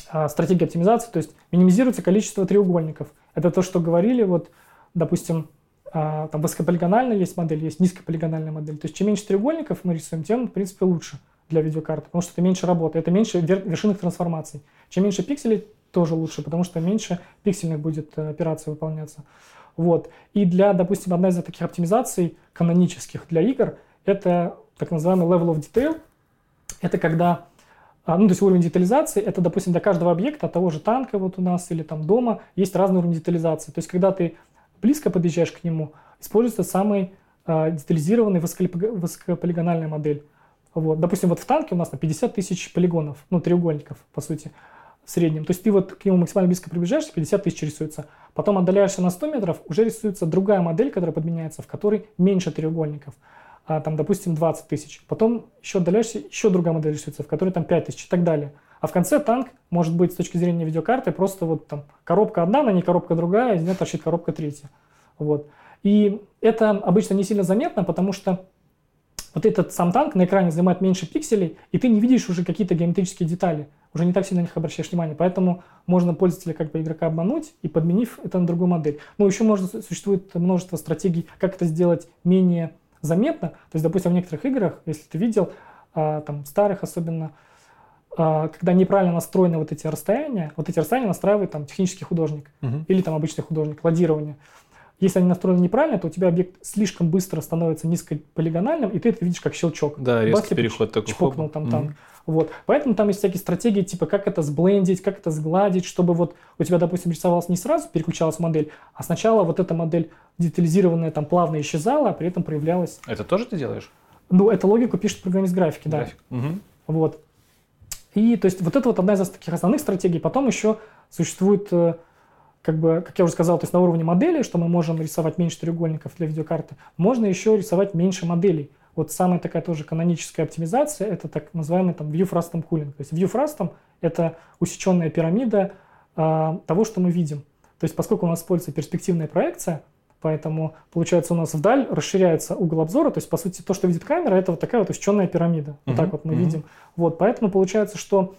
а, стратегии оптимизации, то есть минимизируется количество треугольников. Это то, что говорили, вот, допустим, а, там высокополигональная есть модель, есть низкополигональная модель. То есть чем меньше треугольников мы рисуем, тем, в принципе, лучше для видеокарты, потому что это меньше работы, это меньше вершинных трансформаций. Чем меньше пикселей, тоже лучше, потому что меньше пиксельных будет э, операций выполняться. Вот. И для, допустим, одна из таких оптимизаций канонических для игр, это так называемый level of detail. Это когда, а, ну, то есть уровень детализации, это, допустим, для каждого объекта, того же танка вот у нас или там дома, есть разный уровень детализации. То есть, когда ты близко подъезжаешь к нему, используется самый э, детализированный высокополигональная модель. Вот. Допустим, вот в танке у нас на 50 тысяч полигонов, ну, треугольников, по сути, в среднем. То есть ты вот к нему максимально близко приближаешься, 50 тысяч рисуется. Потом отдаляешься на 100 метров, уже рисуется другая модель, которая подменяется, в которой меньше треугольников. А, там, допустим, 20 тысяч. Потом еще отдаляешься, еще другая модель рисуется, в которой там 5 тысяч и так далее. А в конце танк может быть с точки зрения видеокарты просто вот там коробка одна, на ней коробка другая, из нее торчит коробка третья. Вот. И это обычно не сильно заметно, потому что вот этот сам танк на экране занимает меньше пикселей, и ты не видишь уже какие-то геометрические детали, уже не так сильно на них обращаешь внимание. Поэтому можно пользователя как бы игрока обмануть и подменив это на другую модель. Ну, еще можно, существует множество стратегий, как это сделать менее заметно. То есть, допустим, в некоторых играх, если ты видел, а, там старых особенно, а, когда неправильно настроены вот эти расстояния, вот эти расстояния настраивает там технический художник угу. или там обычный художник, ладирование. Если они настроены неправильно, то у тебя объект слишком быстро становится низкополигональным, и ты это видишь как щелчок. Да, резкий Бас, переход такой. Чпокнул там танк. Mm-hmm. Вот. Поэтому там есть всякие стратегии, типа как это сблендить, как это сгладить, чтобы вот у тебя, допустим, рисовалась не сразу, переключалась модель, а сначала вот эта модель детализированная там плавно исчезала, а при этом проявлялась. Это тоже ты делаешь? Ну, эту логику пишет программист графики, да. График. Угу. Вот. И то есть вот это вот одна из таких основных стратегий. Потом еще существует э, как бы, как я уже сказал, то есть на уровне модели, что мы можем рисовать меньше треугольников для видеокарты, можно еще рисовать меньше моделей. Вот самая такая тоже каноническая оптимизация, это так называемый там view frustum cooling. То есть view frustum – это усеченная пирамида э, того, что мы видим. То есть поскольку у нас используется перспективная проекция, поэтому получается у нас вдаль расширяется угол обзора, то есть по сути то, что видит камера, это вот такая вот усеченная пирамида. Вот uh-huh, так вот мы uh-huh. видим. Вот, поэтому получается, что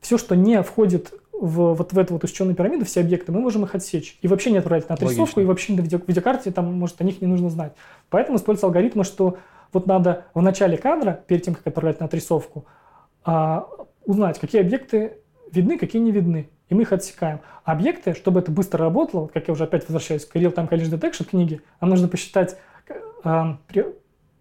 все, что не входит в, вот в эту вот усеченную пирамиду все объекты, мы можем их отсечь. И вообще не отправить на отрисовку, Логично. и вообще на видео, видеокарте, там, может, о них не нужно знать. Поэтому используются алгоритмы, что вот надо в начале кадра, перед тем, как отправлять на отрисовку, а, узнать, какие объекты видны, какие не видны. И мы их отсекаем. А объекты, чтобы это быстро работало, вот как я уже опять возвращаюсь к Real Time College Detection книги, нам нужно посчитать, а, при,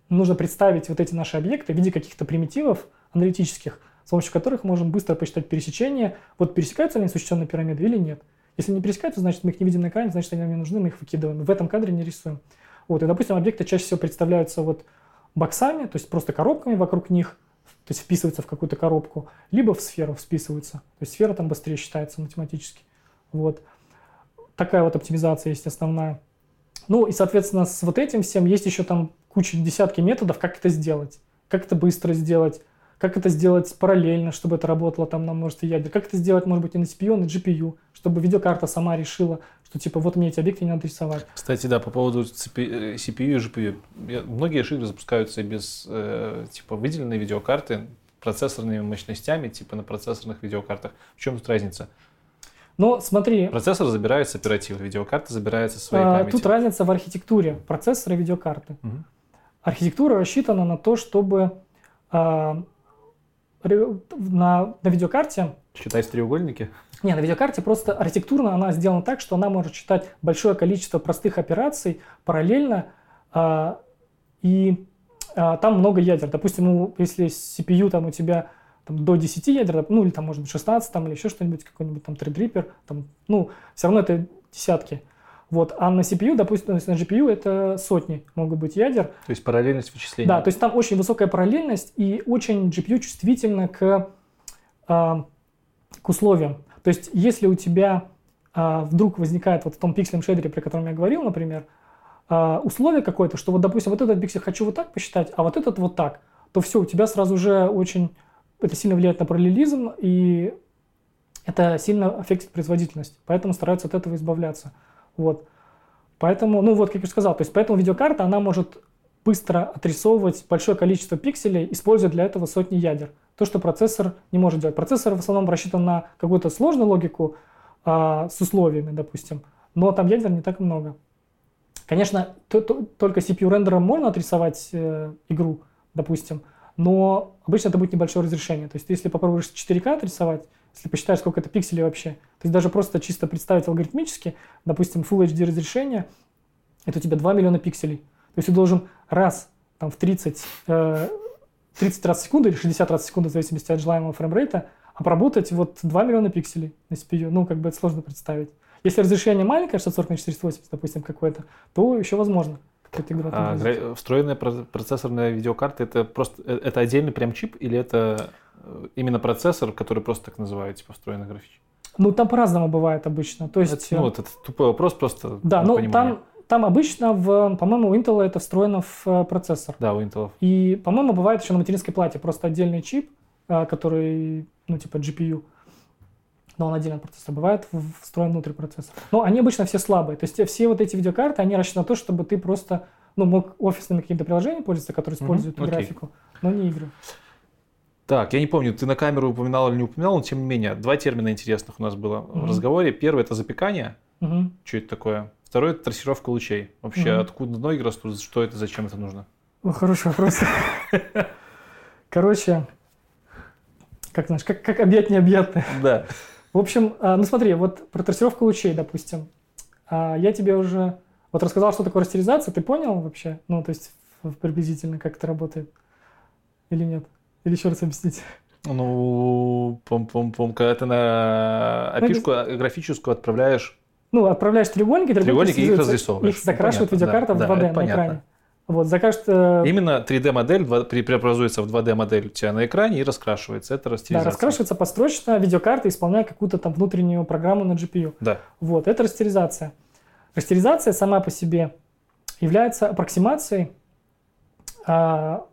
нужно представить вот эти наши объекты в виде каких-то примитивов аналитических, с помощью которых можем быстро посчитать пересечение, вот пересекаются ли они с усеченной пирамидой или нет. Если не пересекаются, значит мы их не видим на экране, значит они нам не нужны, мы их выкидываем. В этом кадре не рисуем. Вот, и, допустим, объекты чаще всего представляются вот боксами, то есть просто коробками вокруг них, то есть вписываются в какую-то коробку, либо в сферу вписываются. То есть сфера там быстрее считается математически. Вот. Такая вот оптимизация есть основная. Ну и, соответственно, с вот этим всем есть еще там куча, десятки методов, как это сделать. Как это быстро сделать, как это сделать параллельно, чтобы это работало там на множестве ядер, как это сделать, может быть, и на CPU, и на GPU, чтобы видеокарта сама решила, что типа вот мне эти объекты не надо рисовать. Кстати, да, по поводу CPU и GPU. Многие игры запускаются без э, типа выделенной видеокарты процессорными мощностями, типа на процессорных видеокартах. В чем тут разница? Но смотри... Процессор забирается оперативы, видеокарта забирается своей а, памятью. Тут разница в архитектуре процессора и видеокарты. Угу. Архитектура рассчитана на то, чтобы а, на, на видеокарте... Считать треугольники? Не, на видеокарте просто архитектурно она сделана так, что она может читать большое количество простых операций параллельно, а, и а, там много ядер. Допустим, ну, если CPU там у тебя там, до 10 ядер, ну или там может быть 16 там, или еще что-нибудь, какой-нибудь там Threadripper, там, ну все равно это десятки. Вот. А на CPU, допустим, на GPU это сотни могут быть ядер. То есть параллельность вычисления. Да, то есть там очень высокая параллельность и очень GPU чувствительна к, э, к условиям. То есть если у тебя э, вдруг возникает вот в том пиксельном шейдере, про котором я говорил, например, э, условие какое-то, что вот, допустим, вот этот пиксель хочу вот так посчитать, а вот этот вот так, то все, у тебя сразу же очень... Это сильно влияет на параллелизм, и это сильно аффектит производительность. Поэтому стараются от этого избавляться. Вот. Поэтому, ну вот, как я сказал, то есть поэтому видеокарта, она может быстро отрисовывать большое количество пикселей, используя для этого сотни ядер. То, что процессор не может делать. Процессор в основном рассчитан на какую-то сложную логику а, с условиями, допустим, но там ядер не так много. Конечно, то, то, только CPU-рендером можно отрисовать э, игру, допустим, но обычно это будет небольшое разрешение. То есть если попробуешь 4К отрисовать, если посчитаешь, сколько это пикселей вообще. То есть даже просто чисто представить алгоритмически, допустим, Full HD разрешение, это у тебя 2 миллиона пикселей. То есть ты должен раз там, в 30, э, 30 раз в секунду или 60 раз в секунду, в зависимости от желаемого фреймрейта, обработать вот 2 миллиона пикселей на CPU. Ну, как бы это сложно представить. Если разрешение маленькое, 640 на 480, допустим, какое-то, то еще возможно. А, встроенная процессорная видеокарта это просто э, это отдельный прям чип или это именно процессор, который просто так называют, типа встроенный графический? Ну, там по-разному бывает обычно. То есть, это, ну, вот это тупой вопрос просто. Да, ну там, там обычно, в, по-моему, у Intel это встроено в э, процессор. Да, у Intel. И, по-моему, бывает еще на материнской плате просто отдельный чип, э, который, ну, типа GPU. Но он отдельно процессор. Бывает встроен внутрь процессора. Но они обычно все слабые. То есть все вот эти видеокарты, они рассчитаны на то, чтобы ты просто ну, мог офисными какими-то приложениями пользоваться, которые используют mm-hmm. графику, но не игры. Так, я не помню, ты на камеру упоминал или не упоминал, но тем не менее, два термина интересных у нас было угу. в разговоре. Первый это запекание. Угу. Что это такое? Второй это трассировка лучей. Вообще, угу. откуда ноги растут, что это, зачем это нужно? О, хороший вопрос. Короче, как знаешь, как, как объять необъятное. Да. В общем, а, ну смотри, вот про трассировку лучей, допустим. А, я тебе уже вот рассказал, что такое растеризация, ты понял вообще? Ну, то есть приблизительно, как это работает или нет? Или еще раз объяснить? Ну, пом-пом-пом, когда ты на опишку ну, графическую отправляешь... Ну, отправляешь треугольники, треугольники, их разрисовываешь. Их закрашивает ну, видеокарта да, в 2D да, на понятно. экране. Вот, закажет... Э... Именно 3D-модель преобразуется в 2D-модель у тебя на экране и раскрашивается. Это растеризация. Да, раскрашивается построчно, видеокарта исполняет какую-то там внутреннюю программу на GPU. Да. Вот, это растеризация. Растеризация сама по себе является аппроксимацией а,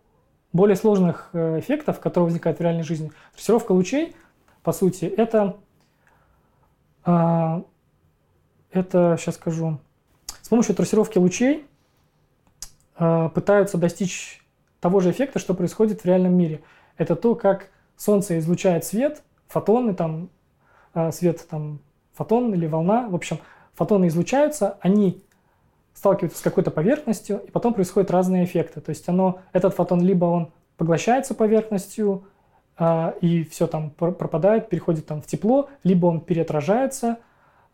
более сложных э, эффектов, которые возникают в реальной жизни. Трассировка лучей, по сути, это, а, это, сейчас скажу, с помощью трассировки лучей а, пытаются достичь того же эффекта, что происходит в реальном мире. Это то, как Солнце излучает свет, фотоны, там, а, свет, там, фотон или волна, в общем, фотоны излучаются, они сталкиваются с какой-то поверхностью, и потом происходят разные эффекты. То есть оно, этот фотон либо он поглощается поверхностью, а, и все там пропадает, переходит там в тепло, либо он переотражается,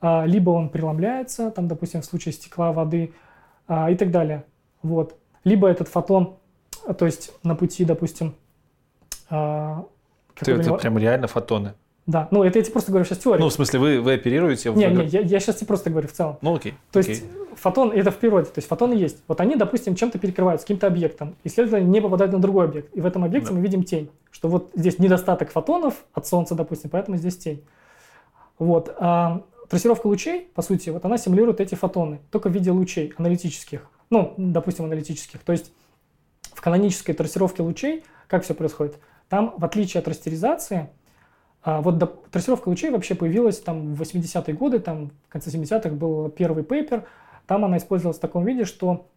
а, либо он преломляется, там, допустим, в случае стекла, воды а, и так далее. Вот. Либо этот фотон, то есть на пути, допустим... А, это, это прям реально фотоны? Да, ну это я тебе просто говорю сейчас теорию. Ну, в смысле, вы, вы оперируете? Не, не, я, я сейчас тебе просто говорю в целом. Ну, окей. То окей. есть фотон, это в природе, то есть фотоны есть. Вот они, допустим, чем-то перекрываются, каким-то объектом, и, следовательно, не попадают на другой объект. И в этом объекте да. мы видим тень, что вот здесь недостаток фотонов от Солнца, допустим, поэтому здесь тень. Вот. А трассировка лучей, по сути, вот она симулирует эти фотоны, только в виде лучей аналитических. Ну, допустим, аналитических. То есть в канонической трассировке лучей как все происходит? Там, в отличие от растеризации, а вот до, трассировка лучей вообще появилась там в 80-е годы, там в конце 70-х был первый пейпер, там она использовалась в таком виде, что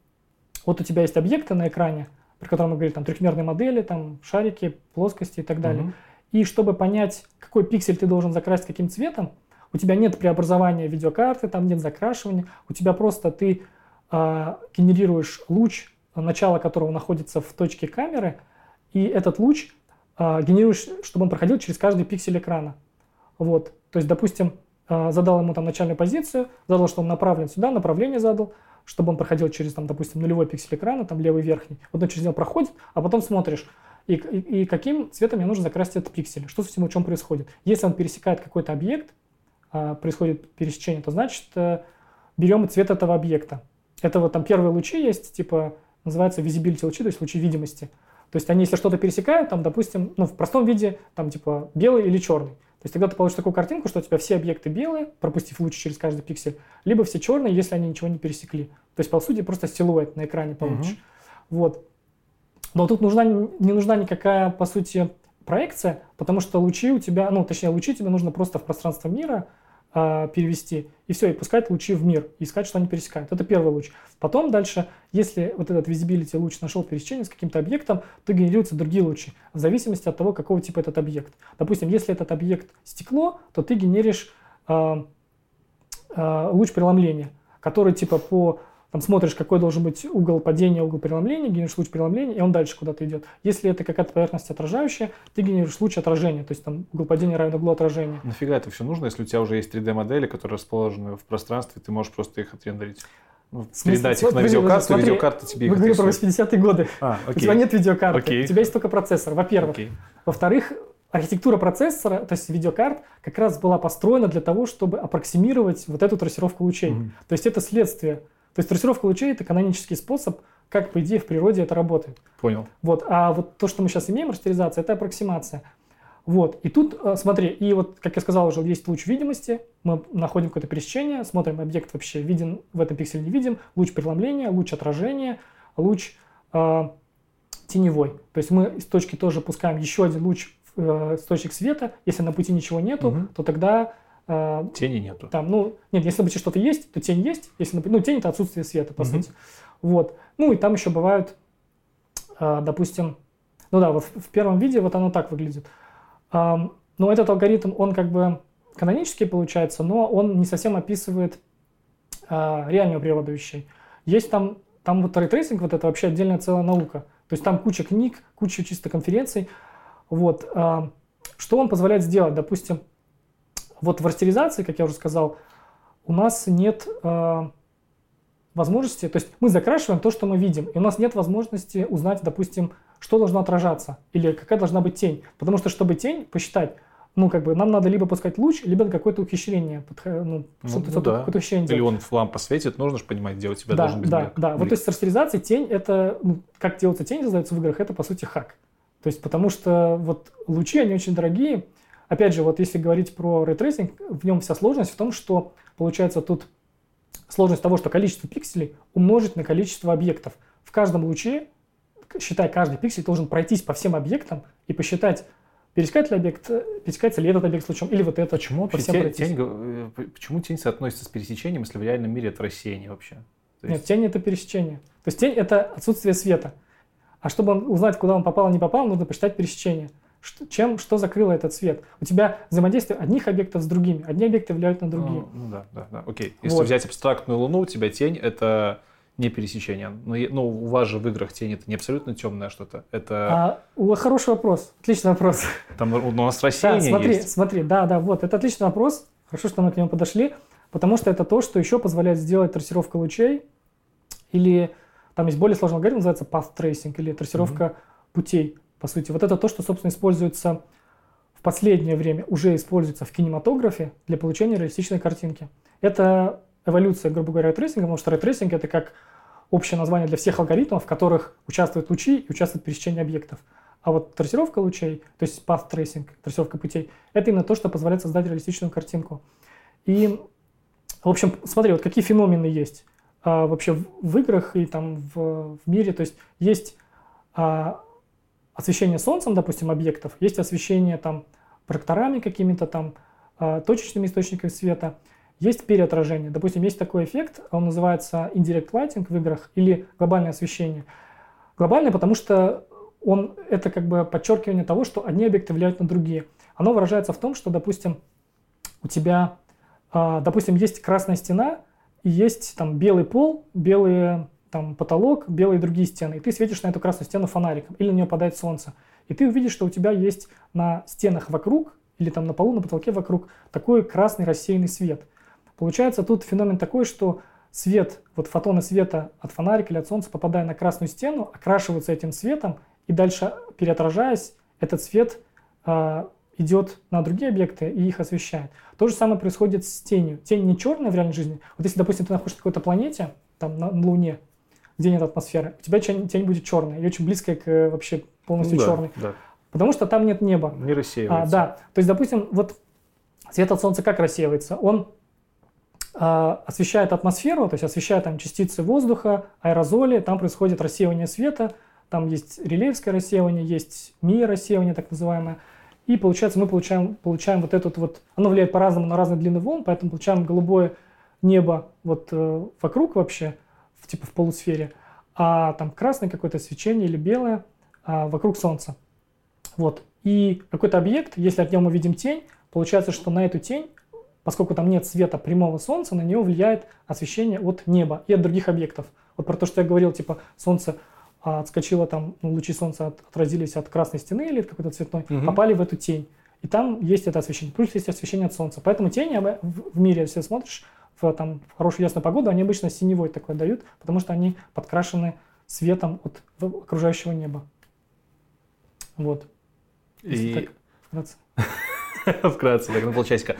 вот у тебя есть объекты на экране, при котором мы говорим там трехмерные модели, там шарики, плоскости и так далее. Mm-hmm. И чтобы понять, какой пиксель ты должен закрасить каким цветом, у тебя нет преобразования видеокарты, там нет закрашивания, у тебя просто ты э, генерируешь луч, начало которого находится в точке камеры, и этот луч э, генерируешь, чтобы он проходил через каждый пиксель экрана. Вот. То есть, допустим, задал ему там начальную позицию, задал, что он направлен сюда, направление задал, чтобы он проходил через, там, допустим, нулевой пиксель экрана, там левый верхний. Вот он через него проходит, а потом смотришь, и, и, и каким цветом мне нужно закрасить этот пиксель, что с этим чем происходит. Если он пересекает какой-то объект, э, происходит пересечение, то значит э, берем цвет этого объекта. Это вот там первые лучи есть, типа называется visibility лучи, то есть лучи видимости. То есть они, если что-то пересекают, там, допустим, ну, в простом виде, там, типа, белый или черный. То есть тогда ты получишь такую картинку, что у тебя все объекты белые, пропустив луч через каждый пиксель, либо все черные, если они ничего не пересекли. То есть, по сути, просто силуэт на экране получишь. Угу. Вот. Но тут нужна, не нужна никакая, по сути, проекция, потому что лучи у тебя, ну, точнее, лучи тебе нужно просто в пространство мира перевести, и все, и пускать лучи в мир, и искать, что они пересекают. Это первый луч. Потом дальше, если вот этот visibility луч нашел пересечение с каким-то объектом, то генерируются другие лучи, в зависимости от того, какого типа этот объект. Допустим, если этот объект стекло, то ты генеришь э, э, луч преломления, который типа по там смотришь, какой должен быть угол падения, угол преломления, генерируешь луч преломления, и он дальше куда-то идет. Если это какая-то поверхность отражающая, ты генерируешь луч отражения, то есть там угол падения равен углу отражения. Нафига это все нужно, если у тебя уже есть 3D-модели, которые расположены в пространстве, ты можешь просто их отрендерить? Ну, передать их на видеокарту, смотри, видеокарта тебе их Вы говорите про 80-е годы. А, окей. У тебя нет видеокарты, окей. у тебя есть только процессор, во-первых. Во-вторых, архитектура процессора, то есть видеокарт, как раз была построена для того, чтобы аппроксимировать вот эту трассировку лучей. Mm-hmm. То есть это следствие то есть трассировка лучей – это канонический способ, как, по идее, в природе это работает. Понял. Вот. А вот то, что мы сейчас имеем, растеризация, это аппроксимация. Вот. И тут, э, смотри, и вот, как я сказал уже, есть луч видимости, мы находим какое-то пересечение, смотрим, объект вообще виден, в этом пикселе не видим, луч преломления, луч отражения, луч э, теневой. То есть мы из точки тоже пускаем еще один луч э, с точек света, если на пути ничего нету, угу. то тогда Тени нету. Там, ну, нет, если на что-то есть, то тень есть. Если, ну, тень это отсутствие света, по угу. сути. Вот. Ну, и там еще бывают, а, допустим, ну да, вот в первом виде вот оно так выглядит. Но этот алгоритм, он как бы канонический получается, но он не совсем описывает а, реальную природу вещей. Есть там, там вот ray tracing, вот это вообще отдельная целая наука. То есть там куча книг, куча чисто конференций. Вот. Что он позволяет сделать? Допустим, вот в растеризации, как я уже сказал, у нас нет э, возможности, то есть мы закрашиваем то, что мы видим, и у нас нет возможности узнать, допустим, что должно отражаться или какая должна быть тень. Потому что, чтобы тень посчитать, ну, как бы, нам надо либо пускать луч, либо какое-то ухищрение. Ну, ну, ну да. какое-то ухищрение Или он в лампу светит, нужно же понимать, где у тебя да, должен быть Да, блик. да. Вот то есть с растеризацией тень, это, ну, как делается тень, создается в играх, это, по сути, хак. То есть, потому что вот лучи, они очень дорогие, Опять же, вот если говорить про ray tracing, в нем вся сложность в том, что получается тут сложность того, что количество пикселей умножить на количество объектов. В каждом луче, считай, каждый пиксель должен пройтись по всем объектам и посчитать, пересекает ли объект, пересекается ли этот объект с лучом, или вот это. Почему вообще тень, тень, э, почему тень соотносится с пересечением, если в реальном мире это рассеяние вообще? есть... Нет, тень это пересечение. То есть тень это отсутствие света. А чтобы узнать, куда он попал не попал, нужно посчитать пересечение. Что, чем, что закрыло этот свет? У тебя взаимодействие одних объектов с другими. Одни объекты влияют на другие. Ну, ну да, да, да. Окей. Если вот. взять абстрактную Луну, у тебя тень — это не пересечение. Но ну, у вас же в играх тень это не абсолютно темное что-то. Это... А, хороший вопрос. Отличный вопрос. Там у нас рассеяние да, смотри, есть. Смотри, да, да, вот. Это отличный вопрос. Хорошо, что мы к нему подошли. Потому что это то, что еще позволяет сделать трассировка лучей. Или там есть более сложный алгоритм, называется path tracing, или трассировка mm-hmm. путей по сути. Вот это то, что, собственно, используется в последнее время, уже используется в кинематографе для получения реалистичной картинки. Это эволюция, грубо говоря, ray tracing а, потому что рейтрейсинг — это как общее название для всех алгоритмов, в которых участвуют лучи и участвует пересечение объектов. А вот трассировка лучей, то есть path tracing, трассировка путей, это именно то, что позволяет создать реалистичную картинку. И, в общем, смотри, вот какие феномены есть а, вообще в, в играх и там в, в мире. То есть есть а, освещение солнцем, допустим, объектов, есть освещение там прожекторами какими-то там, э, точечными источниками света, есть переотражение. Допустим, есть такой эффект, он называется indirect lighting в играх или глобальное освещение. Глобальное, потому что он, это как бы подчеркивание того, что одни объекты влияют на другие. Оно выражается в том, что, допустим, у тебя, э, допустим, есть красная стена и есть там белый пол, белые там потолок, белые другие стены, и ты светишь на эту красную стену фонариком, или на нее падает солнце. и ты увидишь, что у тебя есть на стенах вокруг или там на полу, на потолке вокруг такой красный рассеянный свет. Получается тут феномен такой, что свет, вот фотоны света от фонарика или от солнца, попадая на красную стену, окрашиваются этим светом, и дальше, переотражаясь, этот свет э, идет на другие объекты и их освещает. То же самое происходит с тенью. Тень не черная в реальной жизни. Вот если, допустим, ты находишься на какой-то планете, там на Луне, где нет атмосферы, у тебя тень, будет черная и очень близкая к э, вообще полностью ну, да, черной. Да. Потому что там нет неба. Не рассеивается. А, да. То есть, допустим, вот свет от Солнца как рассеивается? Он а, освещает атмосферу, то есть освещает там частицы воздуха, аэрозоли, там происходит рассеивание света, там есть релеевское рассеивание, есть мия-рассеивание так называемое. И получается, мы получаем, получаем вот этот вот, оно влияет по-разному на разные длины волн, поэтому получаем голубое небо вот э, вокруг вообще, в, типа в полусфере, а там красное какое-то свечение или белое а, вокруг Солнца. Вот. И какой-то объект, если от него мы видим тень, получается, что на эту тень поскольку там нет света прямого солнца, на нее влияет освещение от неба и от других объектов. Вот про то, что я говорил, типа солнце а, отскочило там, ну, лучи солнца от, отразились от красной стены или от какой-то цветной, угу. попали в эту тень. И там есть это освещение. Плюс есть освещение от солнца. Поэтому тени в, в мире, если смотришь в, там, в хорошую ясную погоду, они обычно синевой такой дают, потому что они подкрашены светом от окружающего неба. Вот. И... Так, вкратце. вкратце, так, на полчасика.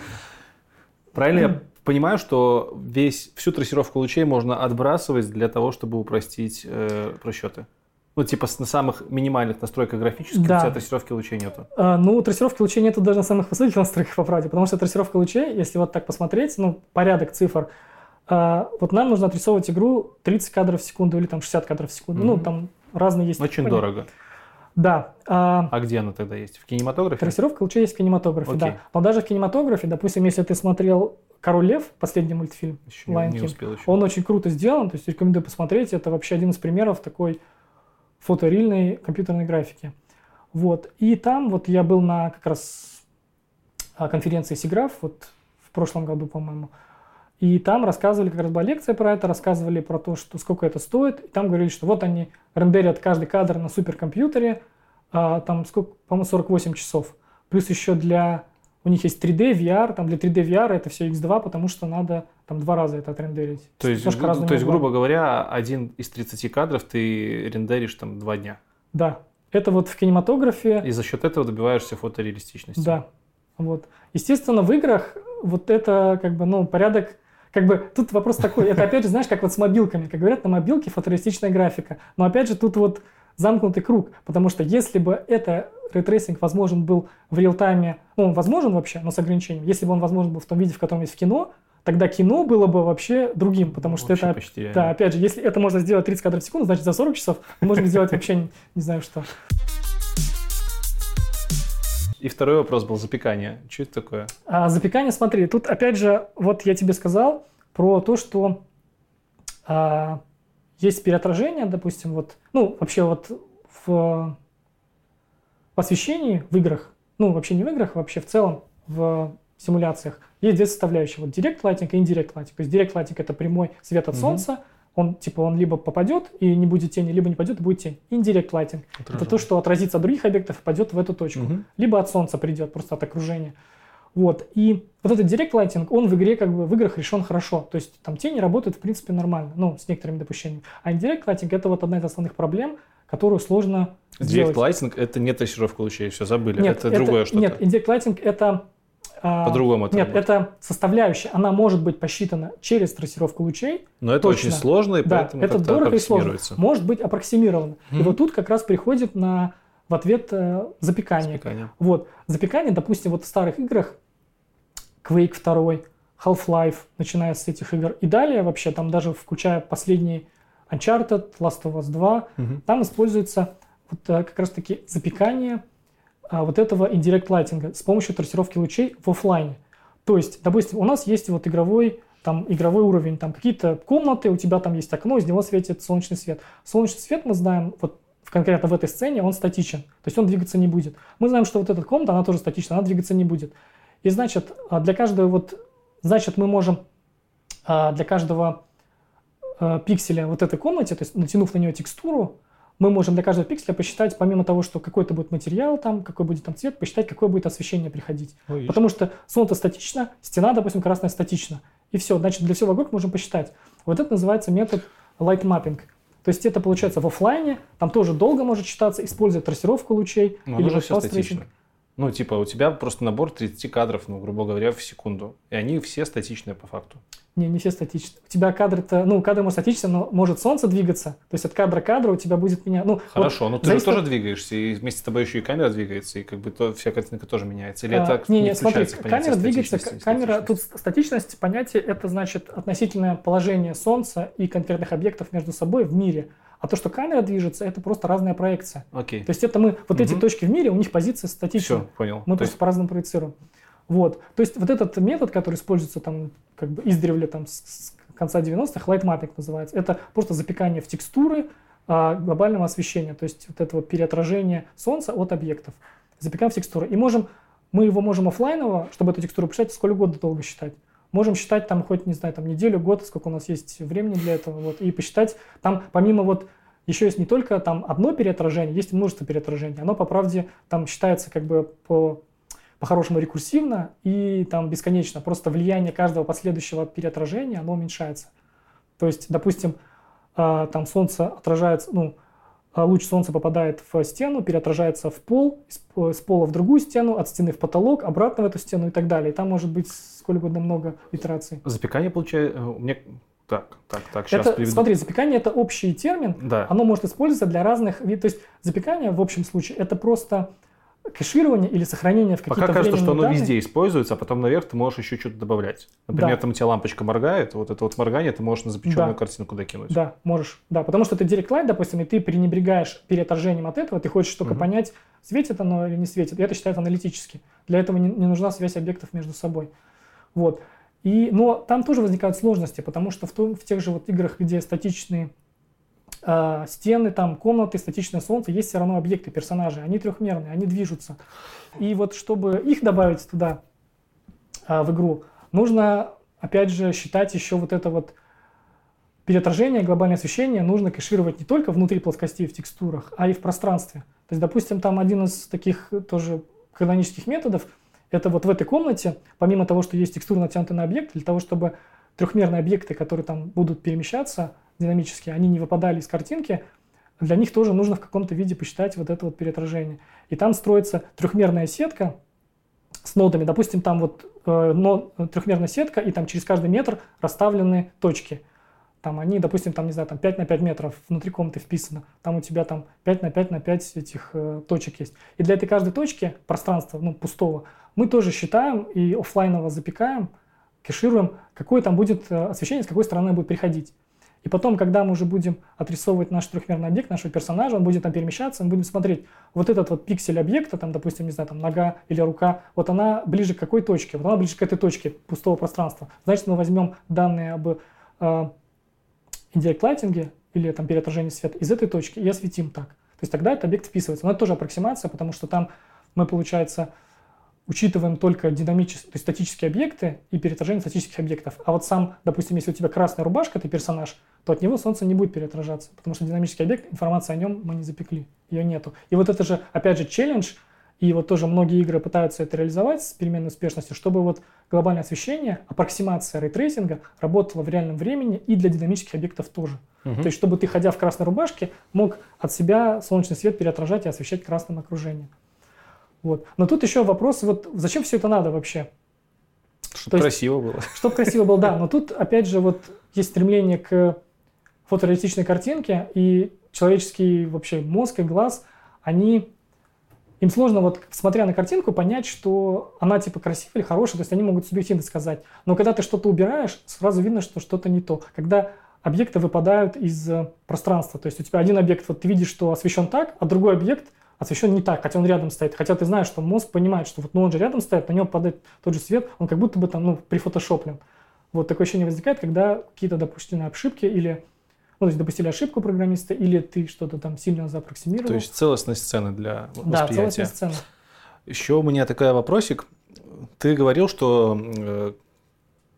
Правильно я понимаю, что весь, всю трассировку лучей можно отбрасывать для того, чтобы упростить э, просчеты? Ну, типа на самых минимальных настройках графических да. у тебя трассировки лучей нету. А, ну, трассировки лучей нету даже на самых высоких настройках по правде, потому что трассировка лучей, если вот так посмотреть, ну, порядок цифр, а, вот нам нужно отрисовывать игру 30 кадров в секунду или там 60 кадров в секунду. Mm-hmm. Ну, там разные есть. Очень понятия. дорого. Да. А, а где она тогда есть? В кинематографе? Трассировка лучей есть в кинематографе, Окей. да. Но даже в кинематографе, допустим, если ты смотрел «Король лев», последний мультфильм, еще Lion не успел еще. он очень круто сделан, то есть рекомендую посмотреть. Это вообще один из примеров такой фоторильной компьютерной графики. Вот. И там вот я был на как раз а, конференции Сиграф, вот в прошлом году, по-моему. И там рассказывали, как раз была лекция про это, рассказывали про то, что сколько это стоит. И там говорили, что вот они рендерят каждый кадр на суперкомпьютере, а, там сколько, по-моему, 48 часов. Плюс еще для, у них есть 3D, VR, там для 3D VR это все X2, потому что надо там два раза это отрендерить. То есть, то есть грубо говоря, один из 30 кадров ты рендеришь там два дня. Да. Это вот в кинематографе. И за счет этого добиваешься фотореалистичности. Да. Вот. Естественно, в играх вот это как бы, ну, порядок как бы тут вопрос такой, это опять же, знаешь, как вот с мобилками, как говорят, на мобилке фотореалистичная графика. Но опять же, тут вот замкнутый круг, потому что если бы это ray tracing возможен был в real-time е, ну, он возможен вообще, но с ограничением, если бы он возможен был в том виде, в котором есть в кино, тогда кино было бы вообще другим, потому что вообще это, почти да, опять же, если это можно сделать 30 кадров в секунду, значит за 40 часов мы можем сделать вообще не, не знаю что. И второй вопрос был запекание. Что это такое? А, запекание, смотри, тут опять же, вот я тебе сказал про то, что а, есть переотражение, допустим, вот, ну, вообще вот в, в освещении в играх, ну, вообще не в играх, вообще в целом в симуляциях есть две составляющие. Вот Direct Lighting и Indirect Lighting. То есть Direct Lighting – это прямой свет от mm-hmm. солнца, он типа он либо попадет и не будет тени, либо не пойдет и будет тень. Indirect lighting – это то, что отразится от других объектов и пойдет в эту точку. Угу. Либо от солнца придет, просто от окружения. Вот. И вот этот Direct Lighting, он в игре как бы в играх решен хорошо. То есть там тени работают в принципе нормально, ну, с некоторыми допущениями. А Indirect Lighting – это вот одна из основных проблем, которую сложно Direct сделать. Lighting – это не трассировка лучей, все забыли, нет, это, это другое что-то. Нет, Indirect Lighting – это а, По-другому это Нет, работает. это составляющая. Она может быть посчитана через трассировку лучей. Но это точно. очень сложно, и да, поэтому это дорого и сложно. Может быть аппроксимировано. Mm-hmm. И вот тут как раз приходит на, в ответ э, запекание. запекание. Вот. Запекание, допустим, вот в старых играх Quake 2, Half-Life, начиная с этих игр. И далее вообще, там даже включая последний Uncharted, Last of Us 2, mm-hmm. там используется вот э, как раз-таки запекание – а, вот этого indirect lighting с помощью трассировки лучей в офлайне. То есть, допустим, у нас есть вот игровой там игровой уровень, там какие-то комнаты, у тебя там есть окно, из него светит солнечный свет. Солнечный свет мы знаем, вот конкретно в этой сцене он статичен, то есть он двигаться не будет. Мы знаем, что вот эта комната, она тоже статична, она двигаться не будет. И значит, а, для каждого вот, значит, мы можем а, для каждого пикселя вот этой комнате, то есть натянув на нее текстуру, мы можем для каждого пикселя посчитать, помимо того, что какой-то будет материал там, какой будет там цвет, посчитать, какое будет освещение приходить. Ой, Потому что солнце статично, стена, допустим, красная статична. И все, значит, для всего вокруг можем посчитать. Вот это называется метод light mapping. То есть это получается в офлайне, там тоже долго может считаться, используя трассировку лучей. Но или же все статично. Ну, типа, у тебя просто набор 30 кадров, ну, грубо говоря, в секунду. И они все статичные по факту. Не, не все статичные. У тебя кадры-то, ну, кадр может статичный, но может солнце двигаться. То есть от кадра к кадру у тебя будет меня, ну... Хорошо, вот, но ты же тоже двигаешься, и вместе с тобой еще и камера двигается, и как бы то, вся картинка тоже меняется. Или а, это не, не, смотри, камера двигается, камера, тут статичность понятие, это значит относительное положение солнца и конкретных объектов между собой в мире. А то, что камера движется, это просто разная проекция. Окей. То есть это мы, вот угу. эти точки в мире, у них позиция статичная. Все, понял. Мы то просто есть... по-разному проецируем. Вот. То есть вот этот метод, который используется там как бы издревле там с конца 90-х, light mapping называется, это просто запекание в текстуры а, глобального освещения, то есть вот это вот переотражение солнца от объектов. Запекаем в текстуры. И можем, мы его можем офлайново, чтобы эту текстуру посчитать, сколько угодно долго считать. Можем считать там хоть, не знаю, там неделю, год, сколько у нас есть времени для этого, вот, и посчитать там помимо вот еще есть не только там одно переотражение, есть множество переотражений. Оно, по правде, там считается как бы по по-хорошему рекурсивно и там бесконечно. Просто влияние каждого последующего переотражения, оно уменьшается. То есть, допустим, а, там солнце отражается, ну, луч солнца попадает в стену, переотражается в пол, с пола в другую стену, от стены в потолок, обратно в эту стену и так далее. И там может быть сколько угодно много итераций. Запекание получается... Э, у меня так, так, так, сейчас это, приведу. Смотри, запекание это общий термин. Да. Оно может использоваться для разных видов. То есть запекание в общем случае это просто кэширование или сохранение в какие-то Пока кажется, что оно данные. везде используется, а потом наверх ты можешь еще что-то добавлять. Например, да. там у тебя лампочка моргает, вот это вот моргание ты можешь на запеченную да. картинку докинуть. Да, можешь. Да, потому что это Direct Light, допустим, и ты пренебрегаешь переотражением от этого, ты хочешь только угу. понять, светит оно или не светит. И это считается аналитически. Для этого не, не нужна связь объектов между собой. Вот. И, но там тоже возникают сложности, потому что в, том, в тех же вот играх, где статичные э, стены, там комнаты, статичное солнце, есть все равно объекты, персонажи, они трехмерные, они движутся. И вот чтобы их добавить туда, э, в игру, нужно, опять же, считать еще вот это вот переотражение, глобальное освещение нужно кэшировать не только внутри плоскостей в текстурах, а и в пространстве. То есть, допустим, там один из таких тоже канонических методов, это вот в этой комнате, помимо того, что есть текстура натянутая на объект, для того, чтобы трехмерные объекты, которые там будут перемещаться, динамические, они не выпадали из картинки, для них тоже нужно в каком-то виде посчитать вот это вот переотражение. И там строится трехмерная сетка с нодами. Допустим, там вот э, но, трехмерная сетка, и там через каждый метр расставлены точки. Там они, допустим, там, не знаю, там 5 на 5 метров внутри комнаты вписано. Там у тебя там 5 на 5 на 5 этих э, точек есть. И для этой каждой точки пространства, ну, пустого, мы тоже считаем и офлайново запекаем, кэшируем, какое там будет э, освещение, с какой стороны будет приходить. И потом, когда мы уже будем отрисовывать наш трехмерный объект, нашего персонажа, он будет там перемещаться, мы будем смотреть, вот этот вот пиксель объекта, там, допустим, не знаю, там нога или рука, вот она ближе к какой точке? Вот она ближе к этой точке пустого пространства. Значит, мы возьмем данные об э, indirect lighting или там переотражении света из этой точки и осветим так. То есть тогда этот объект вписывается. Но это тоже аппроксимация, потому что там мы, получается, учитываем только динамические, то есть статические объекты и переотражение статических объектов. А вот сам, допустим, если у тебя красная рубашка, ты персонаж, то от него солнце не будет переотражаться, потому что динамический объект, информация о нем мы не запекли, ее нету. И вот это же, опять же, челлендж, и вот тоже многие игры пытаются это реализовать с переменной успешностью, чтобы вот глобальное освещение, аппроксимация ray tracing а работала в реальном времени и для динамических объектов тоже. Угу. То есть, чтобы ты, ходя в красной рубашке, мог от себя солнечный свет переотражать и освещать красным окружением. Вот. Но тут еще вопрос, вот зачем все это надо вообще? Чтобы красиво было. Чтобы красиво было, да. Но тут, опять же, вот есть стремление к фотореалистичной картинке, и человеческий вообще мозг и глаз, они им сложно, вот смотря на картинку, понять, что она типа красивая или хорошая, то есть они могут субъективно сказать. Но когда ты что-то убираешь, сразу видно, что что-то не то. Когда объекты выпадают из пространства, то есть у тебя один объект, вот ты видишь, что освещен так, а другой объект – освещен не так, хотя он рядом стоит. Хотя ты знаешь, что мозг понимает, что вот ну, он же рядом стоит, на него падает тот же свет, он как будто бы там ну, прифотошоплен. Вот такое ощущение возникает, когда какие-то допущенные ошибки или ну, то есть допустили ошибку программиста, или ты что-то там сильно запроксимировал. То есть целостность сцены для восприятия. Да, целостность сцены. Еще у меня такой вопросик. Ты говорил, что э,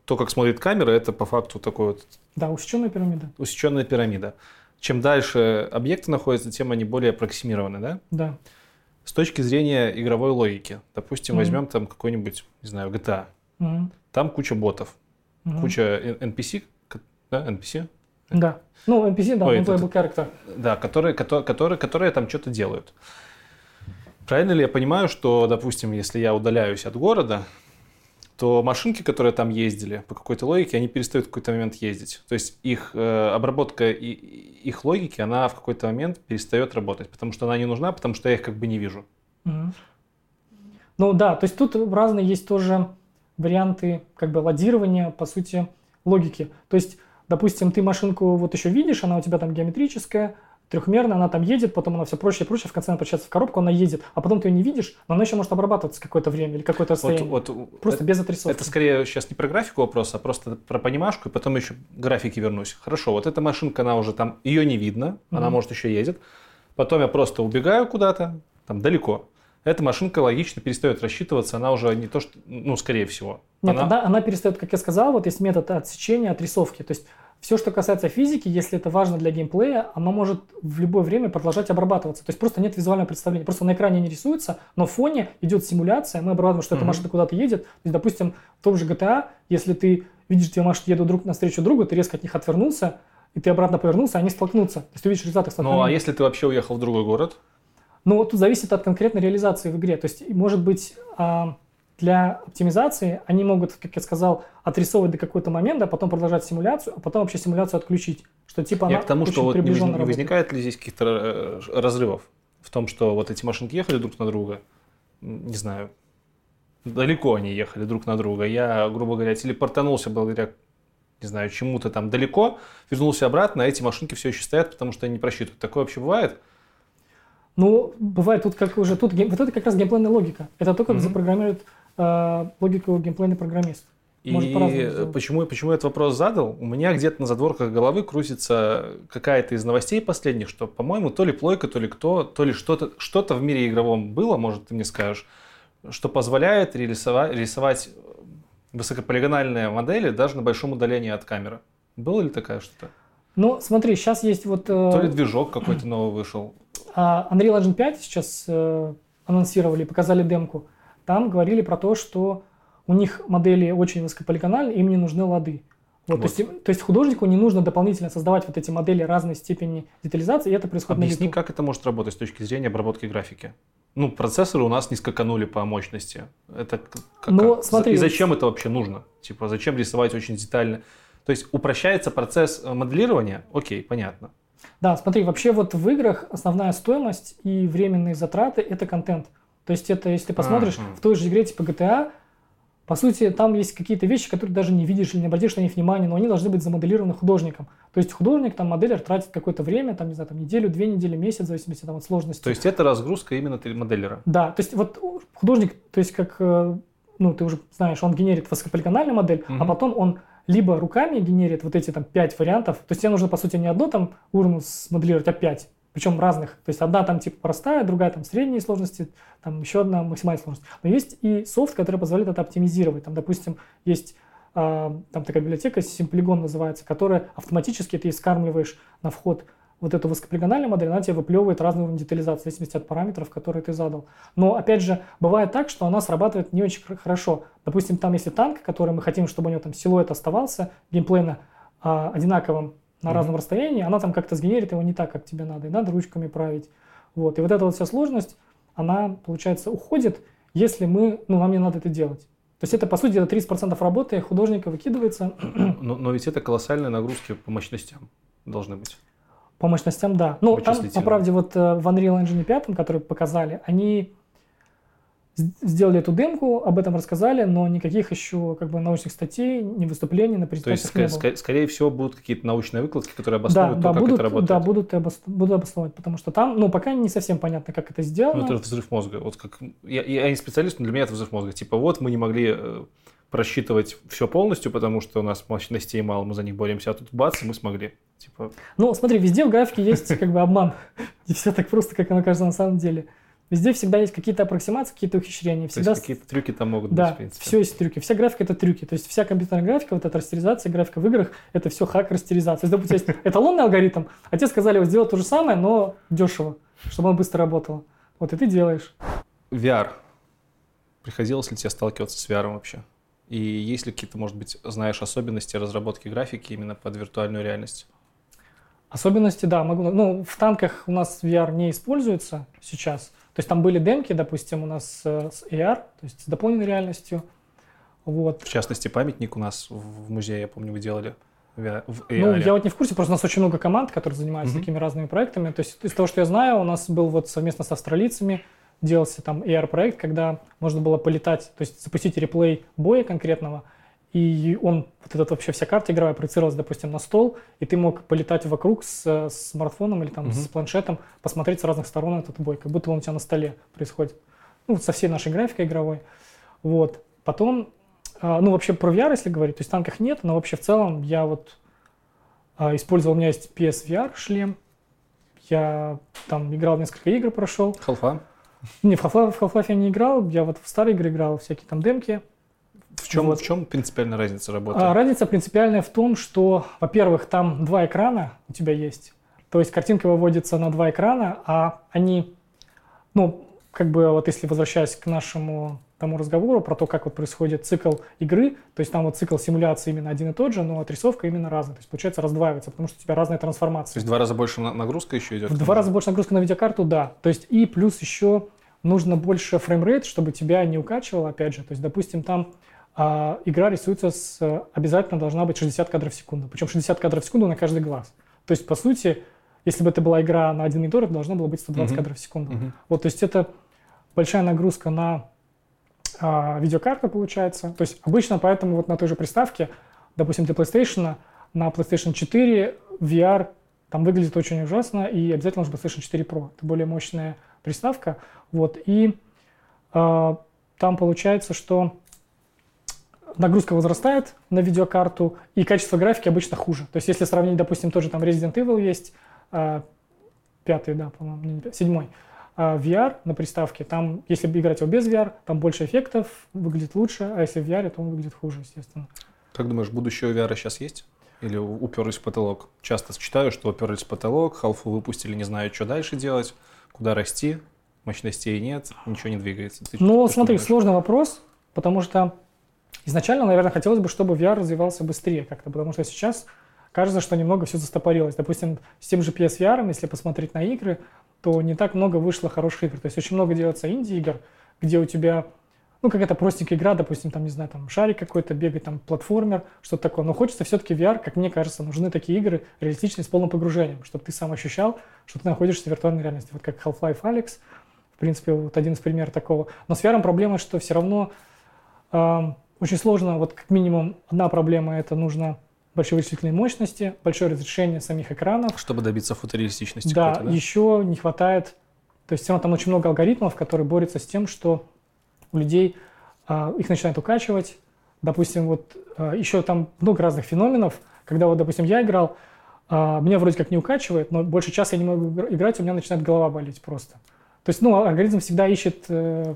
то, как смотрит камера, это по факту такой вот... Да, усеченная пирамида. Усеченная пирамида. Чем дальше объекты находятся, тем они более аппроксимированы, да? Да. С точки зрения игровой логики, допустим, mm-hmm. возьмем там какой-нибудь, не знаю, GTA. Mm-hmm. Там куча ботов, mm-hmm. куча NPC, да, NPC? Да. Ну, NPC, да, Ой, non-playable character. Да, которые, которые, которые, которые там что-то делают. Правильно ли я понимаю, что, допустим, если я удаляюсь от города, то машинки, которые там ездили, по какой-то логике, они перестают в какой-то момент ездить. То есть их э, обработка и их логики, она в какой-то момент перестает работать, потому что она не нужна, потому что я их как бы не вижу. Ну да, то есть тут разные есть тоже варианты как бы ладирования, по сути, логики. То есть, допустим, ты машинку вот еще видишь, она у тебя там геометрическая, трехмерная, она там едет, потом она все проще и проще, в конце она превращается в коробку, она едет, а потом ты ее не видишь, но она еще может обрабатываться какое-то время или какое-то расстояние. Вот, вот, просто это, без отрисовки. Это скорее сейчас не про графику вопрос, а просто про понимашку, и потом еще к графике вернусь. Хорошо, вот эта машинка, она уже там, ее не видно, mm-hmm. она может еще едет. Потом я просто убегаю куда-то, там далеко. Эта машинка логично перестает рассчитываться, она уже не то, что, ну, скорее всего. Нет, она, она, она перестает, как я сказал, вот есть метод отсечения, отрисовки. То есть все, что касается физики, если это важно для геймплея, оно может в любое время продолжать обрабатываться. То есть просто нет визуального представления. Просто на экране не рисуется, но в фоне идет симуляция, мы обрабатываем, что mm-hmm. эта машина куда-то едет. То есть, допустим, в том же GTA, если ты видишь, две машины едут друг навстречу другу, ты резко от них отвернулся, и ты обратно повернулся, они столкнутся. То есть ты видишь результат их Ну, а если ты вообще уехал в другой город? Ну, тут зависит от конкретной реализации в игре. То есть, может быть, а, для оптимизации они могут, как я сказал, отрисовывать до какой-то момента, а потом продолжать симуляцию, а потом вообще симуляцию отключить. Что типа я она к тому, что вот не, не возникает ли здесь каких-то э, разрывов в том, что вот эти машинки ехали друг на друга, не знаю, далеко они ехали друг на друга. Я, грубо говоря, телепортанулся благодаря не знаю, чему-то там далеко, вернулся обратно, а эти машинки все еще стоят, потому что они не просчитывают. Такое вообще бывает? Ну, бывает тут как уже, тут вот это как раз геймплейная логика. Это то, как mm-hmm. запрограммируют э, логику геймплейный программист. Может, и почему, почему я этот вопрос задал? У меня где-то на задворках головы крутится какая-то из новостей последних, что, по-моему, то ли плойка, то ли кто, то ли что-то что в мире игровом было, может, ты мне скажешь, что позволяет рисовать, рисовать высокополигональные модели даже на большом удалении от камеры. Было ли такая что-то? Ну, смотри, сейчас есть вот... Э, то ли движок какой-то новый вышел. А Unreal Engine 5 сейчас э, анонсировали, показали демку там говорили про то, что у них модели очень высокополигональные, им не нужны лады. Вот, вот. То, есть, то есть художнику не нужно дополнительно создавать вот эти модели разной степени детализации, и это происходит Объясни, на как это может работать с точки зрения обработки графики? Ну, процессоры у нас не скаканули по мощности. Это как, Но, ну, смотри, и зачем это вообще нужно? Типа, зачем рисовать очень детально? То есть упрощается процесс э, моделирования? Окей, понятно. Да, смотри, вообще вот в играх основная стоимость и временные затраты – это контент. То есть это, если ты посмотришь, uh-huh. в той же игре типа GTA, по сути, там есть какие-то вещи, которые даже не видишь или не обратишь на них внимания, но они должны быть замоделированы художником. То есть художник, там, моделер тратит какое-то время, там, не знаю, там, неделю, две недели, месяц, в зависимости там, от сложности. То есть это разгрузка именно моделлера? Да, то есть вот художник, то есть как, э, ну, ты уже знаешь, он генерит высокополигональную модель, uh-huh. а потом он либо руками генерит вот эти там пять вариантов, то есть тебе нужно, по сути, не одно там урну смоделировать, а пять причем разных. То есть одна там типа простая, другая там средней сложности, там еще одна максимальной сложности. Но есть и софт, который позволяет это оптимизировать. Там, допустим, есть э, там такая библиотека, Симплигон называется, которая автоматически ты скармливаешь на вход вот эту высокополигональную модель, она тебе выплевывает разный уровень детализации, в зависимости от параметров, которые ты задал. Но, опять же, бывает так, что она срабатывает не очень хорошо. Допустим, там если танк, который мы хотим, чтобы у него там силуэт оставался геймплейно э, одинаковым, на mm-hmm. разном расстоянии, она там как-то сгенерит его не так, как тебе надо, и надо ручками править. Вот. И вот эта вот вся сложность, она, получается, уходит, если мы, ну, нам не надо это делать. То есть это, по сути, это 30% работы художника выкидывается. Но, но ведь это колоссальные нагрузки по мощностям должны быть. По мощностям, да. Ну, там, по правде, вот э, в Unreal Engine 5, который показали, они сделали эту демку, об этом рассказали, но никаких еще как бы научных статей, ни выступлений на презентациях То есть, ск- ск- скорее всего, будут какие-то научные выкладки, которые обосновывают да, то, да, как будут, это работает. Да, будут, обос- будут обосновывать, потому что там, ну, пока не совсем понятно, как это сделано. Ну, это взрыв мозга. Вот как, я, я не специалист, но для меня это взрыв мозга. Типа, вот мы не могли э, просчитывать все полностью, потому что у нас мощностей мало, мы за них боремся, а тут бац, мы смогли. Типа... Ну, смотри, везде в графике есть как бы обман. Не все так просто, как оно кажется на самом деле. Везде всегда есть какие-то аппроксимации, какие-то ухищрения. Всегда... То есть какие-то трюки там могут да, быть, в принципе. все есть трюки. Вся графика — это трюки. То есть вся компьютерная графика, вот эта растеризация, графика в играх — это все хак-растеризация. То есть, допустим, есть эталонный алгоритм, а тебе сказали вот сделать то же самое, но дешево, чтобы он быстро работал. Вот и ты делаешь. VR. Приходилось ли тебе сталкиваться с VR вообще? И есть ли какие-то, может быть, знаешь особенности разработки графики именно под виртуальную реальность? Особенности, да, могу. Ну, в танках у нас VR не используется сейчас. То есть там были демки, допустим, у нас э, с AR, то есть с дополненной реальностью. Вот. В частности, памятник у нас в музее, я помню, вы делали в AR. Ну, я вот не в курсе, просто у нас очень много команд, которые занимаются mm-hmm. такими разными проектами. То есть из того, что я знаю, у нас был вот совместно с австралийцами делался там AR-проект, когда можно было полетать, то есть запустить реплей боя конкретного, и он, вот этот вообще вся карта игровая проецировалась, допустим, на стол, и ты мог полетать вокруг с, с смартфоном или там mm-hmm. с планшетом, посмотреть с разных сторон этот бой, как будто он у тебя на столе происходит. Ну, со всей нашей графикой игровой. Вот. Потом, а, ну, вообще про VR, если говорить, то есть танках нет, но вообще в целом я вот а, использовал, у меня есть PSVR шлем, я там играл несколько игр, прошел. Half-Life? Не, в Half-Life, в Half-Life я не играл, я вот в старые игры играл, всякие там демки. В чем, вот. в чем принципиальная разница работы? А, разница принципиальная в том, что, во-первых, там два экрана у тебя есть. То есть картинка выводится на два экрана, а они, ну, как бы вот если возвращаясь к нашему тому разговору про то, как вот происходит цикл игры, то есть там вот цикл симуляции именно один и тот же, но отрисовка именно разная. То есть получается раздваивается, потому что у тебя разная трансформация. То есть в два раза больше нагрузка еще идет? В два раза больше нагрузка на видеокарту, да. То есть и плюс еще нужно больше frame rate, чтобы тебя не укачивало, опять же. То есть, допустим, там а, игра рисуется с... Обязательно должна быть 60 кадров в секунду. Причем 60 кадров в секунду на каждый глаз. То есть, по сути, если бы это была игра на один монитор, это должно было быть 120 uh-huh. кадров в секунду. Uh-huh. Вот, то есть это большая нагрузка на а, видеокарту получается. То есть обычно поэтому вот на той же приставке, допустим, для PlayStation, на PlayStation 4 VR там выглядит очень ужасно, и обязательно нужно PlayStation 4 Pro. Это более мощная приставка. Вот, и э, там получается, что нагрузка возрастает на видеокарту, и качество графики обычно хуже. То есть если сравнить, допустим, тоже там Resident Evil есть, э, пятый, да, по-моему, седьмой, э, VR на приставке, там, если играть его без VR, там больше эффектов, выглядит лучше, а если в VR, то он выглядит хуже, естественно. Как думаешь, будущее VR сейчас есть? Или уперлись в потолок? Часто читаю, что уперлись в потолок, халфу выпустили, не знаю, что дальше делать, куда расти, мощностей нет, ничего не двигается. Ты, ну, смотри, сложный вопрос, потому что изначально, наверное, хотелось бы, чтобы VR развивался быстрее как-то, потому что сейчас кажется, что немного все застопорилось. Допустим, с тем же PSVR, если посмотреть на игры, то не так много вышло хороших игр. То есть очень много делается инди-игр, где у тебя ну, какая-то простенькая игра, допустим, там, не знаю, там, шарик какой-то, бегать, там, платформер, что-то такое. Но хочется все-таки VR, как мне кажется, нужны такие игры реалистичные, с полным погружением, чтобы ты сам ощущал, что ты находишься в виртуальной реальности. Вот как Half-Life Alex, в принципе, вот один из примеров такого. Но с VR проблема, что все равно э, очень сложно, вот как минимум одна проблема, это нужно большие вычислительные мощности, большое разрешение самих экранов. Чтобы добиться фотореалистичности. Да, да, еще не хватает, то есть все равно там очень много алгоритмов, которые борются с тем, что у людей а, их начинает укачивать. Допустим, вот а, еще там много разных феноменов, когда вот, допустим, я играл, а, меня вроде как не укачивает, но больше часа я не могу играть, у меня начинает голова болеть просто. То есть, ну, алгоритм всегда ищет э,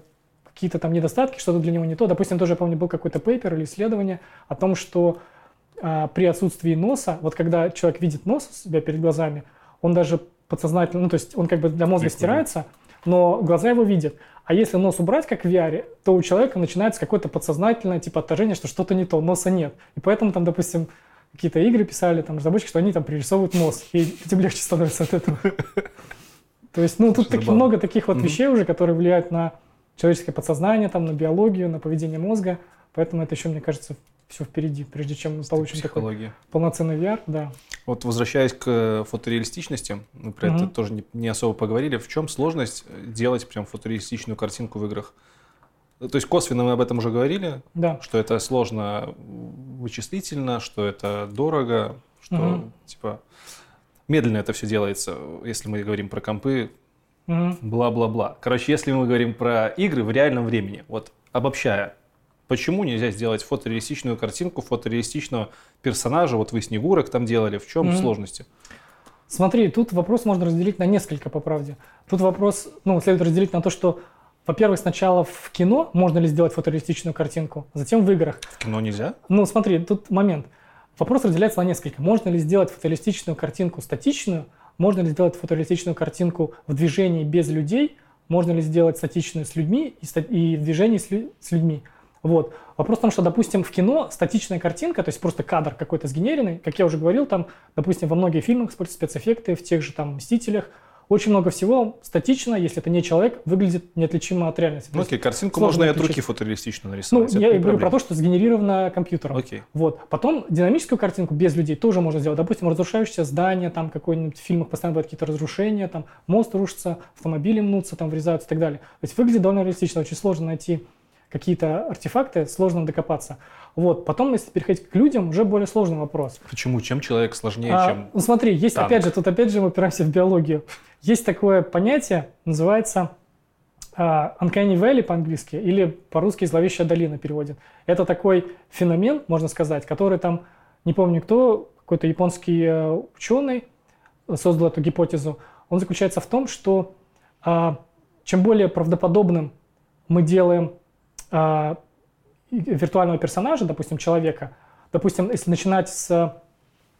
какие-то там недостатки, что-то для него не то. Допустим, тоже, я помню, был какой-то пейпер или исследование о том, что а, при отсутствии носа, вот когда человек видит нос у себя перед глазами, он даже подсознательно, ну, то есть он как бы для мозга стирается, но глаза его видят. А если нос убрать, как в VR, то у человека начинается какое-то подсознательное типа отторжение, что что-то не то, носа нет. И поэтому там, допустим, какие-то игры писали, там, разработчики, что они там пририсовывают нос, и тем легче становится от этого. То есть, ну, тут так, много таких вот вещей уже, которые влияют на человеческое подсознание, там, на биологию, на поведение мозга. Поэтому это еще, мне кажется, все впереди, прежде чем мы получим такой полноценный VR, да. Вот возвращаясь к фотореалистичности, мы про mm-hmm. это тоже не, не особо поговорили. В чем сложность делать прям фотореалистичную картинку в играх? То есть косвенно мы об этом уже говорили, да. что это сложно вычислительно, что это дорого, что mm-hmm. типа медленно это все делается, если мы говорим про компы. Бла-бла-бла. Короче, если мы говорим про игры в реальном времени, вот обобщая, Почему нельзя сделать фотореалистичную картинку, фотореалистичного персонажа? Вот вы Снегурок там делали. В чем mm-hmm. сложности? Смотри, тут вопрос можно разделить на несколько, по правде. Тут вопрос, ну, следует разделить на то, что, во-первых, сначала в кино можно ли сделать фотореалистичную картинку, затем в играх. В кино нельзя? Ну, смотри, тут момент. Вопрос разделяется на несколько. Можно ли сделать фотореалистичную картинку статичную, можно ли сделать фотореалистичную картинку в движении без людей, можно ли сделать статичную с людьми и, и в движении с, с людьми. Вот. Вопрос в том, что, допустим, в кино статичная картинка, то есть просто кадр какой-то сгенеренный, как я уже говорил, там, допустим, во многих фильмах используются спецэффекты, в тех же там «Мстителях», очень много всего статично, если это не человек, выглядит неотличимо от реальности. Ну, окей, картинку можно и от руки фотореалистично нарисовать. Ну, я говорю проблема. про то, что сгенерировано компьютером. Окей. Вот. Потом динамическую картинку без людей тоже можно сделать. Допустим, разрушающееся здание, там какой-нибудь в фильмах постоянно бывают какие-то разрушения, там мост рушится, автомобили мнутся, там врезаются и так далее. То есть выглядит довольно реалистично, очень сложно найти какие-то артефакты, сложно докопаться. Вот. Потом, если переходить к людям, уже более сложный вопрос. Почему? Чем человек сложнее, а, чем Ну смотри, есть танк. опять же, тут опять же мы упираемся в биологию. Есть такое понятие, называется uh, Uncanny Valley по-английски или по-русски «Зловещая долина» переводит. Это такой феномен, можно сказать, который там, не помню кто, какой-то японский uh, ученый создал эту гипотезу. Он заключается в том, что uh, чем более правдоподобным мы делаем э, виртуального персонажа, допустим, человека, допустим, если начинать с...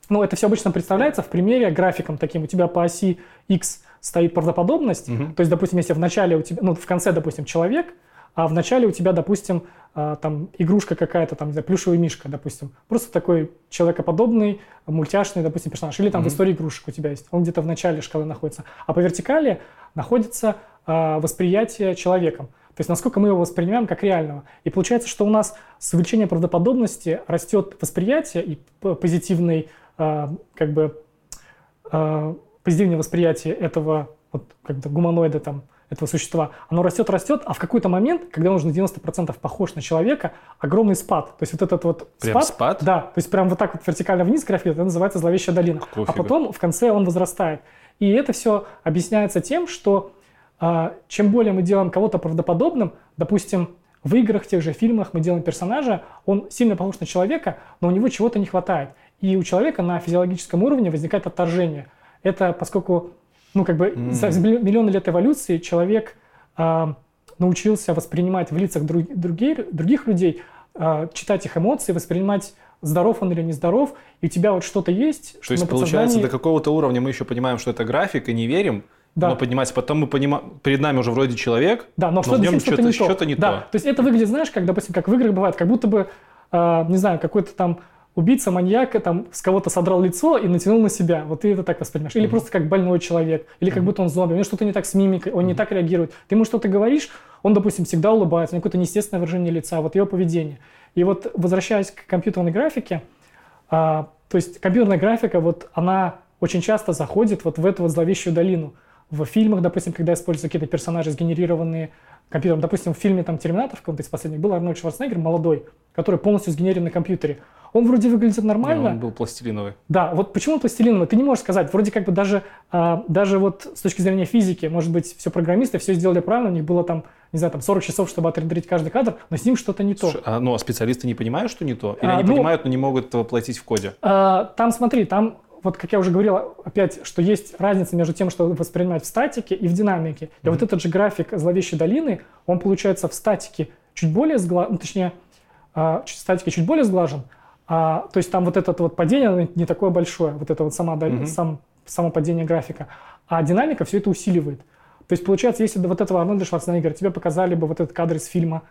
Ну, это все обычно представляется в примере графиком таким. У тебя по оси X стоит правдоподобность. Угу. То есть, допустим, если в начале у тебя, ну, в конце, допустим, человек, а в начале у тебя, допустим, э, там игрушка какая-то, там, не знаю, плюшевый мишка, допустим. Просто такой человекоподобный, мультяшный, допустим, персонаж. Или там угу. в истории игрушек у тебя есть. Он где-то в начале шкалы находится. А по вертикали находится э, восприятие человеком. То есть насколько мы его воспринимаем как реального. И получается, что у нас с увеличением правдоподобности растет восприятие и позитивный, э, как бы, э, позитивное восприятие этого вот, как бы гуманоида, там, этого существа, оно растет, растет, а в какой-то момент, когда он уже на 90% похож на человека, огромный спад. То есть вот этот вот прям спад, спад? Да, то есть прям вот так вот вертикально вниз график, это называется зловещая долина. Какого а фига? потом в конце он возрастает. И это все объясняется тем, что чем более мы делаем кого-то правдоподобным, допустим, в играх, в тех же фильмах мы делаем персонажа, он сильно похож на человека, но у него чего-то не хватает. И у человека на физиологическом уровне возникает отторжение. Это поскольку, ну, как бы mm. за миллионы лет эволюции человек э, научился воспринимать в лицах друг, других, других людей, э, читать их эмоции, воспринимать здоров он или нездоров, и у тебя вот что-то есть. То есть, получается, до какого-то уровня мы еще понимаем, что это график, и не верим, да. но поднимается. Потом мы понимаем, перед нами уже вроде человек, да, но, но в нем что-то, что что не да. то. То есть это выглядит, знаешь, как, допустим, как в играх бывает, как будто бы, э, не знаю, какой-то там убийца, маньяк, там с кого-то содрал лицо и натянул на себя. Вот ты это так воспринимаешь. Или mm-hmm. просто как больной человек, или как будто он зомби, у него что-то не так с мимикой, он mm-hmm. не так реагирует. Ты ему что-то говоришь, он, допустим, всегда улыбается, у него какое-то неестественное выражение лица, вот его поведение. И вот возвращаясь к компьютерной графике, а, то есть компьютерная графика, вот она очень часто заходит вот в эту вот зловещую долину в фильмах, допустим, когда используются какие-то персонажи, сгенерированные компьютером. Допустим, в фильме там «Терминатор» в каком-то из последних был Арнольд Шварценеггер, молодой, который полностью сгенерирован на компьютере. Он вроде выглядит нормально. Не, он был пластилиновый. Да, вот почему пластилиновый? Ты не можешь сказать. Вроде как бы даже, а, даже вот с точки зрения физики, может быть, все программисты все сделали правильно, у них было там, не знаю, там 40 часов, чтобы отрендерить каждый кадр, но с ним что-то не то. а, ну, а специалисты не понимают, что не то? Или а, они ну, понимают, но не могут воплотить в коде? А, там, смотри, там вот как я уже говорил, опять, что есть разница между тем, что воспринимать в статике и в динамике. И mm-hmm. вот этот же график зловещей долины, он получается в статике чуть более сглажен, ну, точнее, э, в статике чуть более сглажен, а, то есть там вот это вот падение не такое большое, вот это вот сама, mm-hmm. сам, само падение графика, а динамика все это усиливает. То есть получается, если до вот этого Арнольда Шварценеггера тебе показали бы вот этот кадр из фильма, а,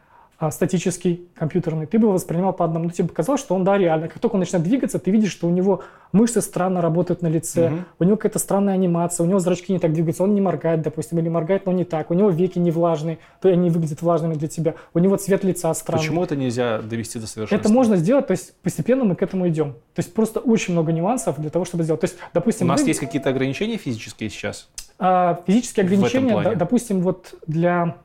статический, компьютерный, ты бы его воспринимал по одному. Ну, тебе показалось, что он, да, реально. Как только он начинает двигаться, ты видишь, что у него мышцы странно работают на лице, угу. у него какая-то странная анимация, у него зрачки не так двигаются, он не моргает, допустим, или моргает, но не так, у него веки не влажные, то они выглядят влажными для тебя, у него цвет лица странный. Почему это нельзя довести до совершенства? Это можно сделать, то есть постепенно мы к этому идем. То есть просто очень много нюансов для того, чтобы сделать. То есть, допустим... У нас вы... есть какие-то ограничения физические сейчас? А, физические ограничения, допустим, вот для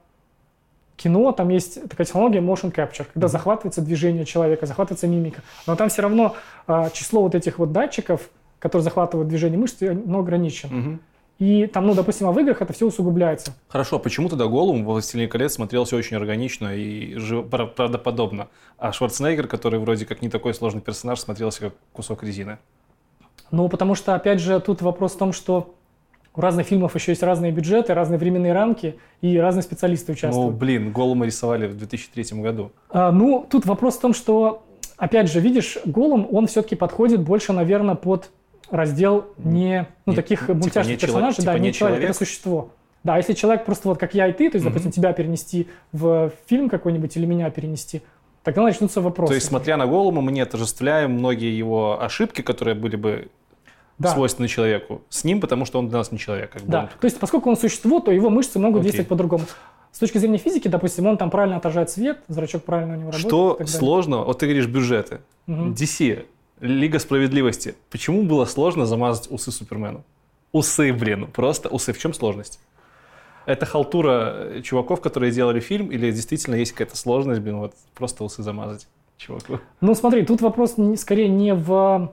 кино, там есть такая технология motion capture, когда mm-hmm. захватывается движение человека, захватывается мимика. Но там все равно а, число вот этих вот датчиков, которые захватывают движение мышц, оно ограничено. Mm-hmm. И там, ну, допустим, а в играх это все усугубляется. Хорошо, а почему тогда Голум в «Властелине колец» смотрелся очень органично и правдоподобно, а Шварценеггер, который вроде как не такой сложный персонаж, смотрелся как кусок резины? Ну, потому что, опять же, тут вопрос в том, что у разных фильмов еще есть разные бюджеты, разные временные рамки и разные специалисты участвуют. Ну, блин, Голума рисовали в 2003 году. А, ну, тут вопрос в том, что, опять же, видишь, Голум, он все-таки подходит больше, наверное, под раздел не, ну, не, таких типа мультяшных не персонажей, типа да, не не человек, человек, это существо. Да, если человек просто вот как я и ты, то есть, mm-hmm. допустим, тебя перенести в фильм какой-нибудь или меня перенести, тогда начнутся вопросы. То есть, смотря на Голума, мы не отождествляем многие его ошибки, которые были бы да. свойственны человеку, с ним, потому что он для нас не человек. Как да, то есть, поскольку он существо, то его мышцы могут Окей. действовать по-другому. С точки зрения физики, допустим, он там правильно отражает свет, зрачок правильно у него работает. Что сложно? Вот ты говоришь бюджеты. Угу. DC, Лига справедливости. Почему было сложно замазать усы Супермену? Усы, блин, просто усы. В чем сложность? Это халтура чуваков, которые делали фильм, или действительно есть какая-то сложность, блин, вот просто усы замазать чуваку? Ну смотри, тут вопрос скорее не в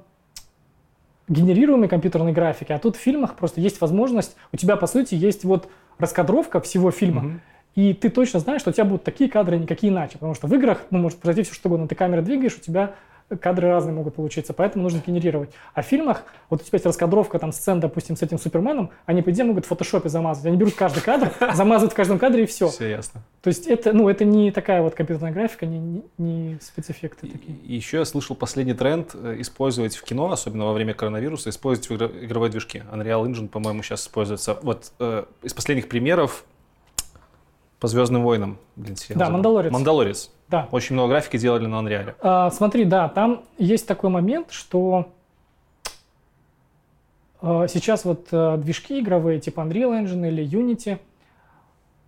генерируемой компьютерной графике, а тут в фильмах просто есть возможность, у тебя по сути есть вот раскадровка всего фильма, угу. и ты точно знаешь, что у тебя будут такие кадры, никакие иначе, потому что в играх, ну, может произойти все что угодно, ты камеру двигаешь, у тебя кадры разные могут получиться, поэтому нужно генерировать. А в фильмах, вот у тебя есть раскадровка там сцен, допустим, с этим Суперменом, они, по идее, могут в фотошопе замазать. Они берут каждый кадр, замазывают в каждом кадре и все. Все ясно. То есть это, ну, это не такая вот компьютерная графика, не, не, не спецэффекты такие. И еще я слышал последний тренд э, использовать в кино, особенно во время коронавируса, использовать игровые движки. Unreal Engine, по-моему, сейчас используется. Вот э, из последних примеров по Звездным войнам. Блин, да, Мандалорец. Мандалорец. Да. Очень много графики делали на Unreal. А, смотри, да, там есть такой момент, что а, сейчас вот а, движки игровые, типа Unreal Engine или Unity,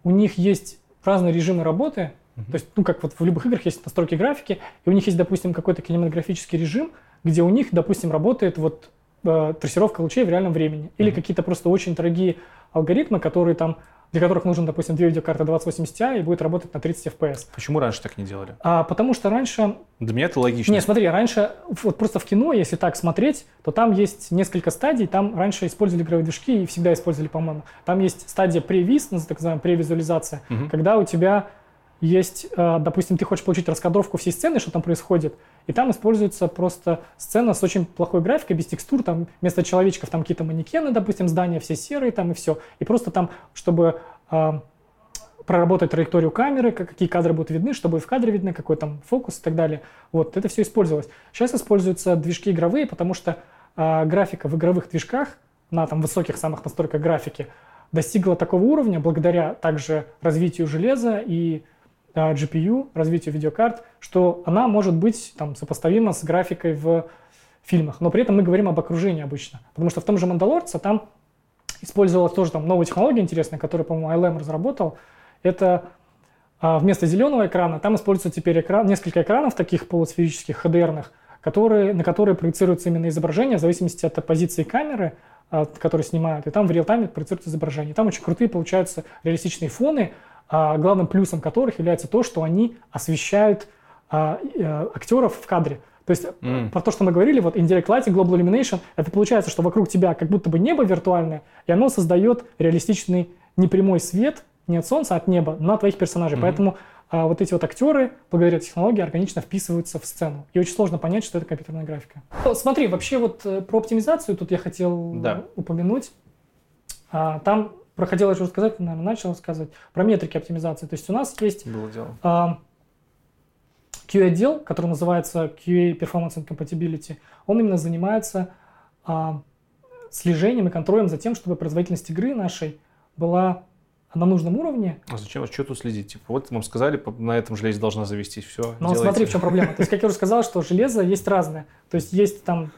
у них есть разные режимы работы. Uh-huh. То есть, ну, как вот в любых играх есть настройки графики, и у них есть, допустим, какой-то кинематографический режим, где у них, допустим, работает вот э, трассировка лучей в реальном времени. Или uh-huh. какие-то просто очень дорогие алгоритмы, которые там для которых нужен, допустим, две видеокарты 2080 Ti и будет работать на 30 FPS. Почему раньше так не делали? А, потому что раньше... Для меня это логично. Не, смотри, раньше, вот просто в кино, если так смотреть, то там есть несколько стадий. Там раньше использовали игровые движки и всегда использовали, по-моему. Там есть стадия превиз, так называемая превизуализация, угу. когда у тебя есть, э, допустим, ты хочешь получить раскадровку всей сцены, что там происходит, и там используется просто сцена с очень плохой графикой, без текстур, там вместо человечков там какие-то манекены, допустим, здания все серые там и все. И просто там, чтобы э, проработать траекторию камеры, какие кадры будут видны, чтобы в кадре видно, какой там фокус и так далее. Вот, это все использовалось. Сейчас используются движки игровые, потому что э, графика в игровых движках на там высоких самых настройках графики достигла такого уровня благодаря также развитию железа и GPU, развитию видеокарт, что она может быть там, сопоставима с графикой в фильмах. Но при этом мы говорим об окружении обычно. Потому что в том же «Мандалорце» там использовалась тоже там новая технология интересная, которую, по-моему, ILM разработал. Это а, вместо зеленого экрана там используется теперь экран, несколько экранов таких полусферических, HDR-ных, которые, на которые проецируется именно изображение в зависимости от позиции камеры, от которой снимают. И там в реал-тайме проецируется изображение. Там очень крутые получаются реалистичные фоны, а, главным плюсом которых является то, что они освещают а, э, актеров в кадре. То есть mm. про то, что мы говорили, вот Indirect Lighting, Global Illumination, это получается, что вокруг тебя как будто бы небо виртуальное, и оно создает реалистичный непрямой свет, не от солнца, а от неба, на твоих персонажей. Mm-hmm. Поэтому а, вот эти вот актеры, благодаря технологии, органично вписываются в сцену. И очень сложно понять, что это компьютерная графика. Смотри, вообще вот э, про оптимизацию тут я хотел да. упомянуть. А, там проходил, я уже сказать, наверное, начал рассказывать про метрики оптимизации. То есть у нас есть а, QA-отдел, который называется QA Performance and Compatibility. Он именно занимается а, слежением и контролем за тем, чтобы производительность игры нашей была на нужном уровне. А зачем? Что тут следить? Типа, вот вам сказали, на этом железе должна завестись, все. Ну, смотри, в чем проблема. То есть, как я уже сказал, что железо есть разное. То есть, есть там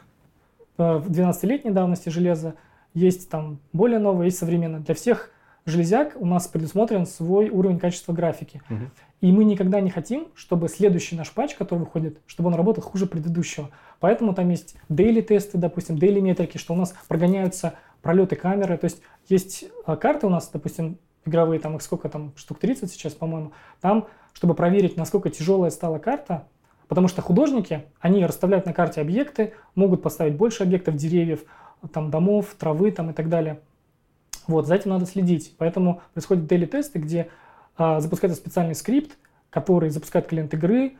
э, в 12-летней давности железо, есть там более новые, есть современные. Для всех железяк у нас предусмотрен свой уровень качества графики. Угу. И мы никогда не хотим, чтобы следующий наш патч, который выходит, чтобы он работал хуже предыдущего. Поэтому там есть daily тесты, допустим, daily метрики, что у нас прогоняются пролеты камеры. То есть есть а, карты у нас, допустим, игровые, там их сколько там, штук 30 сейчас, по-моему. Там, чтобы проверить, насколько тяжелая стала карта, потому что художники, они расставляют на карте объекты, могут поставить больше объектов, деревьев, там, домов, травы там, и так далее. Вот, за этим надо следить. Поэтому происходят daily тесты, где а, запускается специальный скрипт, который запускает клиент игры,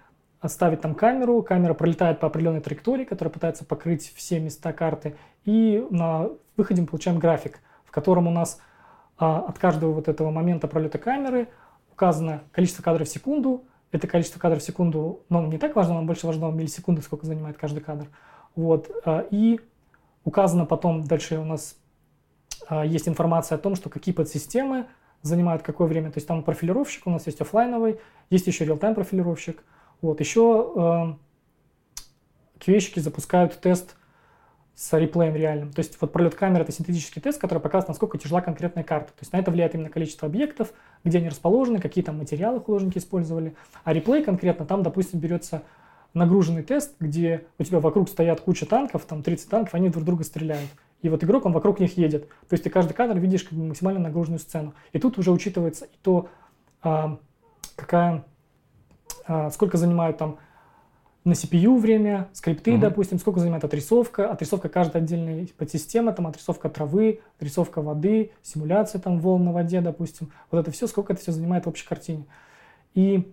ставит там камеру, камера пролетает по определенной траектории, которая пытается покрыть все места карты, и на выходе мы получаем график, в котором у нас а, от каждого вот этого момента пролета камеры указано количество кадров в секунду, это количество кадров в секунду, но не так важно, нам больше важно миллисекунды, сколько занимает каждый кадр. Вот. А, и указано потом, дальше у нас а, есть информация о том, что какие подсистемы занимают какое время. То есть там профилировщик, у нас есть офлайновый, есть еще реал-тайм профилировщик. Вот. Еще э, QA-щики запускают тест с реплеем реальным. То есть вот пролет камеры – это синтетический тест, который показывает, насколько тяжела конкретная карта. То есть на это влияет именно количество объектов, где они расположены, какие там материалы художники использовали. А реплей конкретно, там, допустим, берется нагруженный тест, где у тебя вокруг стоят куча танков, там 30 танков, они друг друга стреляют. И вот игрок, он вокруг них едет. То есть ты каждый кадр видишь как бы максимально нагруженную сцену. И тут уже учитывается и то, а, какая, а, сколько занимают там на CPU время, скрипты, угу. допустим, сколько занимает отрисовка, отрисовка каждой отдельной подсистемы, там отрисовка травы, отрисовка воды, симуляция там волн на воде, допустим. Вот это все, сколько это все занимает в общей картине. И,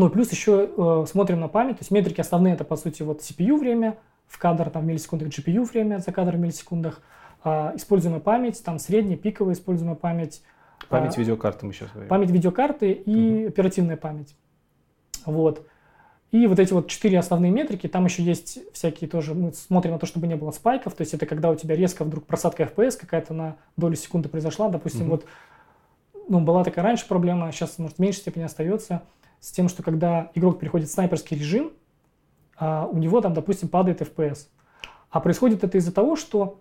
ну, плюс еще э, смотрим на память, то есть метрики основные это, по сути, вот CPU время в кадр, там, в миллисекундах, GPU время за кадр в миллисекундах, э, используемая память, там, средняя, пиковая используемая память. Память э, видеокарты мы сейчас говорим. Память видеокарты и угу. оперативная память. Вот. И вот эти вот четыре основные метрики, там еще есть всякие тоже, мы смотрим на то, чтобы не было спайков, то есть это когда у тебя резко вдруг просадка FPS какая-то на долю секунды произошла, допустим, mm-hmm. вот, ну, была такая раньше проблема, сейчас, может, в меньшей степени остается, с тем, что когда игрок переходит в снайперский режим, а, у него там, допустим, падает FPS. А происходит это из-за того, что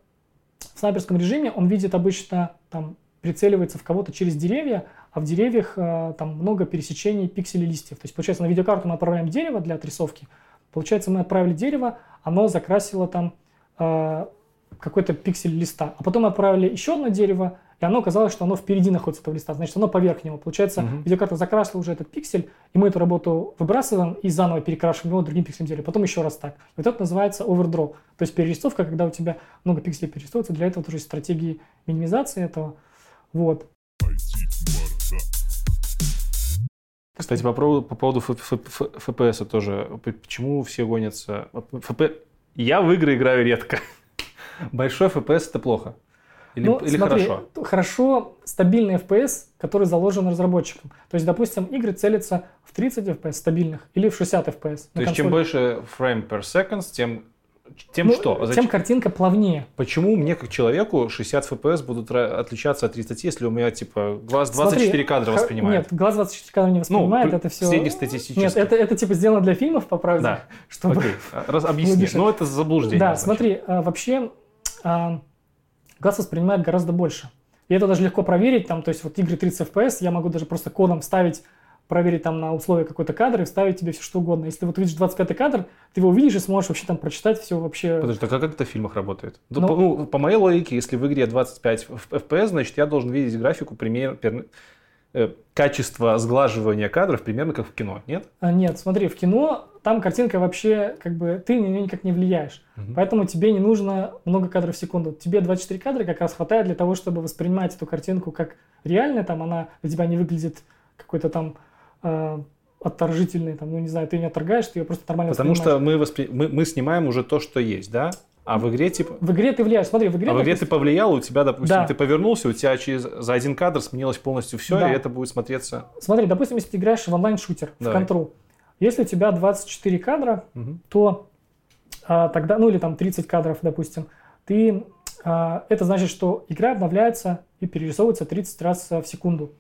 в снайперском режиме он видит обычно, там, прицеливается в кого-то через деревья, а в деревьях э, там много пересечений пикселей листьев. То есть, получается, на видеокарту мы отправляем дерево для отрисовки. Получается, мы отправили дерево, оно закрасило там э, какой-то пиксель листа. А потом отправили еще одно дерево, и оно оказалось, что оно впереди находится этого листа. Значит, оно поверх него. Получается, угу. видеокарта закрасила уже этот пиксель, и мы эту работу выбрасываем и заново перекрашиваем его другим пикселем дерева. Потом еще раз так. Вот это называется овердроп. То есть перерисовка, когда у тебя много пикселей перерисовывается. Для этого тоже есть стратегии минимизации этого. Вот. Кстати, по поводу, по поводу FPS тоже. Почему все гонятся? ФП... Я в игры играю редко. Большой FPS это плохо. Или, ну, или смотри, хорошо? Хорошо стабильный FPS, который заложен разработчиком. То есть, допустим, игры целятся в 30 FPS стабильных или в 60 FPS. То есть, чем больше frame per second, тем тем ну, что? Зачем? Тем картинка плавнее. Почему мне, как человеку, 60 FPS будут отличаться от 30, если у меня, типа, глаз 24 Смотри, кадра воспринимает? Нет, глаз 24 кадра не воспринимает, ну, это все... Среднестатистически. Нет, это, это, типа, сделано для фильмов, по правде. Да, чтобы... Окей, Раз, объясни. Ну, это заблуждение. Да, смотри, а, вообще а, глаз воспринимает гораздо больше. И это даже легко проверить, там, то есть вот игры 30 FPS, я могу даже просто кодом ставить проверить там на условия какой-то кадр и вставить тебе все что угодно. Если вот видишь 25 кадр, ты его увидишь и сможешь вообще там прочитать все вообще. Подожди, так а как это в фильмах работает? Но... По, ну, по моей логике, если в игре 25 FPS, значит я должен видеть графику пример, э, качество сглаживания кадров примерно как в кино, нет? А, нет, смотри, в кино там картинка вообще, как бы, ты на нее никак не влияешь. Угу. Поэтому тебе не нужно много кадров в секунду. Тебе 24 кадра как раз хватает для того, чтобы воспринимать эту картинку как реально, там она для тебя не выглядит какой-то там э, отторжительный, там, ну не знаю, ты не отторгаешь, ты ее просто нормально Потому что мы, воспри... мы, мы снимаем уже то, что есть, да? А в игре типа... В игре ты влияешь, смотри, в игре... А в игре ты повлиял, у тебя, допустим, да. ты повернулся, у тебя через за один кадр сменилось полностью все, да. и это будет смотреться... Смотри, допустим, если ты играешь в онлайн-шутер, в контру, если у тебя 24 кадра, угу. то а, тогда, ну или там 30 кадров, допустим, ты... А, это значит, что игра обновляется и перерисовывается 30 раз в секунду.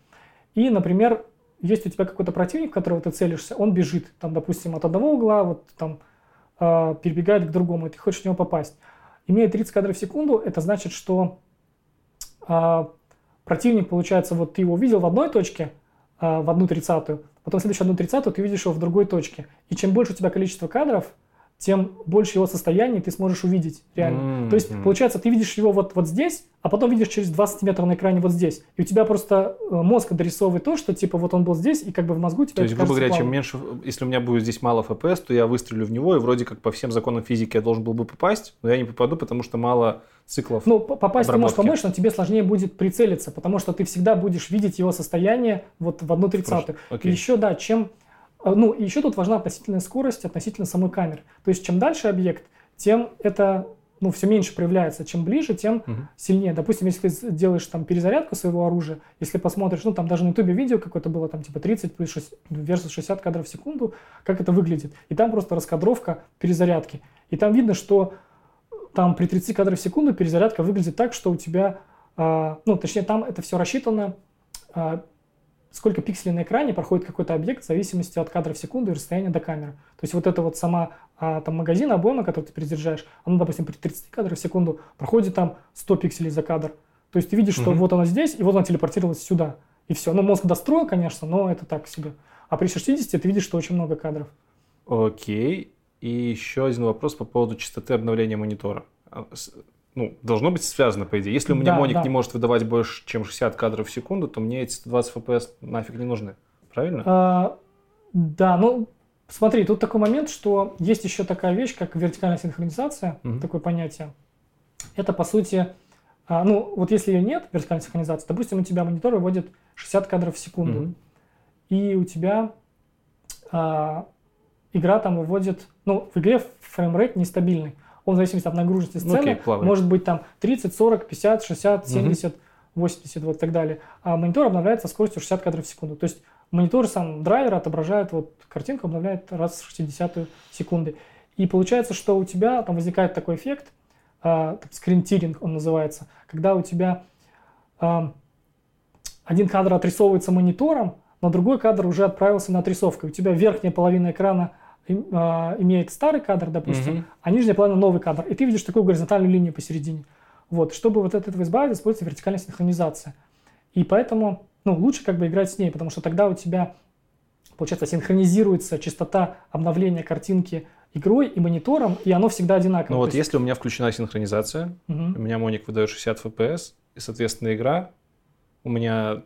И, например, есть у тебя какой-то противник, в которого ты целишься, он бежит, там, допустим, от одного угла, вот там э, перебегает к другому, и ты хочешь в него попасть. Имея 30 кадров в секунду, это значит, что э, противник, получается, вот ты его увидел в одной точке, э, в одну тридцатую, потом следующую одну тридцатую ты видишь его в другой точке. И чем больше у тебя количество кадров, тем больше его состояний ты сможешь увидеть реально. Mm-hmm. То есть, получается, ты видишь его вот, вот здесь, а потом видишь через 2 сантиметра на экране вот здесь. И у тебя просто э, мозг дорисовывает то, что типа вот он был здесь, и как бы в мозгу тебя То есть, грубо говоря, чем меньше, если у меня будет здесь мало FPS, то я выстрелю в него, и вроде как по всем законам физики я должен был бы попасть, но я не попаду, потому что мало циклов Ну, попасть обработки. ты можешь помочь, но тебе сложнее будет прицелиться, потому что ты всегда будешь видеть его состояние вот в одну тридцатую. И еще, да, чем ну, и еще тут важна относительная скорость относительно самой камеры. То есть, чем дальше объект, тем это ну, все меньше проявляется. Чем ближе, тем угу. сильнее. Допустим, если ты делаешь там перезарядку своего оружия, если посмотришь, ну, там даже на ютубе видео какое-то было, там, типа 30 плюс 6, versus 60 кадров в секунду, как это выглядит. И там просто раскадровка перезарядки. И там видно, что там при 30 кадров в секунду перезарядка выглядит так, что у тебя, э, ну, точнее, там это все рассчитано э, сколько пикселей на экране проходит какой-то объект в зависимости от кадров в секунду и расстояния до камеры. То есть вот это вот сама а, там магазин обойма, который ты перезаряжаешь, она, допустим, при 30 кадрах в секунду проходит там 100 пикселей за кадр. То есть ты видишь, что mm-hmm. вот она здесь, и вот она телепортировалась сюда. И все. Ну, мозг достроил, конечно, но это так себе. А при 60 ты видишь, что очень много кадров. Окей. И еще один вопрос по поводу частоты обновления монитора. Ну, должно быть связано, по идее. Если у меня да, моник да. не может выдавать больше, чем 60 кадров в секунду, то мне эти 120 FPS нафиг не нужны. Правильно? А, да, ну, смотри, тут такой момент, что есть еще такая вещь, как вертикальная синхронизация, угу. такое понятие. Это, по сути, а, ну, вот если ее нет, вертикальной синхронизации, допустим, у тебя монитор выводит 60 кадров в секунду, угу. и у тебя а, игра там выводит, ну, в игре frame rate нестабильный он в зависимости от нагруженности ну, сцены okay, может быть там 30, 40, 50, 60, 70, угу. 80 вот так далее. А монитор обновляется со скоростью 60 кадров в секунду. То есть монитор сам драйвер отображает вот картинку, обновляет раз в 60 секунды. И получается, что у тебя там возникает такой эффект, э, скринтиринг он называется, когда у тебя э, один кадр отрисовывается монитором, но другой кадр уже отправился на отрисовку. У тебя верхняя половина экрана имеет старый кадр, допустим, угу. а нижняя половина новый кадр. И ты видишь такую горизонтальную линию посередине. Вот, чтобы вот от этого избавиться, используется вертикальная синхронизация. И поэтому, ну, лучше как бы играть с ней, потому что тогда у тебя, получается, синхронизируется частота обновления картинки игрой и монитором, и оно всегда одинаково. Ну вот есть... если у меня включена синхронизация, угу. у меня моник выдает 60 FPS, и, соответственно, игра у меня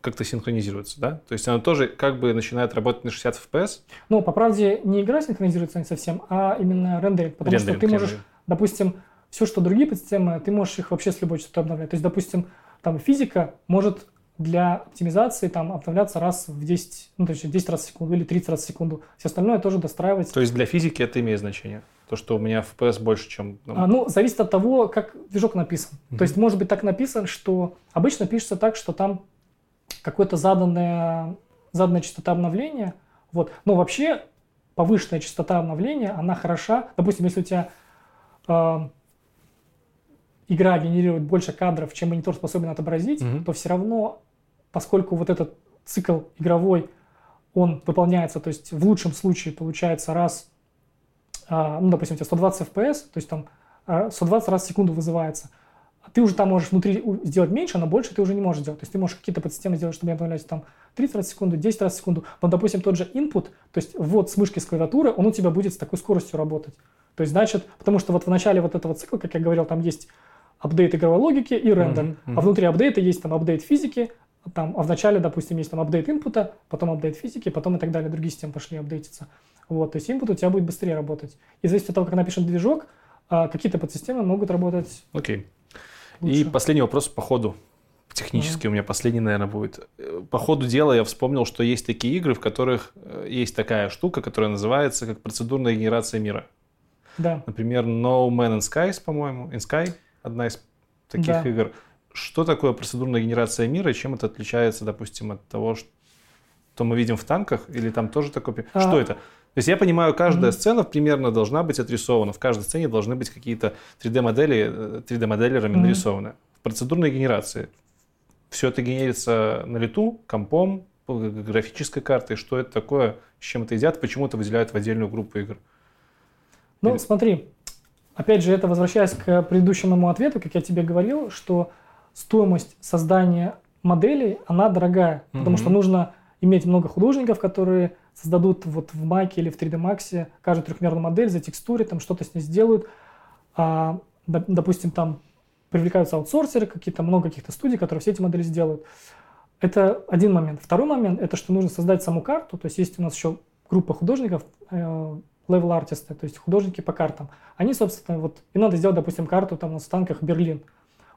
как-то синхронизируется, да? То есть она тоже как бы начинает работать на 60 FPS? Ну, по правде, не игра синхронизируется не совсем, а именно рендеринг. Потому рендеринг, что ты можешь, допустим, все, что другие подсистемы, ты можешь их вообще с любой частотой обновлять. То есть, допустим, там физика может для оптимизации там обновляться раз в 10, ну, то есть 10 раз в секунду или 30 раз в секунду. Все остальное тоже достраивать. То есть для физики это имеет значение? То, что у меня FPS больше, чем... Ну, а, ну зависит от того, как движок написан. Mm-hmm. То есть может быть так написан, что обычно пишется так, что там какое-то заданное, заданная частота обновления. Вот. Но вообще повышенная частота обновления, она хороша. Допустим, если у тебя э, игра генерирует больше кадров, чем монитор способен отобразить, mm-hmm. то все равно, поскольку вот этот цикл игровой, он выполняется, то есть в лучшем случае получается раз, э, ну, допустим, у тебя 120 FPS, то есть там 120 раз в секунду вызывается, ты уже там можешь внутри сделать меньше, но больше ты уже не можешь делать. То есть ты можешь какие-то подсистемы сделать, чтобы обновлялись там 30 раз в секунду, 10 раз в секунду. Но, допустим, тот же input, то есть ввод с мышки с клавиатуры, он у тебя будет с такой скоростью работать. То есть, значит, потому что вот в начале вот этого цикла, как я говорил, там есть апдейт игровой логики и рендер. Uh-huh, uh-huh. А внутри апдейта есть там апдейт физики, там, а в начале, допустим, есть там апдейт инпута, потом апдейт физики, потом и так далее. Другие системы пошли апдейтиться. Вот, то есть input у тебя будет быстрее работать. И зависит от того, как напишет движок, а, какие-то подсистемы могут работать Окей. Okay. Лучше. И последний вопрос по ходу. Технически mm у меня последний, наверное, будет. По ходу дела я вспомнил, что есть такие игры, в которых э, есть такая штука, которая называется как процедурная генерация мира. Да. Например, No Man in Skies, по-моему. In Sky одна из таких да. игр. Что такое процедурная генерация мира и чем это отличается, допустим, от того, что мы видим в танках? Или там тоже такое... А... Что это? То есть я понимаю, каждая mm-hmm. сцена примерно должна быть отрисована. В каждой сцене должны быть какие-то 3D-модели, 3D-моделерами mm-hmm. нарисованы. В процедурной генерации все это генерится на лету, компом, графической картой. Что это такое, с чем это едят, почему это выделяют в отдельную группу игр? Ну, Или... смотри, опять же, это возвращаясь к предыдущему ответу, как я тебе говорил, что стоимость создания моделей, она дорогая, mm-hmm. потому что нужно иметь много художников, которые создадут вот в Mac или в 3D Max каждую трехмерную модель, за затекстурят, там что-то с ней сделают. А, допустим, там привлекаются аутсорсеры, какие-то много каких-то студий, которые все эти модели сделают. Это один момент. Второй момент – это что нужно создать саму карту. То есть есть у нас еще группа художников, э, level артисты, то есть художники по картам. Они, собственно, вот, и надо сделать, допустим, карту там на станках Берлин.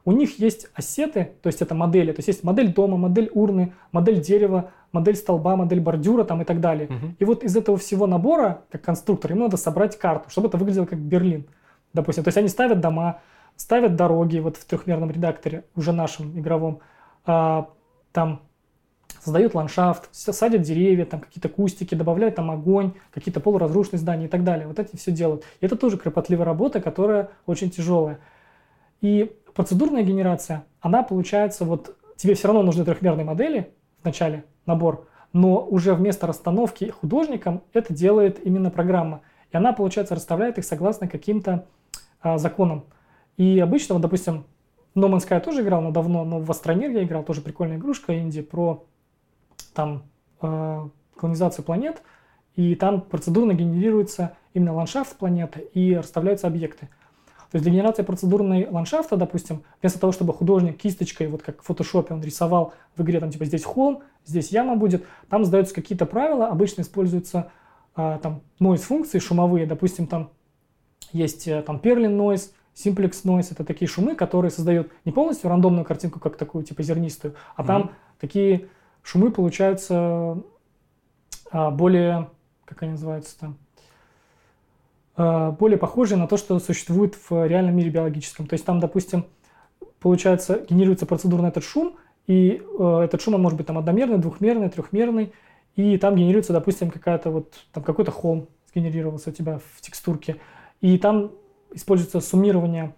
У них есть ассеты, то есть это модели, то есть есть модель дома, модель урны, модель дерева, модель столба, модель бордюра там и так далее. Угу. И вот из этого всего набора, как конструктор, им надо собрать карту, чтобы это выглядело как Берлин, допустим. То есть они ставят дома, ставят дороги вот в трехмерном редакторе, уже нашем игровом, а, там создают ландшафт, садят деревья, там какие-то кустики, добавляют там огонь, какие-то полуразрушенные здания и так далее. Вот эти все делают. И это тоже кропотливая работа, которая очень тяжелая. И процедурная генерация, она получается вот тебе все равно нужны трехмерные модели в начале, набор, но уже вместо расстановки художником это делает именно программа. И она, получается, расставляет их согласно каким-то а, законам. И обычно, вот, допустим, No Man's Sky тоже играл, но давно, но в Астромир я играл, тоже прикольная игрушка инди про там э, колонизацию планет, и там процедурно генерируется именно ландшафт планеты и расставляются объекты. То есть для генерации процедурной ландшафта, допустим, вместо того, чтобы художник кисточкой, вот как в фотошопе он рисовал в игре, там типа здесь холм, здесь яма будет, там задаются какие-то правила, обычно используются а, там noise функции шумовые, допустим, там есть э, там Perlin noise, Simplex noise, это такие шумы, которые создают не полностью рандомную картинку, как такую типа зернистую, а mm-hmm. там такие шумы получаются а, более, как они называются там, а, более похожие на то, что существует в реальном мире биологическом. То есть там, допустим, получается, генерируется процедурно этот шум, и э, этот шум он может быть там одномерный, двухмерный, трехмерный, и там генерируется, допустим, какая-то вот, там какой-то холм сгенерировался у тебя в текстурке, и там используется суммирование,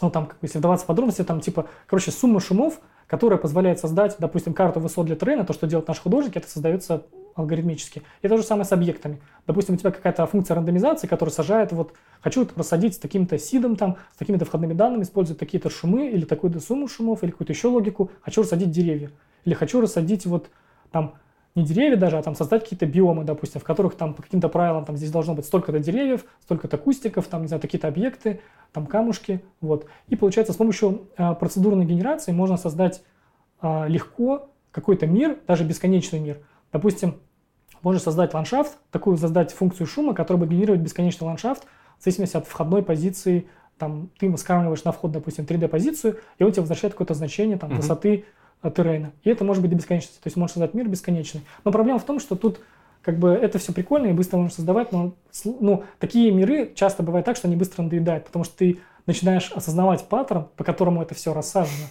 ну там, если вдаваться в подробности, там типа, короче, сумма шумов, которая позволяет создать, допустим, карту высот для трейна, то, что делают наши художники, это создается алгоритмически. И то же самое с объектами. Допустим, у тебя какая-то функция рандомизации, которая сажает, вот, хочу это просадить с таким-то сидом, там, с такими-то входными данными, использует такие-то шумы или такую-то сумму шумов, или какую-то еще логику. Хочу рассадить деревья. Или хочу рассадить вот там не деревья даже, а там создать какие-то биомы, допустим, в которых там по каким-то правилам там здесь должно быть столько-то деревьев, столько-то кустиков, там, не знаю, какие-то объекты, там камушки, вот. И получается, с помощью э, процедурной генерации можно создать э, легко какой-то мир, даже бесконечный мир. Допустим, можно создать ландшафт, такую создать функцию шума, которая будет генерировать бесконечный ландшафт в зависимости от входной позиции, там, ты ему скармливаешь на вход, допустим, 3D-позицию, и он тебе возвращает какое-то значение там, uh-huh. высоты террейна. И это может быть до бесконечности. То есть можешь создать мир бесконечный. Но проблема в том, что тут как бы это все прикольно и быстро можно создавать, но ну, такие миры часто бывает так, что они быстро надоедают, потому что ты начинаешь осознавать паттерн, по которому это все рассажено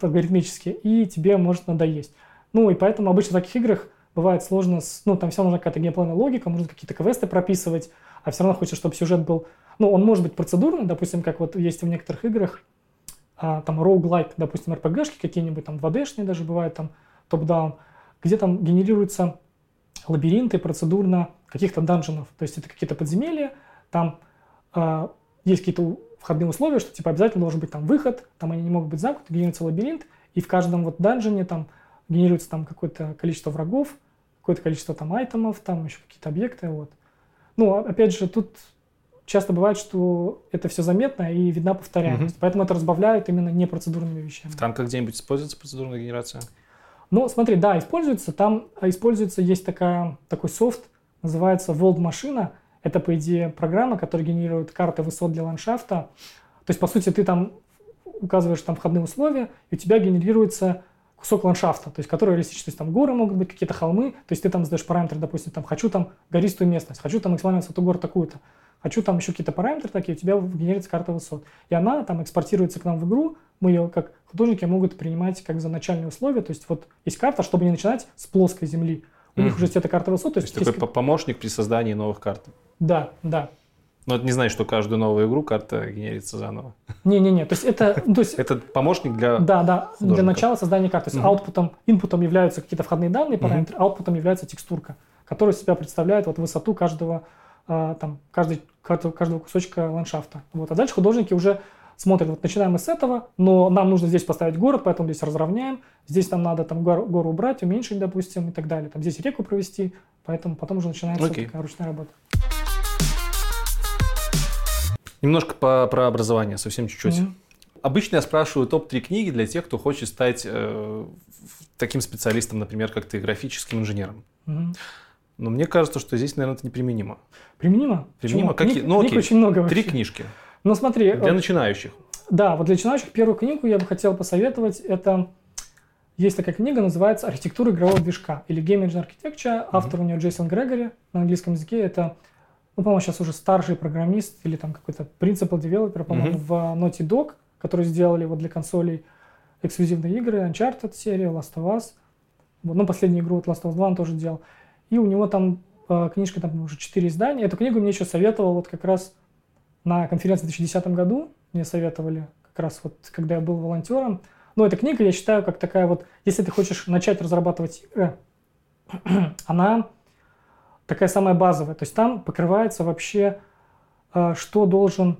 алгоритмически, и тебе может надоесть. Ну и поэтому обычно в таких играх бывает сложно, с, ну там все нужна какая-то геймплейная логика, нужно какие-то квесты прописывать, а все равно хочется, чтобы сюжет был, ну он может быть процедурный, допустим, как вот есть в некоторых играх, а, там roguelike, допустим, RPG-шки какие-нибудь, там 2D-шные даже бывают, там топ-даун, где там генерируются лабиринты процедурно каких-то данженов. То есть это какие-то подземелья, там э, есть какие-то входные условия, что типа обязательно должен быть там выход, там они не могут быть замкнуты, генерируется лабиринт, и в каждом вот данжене там генерируется там какое-то количество врагов, какое-то количество там айтемов, там еще какие-то объекты, вот. Ну, а, опять же, тут часто бывает, что это все заметно и видна повторяемость. Угу. Поэтому это разбавляют именно непроцедурными вещами. В танках где-нибудь используется процедурная генерация? Ну, смотри, да, используется. Там а, используется, есть такая, такой софт, называется World Машина. Это, по идее, программа, которая генерирует карты высот для ландшафта. То есть, по сути, ты там указываешь там входные условия, и у тебя генерируется кусок ландшафта, то есть который реалистичный, то есть там горы могут быть, какие-то холмы, то есть ты там задаешь параметры, допустим, там хочу там гористую местность, хочу там максимальную высоту гор такую-то, хочу там еще какие-то параметры такие, у тебя генерируется карта высот. И она там экспортируется к нам в игру, мы ее как художники могут принимать как за начальные условия, то есть вот есть карта, чтобы не начинать с плоской земли. У mm-hmm. них уже есть эта карта высот. То есть, то есть такой помощник при создании новых карт. Да, да. Но это не значит, что каждую новую игру карта генерится заново. Не-не-не, то есть это... Ну, то есть, это помощник для Да, да, для начала создания карты. То есть аутпутом, инпутом являются какие-то входные данные, параметры, аутпутом является текстурка, которая себя представляет вот высоту каждого, а, там, каждый, каждого кусочка ландшафта. Вот. А дальше художники уже смотрят, вот начинаем мы с этого, но нам нужно здесь поставить город, поэтому здесь разровняем, здесь нам надо там гору, гору убрать, уменьшить, допустим, и так далее. Там здесь реку провести, поэтому потом уже начинается okay. такая ручная работа. Немножко по, про образование, совсем чуть-чуть. Mm-hmm. Обычно я спрашиваю топ-3 книги для тех, кто хочет стать э, таким специалистом, например, как ты, графическим инженером. Mm-hmm. Но мне кажется, что здесь, наверное, это неприменимо. Применимо? Применимо? Какие? Книг, ну, окей. очень много Три книжки. Ну, смотри. Для начинающих. Да, вот для начинающих первую книгу я бы хотел посоветовать. Это есть такая книга, называется «Архитектура игрового движка» или Game Engine Architecture. Автор mm-hmm. у нее Джейсон Грегори на английском языке. Это, ну, по-моему, сейчас уже старший программист или там какой-то principal developer, по-моему, mm-hmm. в Naughty Dog, который сделали вот для консолей эксклюзивные игры, Uncharted серия, Last of Us. Ну, последнюю игру вот Last of Us 2 он тоже делал. И у него там э, книжка, там уже 4 издания. Эту книгу мне еще советовал вот как раз на конференции в 2010 году. Мне советовали как раз вот, когда я был волонтером. Но эта книга, я считаю, как такая вот, если ты хочешь начать разрабатывать игры, она такая самая базовая. То есть там покрывается вообще, э, что должен...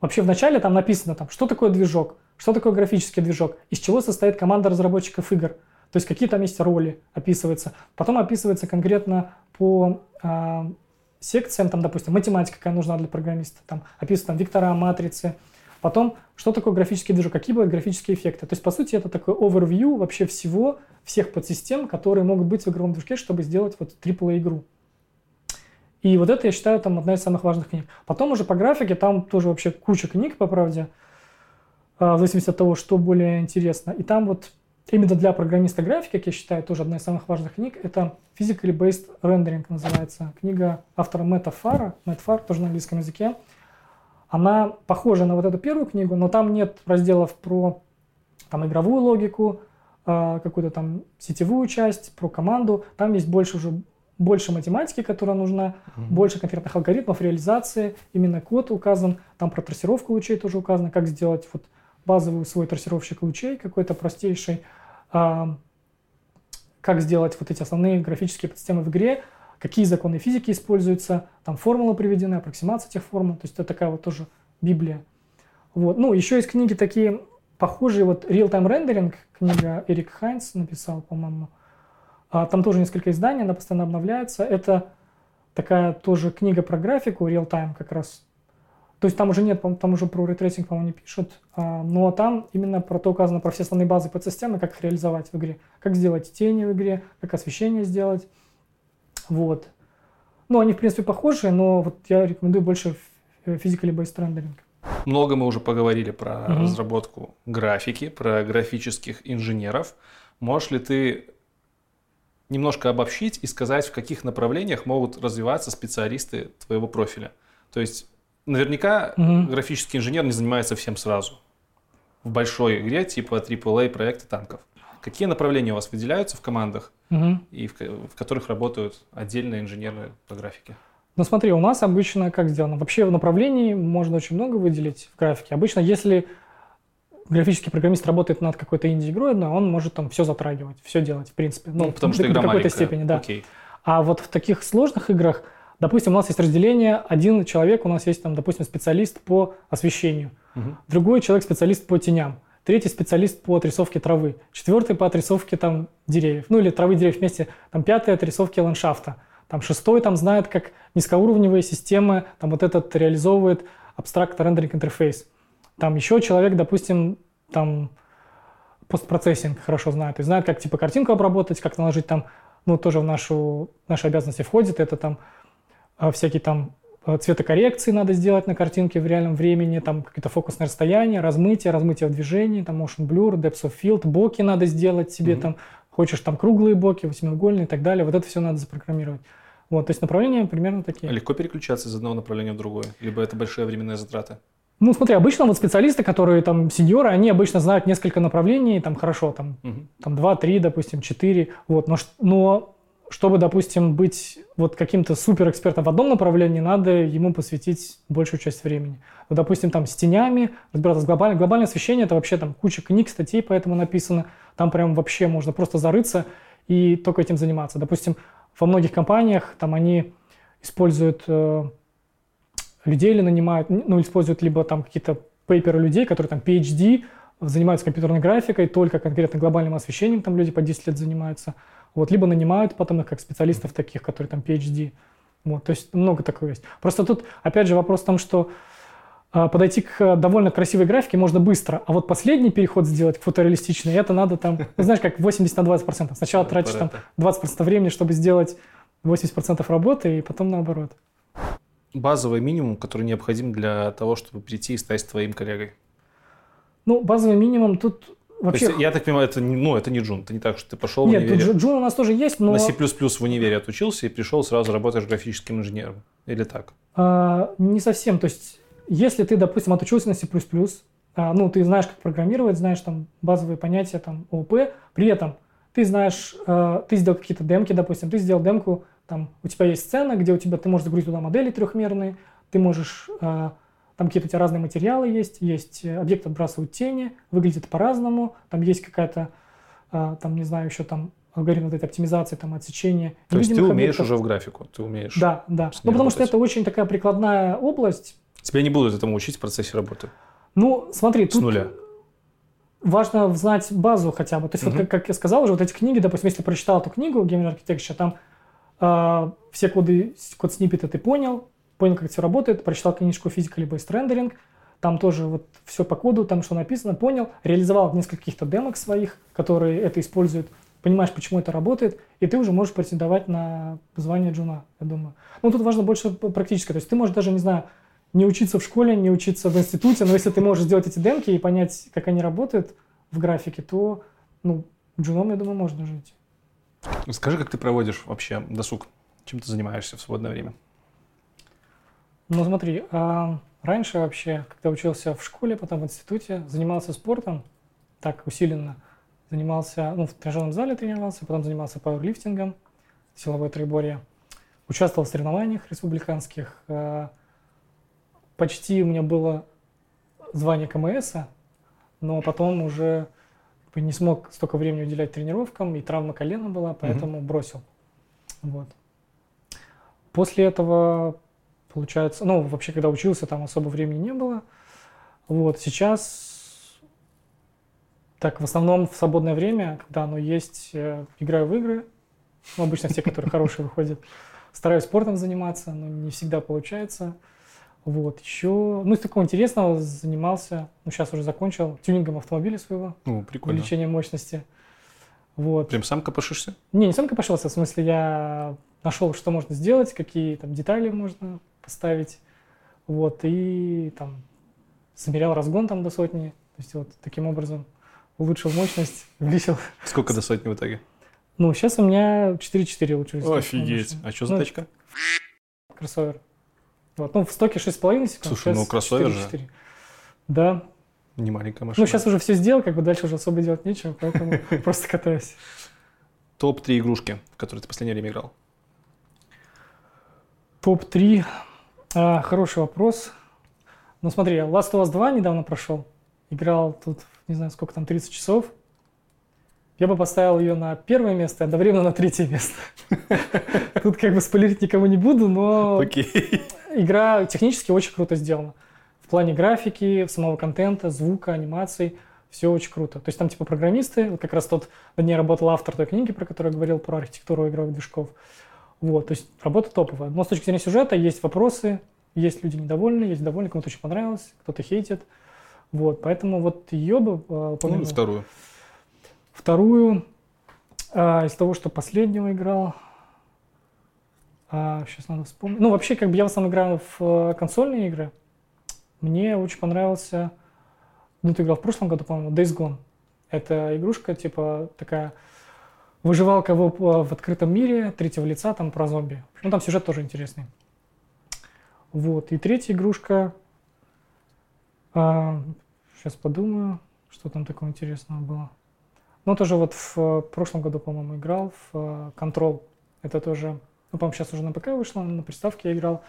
Вообще вначале там написано, там, что такое движок, что такое графический движок, из чего состоит команда разработчиков игр – то есть какие там есть роли описываются. Потом описывается конкретно по э, секциям, там, допустим, математика, какая нужна для программиста, там описываются там вектора, матрицы. Потом, что такое графический движок, какие бывают графические эффекты. То есть, по сути, это такой overview вообще всего, всех подсистем, которые могут быть в игровом движке, чтобы сделать вот AAA-игру. И вот это, я считаю, там одна из самых важных книг. Потом уже по графике, там тоже вообще куча книг, по правде, а, в зависимости от того, что более интересно. И там вот именно для программиста графики, как я считаю, тоже одна из самых важных книг, это Physically Based Rendering называется. Книга автора Мэтта Фара, Мэтт Фар, тоже на английском языке. Она похожа на вот эту первую книгу, но там нет разделов про там, игровую логику, а, какую-то там сетевую часть, про команду. Там есть больше уже больше математики, которая нужна, mm-hmm. больше конкретных алгоритмов реализации, именно код указан, там про трассировку лучей тоже указано, как сделать вот базовый свой трассировщик лучей, какой-то простейший, а, как сделать вот эти основные графические подсистемы в игре, какие законы физики используются, там формула приведена, аппроксимация этих формул, то есть это такая вот тоже Библия. Вот. Ну, еще есть книги такие похожие, вот Real-Time Rendering, книга Эрик Хайнс написал, по-моему. А, там тоже несколько изданий, она постоянно обновляется. Это такая тоже книга про графику, Real-Time как раз то есть там уже нет, там уже про ray tracing, по-моему, не пишут, а, но там именно про то указано, про все основные базы подсистемы, как их реализовать в игре, как сделать тени в игре, как освещение сделать. Вот. Ну, они, в принципе, похожи, но вот я рекомендую больше physically based rendering. Много мы уже поговорили про мм разработку графики, про графических инженеров. Можешь ли ты немножко обобщить и сказать, в каких направлениях могут развиваться специалисты твоего профиля? То есть Наверняка угу. графический инженер не занимается всем сразу. В большой игре типа AAA проекта танков. Какие направления у вас выделяются в командах угу. и в, в которых работают отдельные инженеры по графике? Ну смотри, у нас обычно как сделано? Вообще в направлении можно очень много выделить в графике. Обычно если графический программист работает над какой-то инди-игрой, да, он может там все затрагивать, все делать, в принципе. Ну, ну потому что игра до какой-то степени, да. Окей. А вот в таких сложных играх Допустим, у нас есть разделение, один человек, у нас есть, там, допустим, специалист по освещению, угу. другой человек специалист по теням, третий специалист по отрисовке травы, четвертый по отрисовке там, деревьев, ну или травы деревьев вместе, там пятый отрисовки ландшафта, там шестой там знает, как низкоуровневые системы, там вот этот реализовывает абстракт рендеринг интерфейс. Там еще человек, допустим, там постпроцессинг хорошо знает, есть знает, как типа картинку обработать, как наложить там, ну тоже в нашу, наши обязанности входит, это там а, всякие там цветокоррекции надо сделать на картинке в реальном времени, там какие-то фокусные расстояния, размытие, размытие в движении, там motion blur, depth of field, боки надо сделать себе mm-hmm. там, хочешь там круглые боки, восьмиугольные и так далее, вот это все надо запрограммировать. Вот, то есть направления примерно такие. Легко переключаться из одного направления в другое, либо это большая временная затрата? Ну, смотри, обычно вот специалисты, которые там сеньоры, они обычно знают несколько направлений, там хорошо, там, угу. там 2-3, допустим, 4, вот, но, но чтобы, допустим, быть вот каким-то суперэкспертом в одном направлении, надо ему посвятить большую часть времени. Вот, допустим, там с тенями, разбираться с глобальным. Глобальное освещение – это вообще там куча книг, статей по этому написано. Там прям вообще можно просто зарыться и только этим заниматься. Допустим, во многих компаниях там они используют э, людей или нанимают, ну, используют либо там какие-то пейперы людей, которые там PhD, занимаются компьютерной графикой, только конкретно глобальным освещением, там люди по 10 лет занимаются – вот, либо нанимают потом их как специалистов таких, которые там PhD. Вот, то есть много такого есть. Просто тут, опять же, вопрос в том, что э, подойти к довольно красивой графике можно быстро, а вот последний переход сделать к фотореалистичной, это надо там, ну, знаешь, как 80 на 20 процентов. Сначала тратишь там 20 процентов времени, чтобы сделать 80 процентов работы, и потом наоборот. Базовый минимум, который необходим для того, чтобы прийти и стать твоим коллегой? Ну, базовый минимум тут вообще... есть, я так понимаю, это, ну, это не джун, это не так, что ты пошел Нет, в универе. Нет, джун у нас тоже есть, но... На C++ в универе отучился и пришел, сразу работаешь графическим инженером. Или так? А, не совсем. То есть, если ты, допустим, отучился на C++, а, ну, ты знаешь, как программировать, знаешь там базовые понятия, там, ООП, при этом ты знаешь, а, ты сделал какие-то демки, допустим, ты сделал демку, там, у тебя есть сцена, где у тебя, ты можешь загрузить туда модели трехмерные, ты можешь а, там какие-то у тебя разные материалы есть, есть э, объект отбрасывают тени, выглядит по-разному, там есть какая-то, а, там, не знаю, еще там алгоритм вот этой оптимизации, там, отсечения. То есть ты умеешь объектов. уже в графику, ты умеешь Да, да. Ну, потому работать. что это очень такая прикладная область. Тебя не будут этому учить в процессе работы? Ну, смотри, С тут нуля. важно знать базу хотя бы. То есть, угу. вот, как, как я сказал уже, вот эти книги, допустим, если прочитал эту книгу Game Architecture, там э, все коды, код сниппеты ты понял, понял, как это все работает, прочитал книжку «Физика либо рендеринг», там тоже вот все по коду, там что написано, понял, реализовал несколько каких-то демок своих, которые это используют, понимаешь, почему это работает, и ты уже можешь претендовать на звание джуна, я думаю. Ну, тут важно больше практическое, то есть ты можешь даже, не знаю, не учиться в школе, не учиться в институте, но если ты можешь сделать эти демки и понять, как они работают в графике, то, ну, джуном, я думаю, можно жить. Скажи, как ты проводишь вообще досуг? Чем ты занимаешься в свободное время? Ну смотри, а раньше вообще, когда учился в школе, потом в институте, занимался спортом, так усиленно. Занимался, ну, в тренажерном зале тренировался, потом занимался пауэрлифтингом, силовое троеборье. Участвовал в соревнованиях республиканских. А, почти у меня было звание КМС, но потом уже не смог столько времени уделять тренировкам, и травма колена была, поэтому mm-hmm. бросил. Вот. После этого получается, ну, вообще, когда учился, там особо времени не было. Вот, сейчас, так, в основном в свободное время, когда оно есть, играю в игры, ну, обычно те, которые хорошие выходят. Стараюсь спортом заниматься, но не всегда получается. Вот, еще, ну, из такого интересного занимался, ну, сейчас уже закончил, тюнингом автомобиля своего. Ну, прикольно. Увеличением мощности. Вот. Прям сам копошишься? Не, не сам копошился, в смысле, я нашел, что можно сделать, какие там детали можно поставить. Вот, и там замерял разгон там до сотни. То есть вот таким образом улучшил мощность, увеличил. Сколько до сотни в итоге? Ну, сейчас у меня 4.4 улучшилось. Офигеть. А что за ну, тачка? Кроссовер. Вот. Ну, в стоке 6,5 секунд. Слушай, ну кроссовер 4, 4. же. Да. Не маленькая машина. Ну, сейчас уже все сделал, как бы дальше уже особо делать нечего, поэтому просто катаюсь. Топ-3 игрушки, в которые ты в последнее время играл? Топ-3. А, хороший вопрос. Ну смотри, Last of Us 2 недавно прошел. Играл тут, не знаю, сколько там, 30 часов. Я бы поставил ее на первое место, а одновременно на третье место. Тут как бы спойлерить никому не буду, но игра технически очень круто сделана. В плане графики, самого контента, звука, анимации, все очень круто. То есть там типа программисты, вот как раз тот на ней работал автор той книги, про которую я говорил, про архитектуру игровых движков. Вот, то есть работа топовая. Но с точки зрения сюжета есть вопросы, есть люди недовольны, есть довольны, кому-то очень понравилось, кто-то хейтит. Вот, поэтому вот ее бы э. Ну, вторую. Вторую, а, из того, что последнего играл, а, сейчас надо вспомнить. Ну, вообще, как бы я в основном играю в э, консольные игры. Мне очень понравился, ну, ты играл в прошлом году, по-моему, Days Gone. Это игрушка, типа, такая выживалка в, в открытом мире, третьего лица, там про зомби. Ну, там сюжет тоже интересный. Вот. И третья игрушка. А, сейчас подумаю, что там такого интересного было. Ну, тоже вот в прошлом году, по-моему, играл в uh, Control. Это тоже, ну, по-моему, сейчас уже на ПК вышло, на приставке я играл.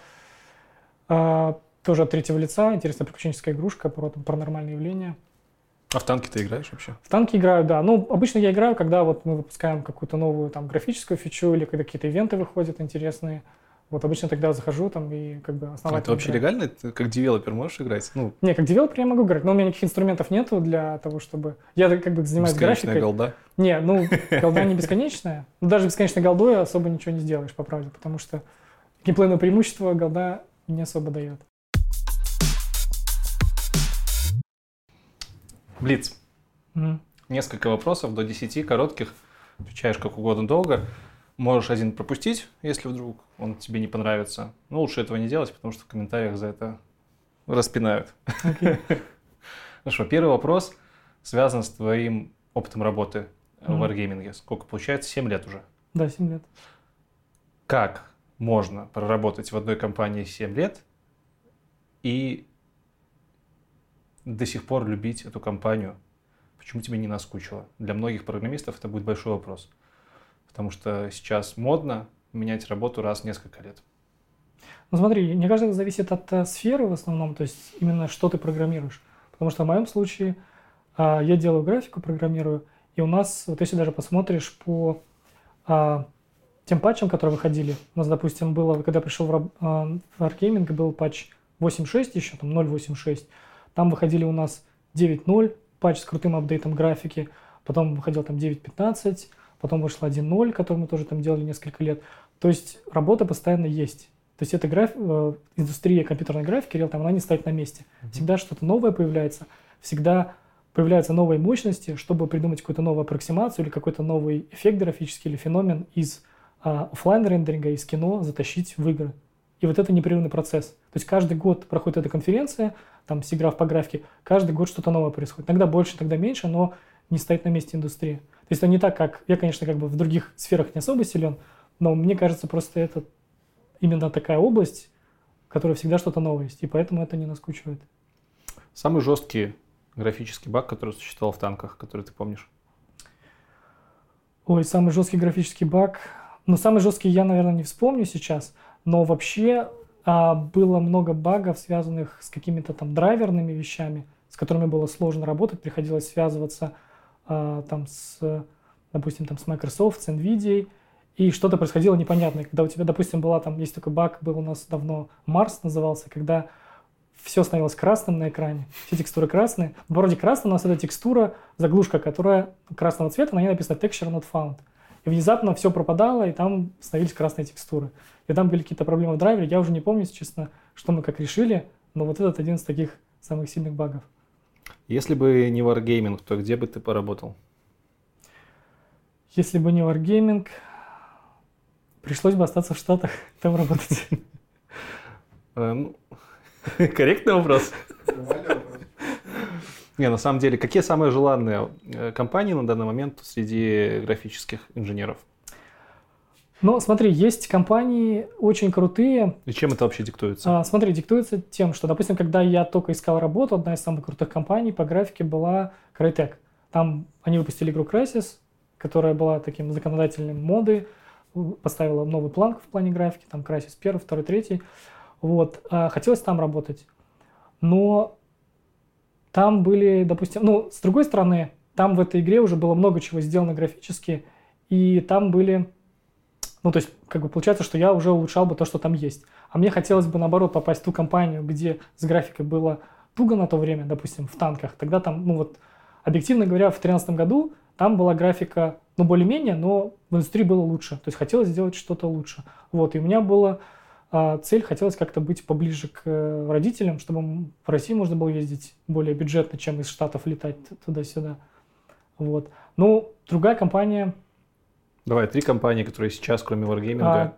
А, тоже от третьего лица, интересная приключенческая игрушка про там, паранормальные явления. А в танки ты играешь вообще? В танки играю, да. Ну, обычно я играю, когда вот мы выпускаем какую-то новую там графическую фичу или когда какие-то ивенты выходят интересные. Вот обычно тогда захожу там и как бы основательно. А это вообще играю. легально? Ты как девелопер можешь играть? Ну... Не, как девелопер я могу играть, но у меня никаких инструментов нету для того, чтобы... Я как бы занимаюсь графикой. голда? Не, ну, голда не бесконечная. Ну, даже бесконечной голдой особо ничего не сделаешь, по правде, потому что геймплейное преимущество голда не особо дает. Блиц. Mm. Несколько вопросов до 10 коротких. Отвечаешь как угодно долго. Можешь один пропустить, если вдруг он тебе не понравится. Но лучше этого не делать, потому что в комментариях за это распинают. Okay. Хорошо, первый вопрос. связано с твоим опытом работы mm-hmm. в Wargaming. Сколько получается? 7 лет уже. Да, 7 лет. Как можно проработать в одной компании 7 лет и до сих пор любить эту компанию? Почему тебе не наскучило? Для многих программистов это будет большой вопрос. Потому что сейчас модно менять работу раз в несколько лет. Ну смотри, мне кажется, это зависит от uh, сферы в основном, то есть именно что ты программируешь. Потому что в моем случае uh, я делаю графику, программирую, и у нас, вот если даже посмотришь по uh, тем патчам, которые выходили, у нас, допустим, было, когда пришел uh, в Wargaming, был патч 8.6 еще, там 0.8.6, там выходили у нас 9.0, патч с крутым апдейтом графики, потом выходил там 9.15, потом вышла 1.0, который мы тоже там делали несколько лет. То есть работа постоянно есть. То есть эта граф... Э, индустрия компьютерной графики, реал там, она не стоит на месте. Всегда что-то новое появляется, всегда появляются новые мощности, чтобы придумать какую-то новую аппроксимацию или какой-то новый эффект графический или феномен из а, офлайн рендеринга, из кино затащить в игры. И вот это непрерывный процесс. То есть каждый год проходит эта конференция, там, сиграф по графике, каждый год что-то новое происходит. Иногда больше, иногда меньше, но не стоит на месте индустрия. То есть это не так, как... Я, конечно, как бы в других сферах не особо силен, но мне кажется, просто это именно такая область, которая всегда что-то новое есть, и поэтому это не наскучивает. Самый жесткий графический баг, который существовал в танках, который ты помнишь? Ой, самый жесткий графический баг. Ну, самый жесткий я, наверное, не вспомню сейчас, но вообще а, было много багов, связанных с какими-то там драйверными вещами, с которыми было сложно работать, приходилось связываться а, там с, допустим, там с Microsoft, с NVIDIA, и что-то происходило непонятное. Когда у тебя, допустим, была там, есть такой баг, был у нас давно, Марс назывался, когда все становилось красным на экране, все текстуры красные. Вроде красная у нас это текстура, заглушка, которая красного цвета, на ней написано texture not found. И внезапно все пропадало, и там становились красные текстуры. И там были какие-то проблемы в драйвере. Я уже не помню, честно, что мы как решили, но вот этот один из таких самых сильных багов. Если бы не Wargaming, то где бы ты поработал? Если бы не Wargaming, пришлось бы остаться в Штатах, там работать. Э, ну, корректный вопрос. Не, на самом деле, какие самые желанные э, компании на данный момент среди графических инженеров? Ну, смотри, есть компании очень крутые. И чем это вообще диктуется? А, смотри, диктуется тем, что, допустим, когда я только искал работу, одна из самых крутых компаний по графике была Crytek. Там они выпустили игру Crysis, которая была таким законодательным моды, поставила новый планку в плане графики, там Crysis 1, 2, 3. Вот. А, хотелось там работать. Но там были, допустим, ну, с другой стороны, там в этой игре уже было много чего сделано графически, и там были ну, то есть, как бы получается, что я уже улучшал бы то, что там есть. А мне хотелось бы, наоборот, попасть в ту компанию, где с графикой было туго на то время, допустим, в танках. Тогда там, ну вот, объективно говоря, в 2013 году там была графика, ну, более-менее, но в индустрии было лучше. То есть хотелось сделать что-то лучше. Вот, и у меня была а, цель, хотелось как-то быть поближе к э, родителям, чтобы в России можно было ездить более бюджетно, чем из Штатов летать туда-сюда. Вот. Ну, другая компания, Давай, три компании, которые сейчас, кроме Wargaming, а,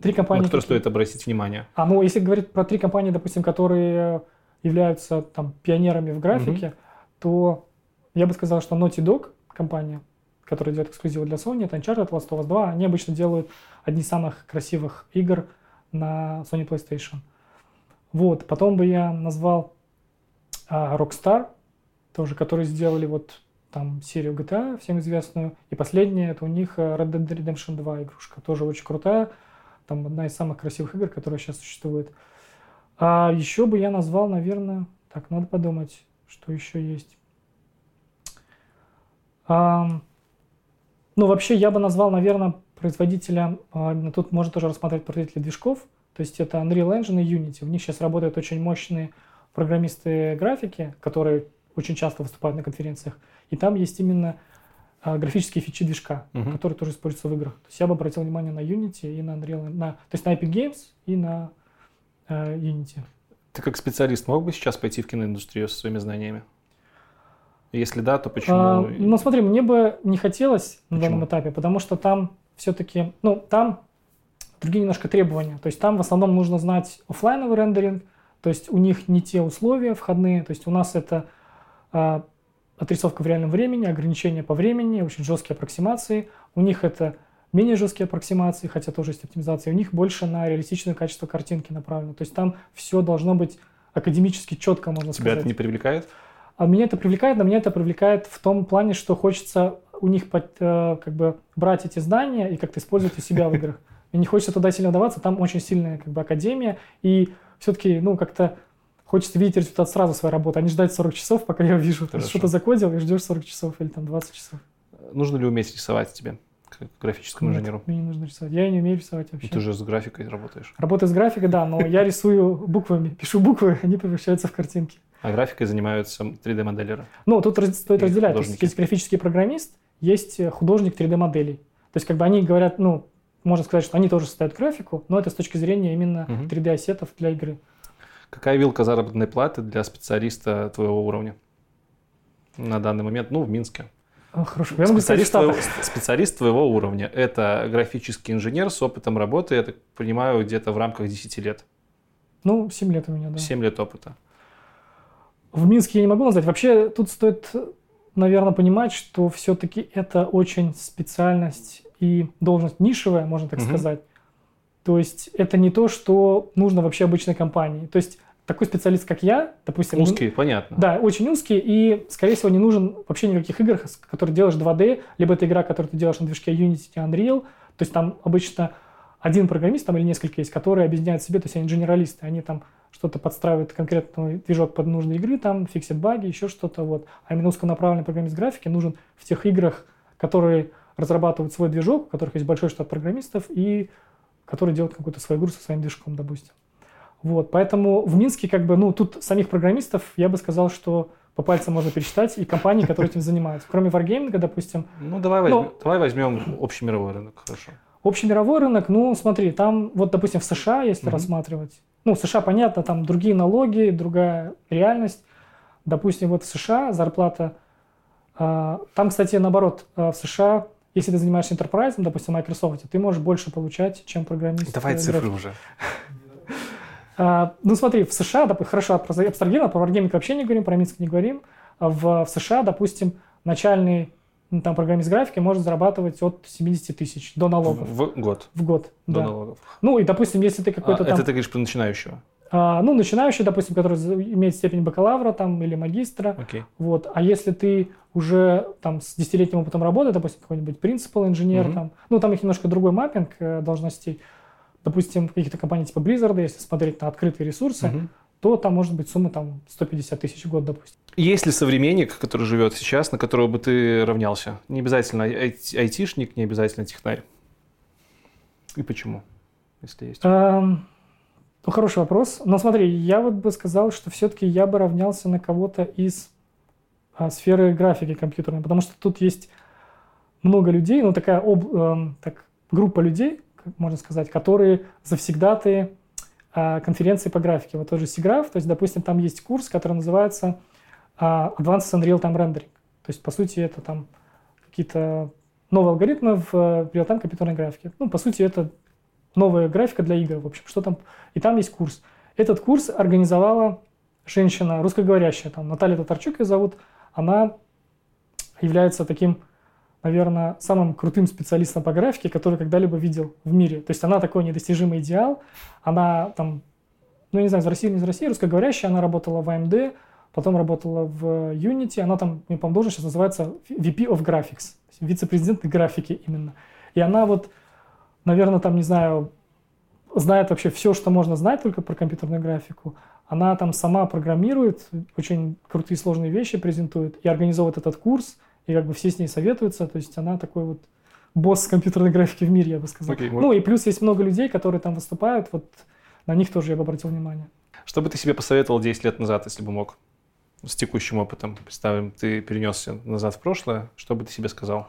три компании, на которые какие? стоит обратить внимание. А, ну, если говорить про три компании, допустим, которые являются там пионерами в графике, угу. то я бы сказал, что Naughty Dog компания, которая делает эксклюзивы для Sony, это Uncharted, Last of Us 2, они обычно делают одни из самых красивых игр на Sony PlayStation. Вот, потом бы я назвал а, Rockstar, тоже, которые сделали вот там серию GTA, всем известную. И последняя, это у них э, Red Dead Redemption 2 игрушка, тоже очень крутая. Там одна из самых красивых игр, которая сейчас существует. А еще бы я назвал, наверное, так, надо подумать, что еще есть. А, ну, вообще, я бы назвал, наверное, производителя, а, тут можно тоже рассматривать производителя движков, то есть это Unreal Engine и Unity. У них сейчас работают очень мощные программисты графики, которые очень часто выступают на конференциях. И там есть именно а, графические фичи движка, uh-huh. которые тоже используются в играх. То есть я бы обратил внимание на Unity и на Unreal, на, то есть на Epic Games и на э, Unity. Ты как специалист мог бы сейчас пойти в киноиндустрию со своими знаниями? Если да, то почему? А, ну смотри, мне бы не хотелось почему? на данном этапе, потому что там все-таки, ну там другие немножко требования. То есть там в основном нужно знать офлайновый рендеринг, то есть у них не те условия входные, то есть у нас это отрисовка в реальном времени, ограничения по времени, очень жесткие аппроксимации. У них это менее жесткие аппроксимации, хотя тоже есть оптимизация. У них больше на реалистичное качество картинки направлено. То есть там все должно быть академически четко, можно Тебя сказать. это не привлекает? А меня это привлекает, но меня это привлекает в том плане, что хочется у них под, э, как бы брать эти знания и как-то использовать у себя в играх. И не хочется туда сильно вдаваться, там очень сильная как бы академия, и все-таки, ну, как-то хочется видеть результат сразу своей работы, а не ждать 40 часов, пока я вижу. То есть что-то закодил и ждешь 40 часов или там 20 часов. Нужно ли уметь рисовать тебе, как графическому Нет, инженеру? Мне не нужно рисовать. Я не умею рисовать вообще. Ты же с графикой работаешь. Работаю с графикой, да, но я рисую буквами. Пишу буквы, они превращаются в картинки. А графикой занимаются 3D-моделеры. Ну, тут стоит И разделять. То есть художники. есть графический программист, есть э, художник 3D-моделей. То есть как бы они говорят, ну, можно сказать, что они тоже создают графику, но это с точки зрения именно Мгм. 3D-ассетов для игры. Какая вилка заработной платы для специалиста твоего уровня? На данный момент, ну, в Минске. А, Хорошо, я Специалист твоего, специалист твоего уровня. Это графический инженер с опытом работы, я так понимаю, где-то в рамках 10 лет. Ну, 7 лет у меня, да. 7 лет опыта. В Минске я не могу назвать. Вообще тут стоит, наверное, понимать, что все-таки это очень специальность и должность нишевая, можно так Мгм. сказать. То есть это не то, что нужно вообще обычной компании. То есть такой специалист, как я, допустим... Узкий, понятно. Да, очень узкий и, скорее всего, не нужен вообще никаких игр, которые делаешь 2D, либо это игра, которую ты делаешь на движке Unity и Unreal. То есть там обычно один программист там или несколько есть, которые объединяют себе, то есть они генералисты, они там что-то подстраивают конкретный движок под нужные игры, там фиксят баги, еще что-то вот. А именно узконаправленный программист графики нужен в тех играх, которые разрабатывают свой движок, у которых есть большой штат программистов и которые делают какую-то свою игру со своим движком, допустим. Вот, поэтому в Минске как бы, ну, тут самих программистов, я бы сказал, что по пальцам можно пересчитать, и компании, которые этим занимаются. Кроме Wargaming, допустим, Ну, давай, возьмем, Ну. давай возьмем общий мировой рынок, хорошо. общий мировой рынок, ну, смотри, там, вот, допустим, в США, если Мгм. рассматривать, ну, в США, понятно, там другие налоги, другая реальность. Допустим, вот в США зарплата, а, там, кстати, наоборот, а, в США, если ты занимаешься enterprise, допустим, Microsoft, ты можешь больше получать, чем программист. Давай э, цифры график. уже. А, ну, смотри, в США, доп- хорошо, абстрагировано, про Wargaming вообще не говорим, про Минск не говорим. А В, в США, допустим, начальный ну, там, программист графики может зарабатывать от 70 тысяч до налогов В год в год. до да. налогов. Ну, и, допустим, если ты А, какой-то там... Это ты говоришь про начинающего. а, ну, начинающий, допустим, который имеет степень бакалавра там, или магистра, Окей. вот. А если ты уже там с десятилетним опытом работы, допустим, какой-нибудь принципал инженер, Мгм. там, ну, там их немножко другой маппинг э, должностей. Допустим, каких-то компаниях типа Blizzard, если смотреть на открытые ресурсы, Мгм. то там может быть сумма там 150 тысяч в год, допустим. Есть ли современник, который живет сейчас, на которого бы ты равнялся? Не обязательно ай- айтишник, не обязательно технарь. И почему, если есть? Эм, ну, хороший вопрос. Но смотри, я вот бы сказал, что все-таки я бы равнялся на кого-то из а, сферы графики компьютерной, потому что тут есть много людей, ну, такая об- эм, так, группа людей, можно сказать, которые завсегдаты а, конференции по графике. Вот тоже SIGGRAPH, то есть, допустим, там есть курс, который называется а, Advanced Unreal Time Rendering. То есть, по сути, это там какие-то новые алгоритмы в э, реал-тайм компьютерной графике. Ну, по сути, это новая графика для игр, в общем, что там. И там есть курс. Этот курс организовала женщина русскоговорящая, там Наталья Татарчук ее зовут. Она является таким, наверное, самым крутым специалистом по графике, который когда-либо видел в мире. То есть она такой недостижимый идеал. Она там, ну, не знаю, из России или не из России, русскоговорящая, она работала в AMD, потом работала в Unity. Она там, мне по-моему, должность сейчас называется VP of Graphics, вице-президент графики именно. И она вот, наверное, там, не знаю, знает вообще все, что можно знать только про компьютерную графику. Она там сама программирует, очень крутые сложные вещи презентует и организовывает этот курс, и как бы все с ней советуются. То есть она такой вот босс компьютерной графики в мире, я бы сказал. Окей, ну и плюс есть много людей, которые там выступают, вот на них тоже я бы обратил внимание. Что бы ты себе посоветовал 10 лет назад, если бы мог? С текущим опытом. Представим, ты перенесся назад в прошлое. Что бы ты себе сказал?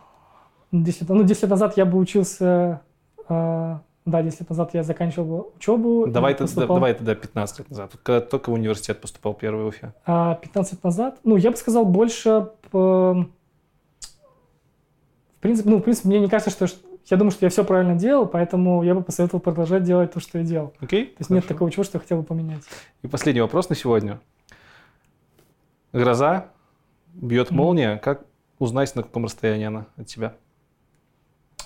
10 лет, ну, 10 лет назад я бы учился, э, да, 10 лет назад я заканчивал бы учебу. Давай, тогда- поступал. давай тогда 15 лет назад. Когда только в университет поступал первый в Уфе. А 15 лет назад, ну, я бы сказал, больше, принципе, ну, в принципе, мне не кажется, что, я думаю, что я все правильно делал, поэтому я бы посоветовал продолжать делать то, что я делал. Окей? То есть нет такого чего, что я хотел бы поменять. И последний вопрос на сегодня. Гроза, бьет молния, как узнать, на каком расстоянии она от тебя?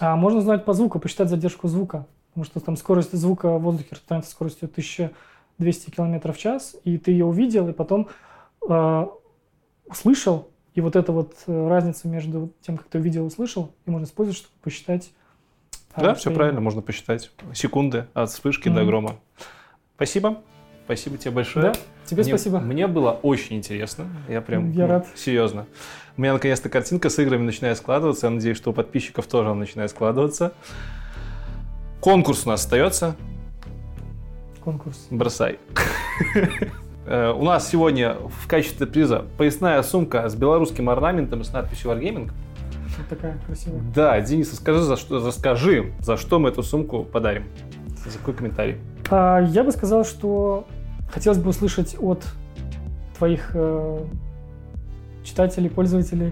А можно узнать по звуку, посчитать задержку звука. Потому что там скорость звука в воздухе распространяется скоростью 1200 км в час, и ты ее увидел, и потом э, услышал, и вот эта вот э, разница между тем, как ты увидел и услышал, и можно использовать, чтобы посчитать. А, да, все правильно, можно посчитать секунды от вспышки mm-hmm. до грома. Спасибо. Спасибо тебе большое. Да, тебе мне, спасибо. Мне было очень интересно. Я прям Я ну, рад. серьезно. У меня наконец-то картинка с играми начинает складываться. Я надеюсь, что у подписчиков тоже она начинает складываться. Конкурс у нас остается. Конкурс. Бросай. Э, у нас сегодня в качестве приза поясная сумка с белорусским орнаментом и с надписью Wargaming. Вот такая красивая. Да, Денис, расскажи, за что, расскажи, за что мы эту сумку подарим. За какой комментарий? А, я бы сказал, что хотелось бы услышать от твоих э, читателей, пользователей,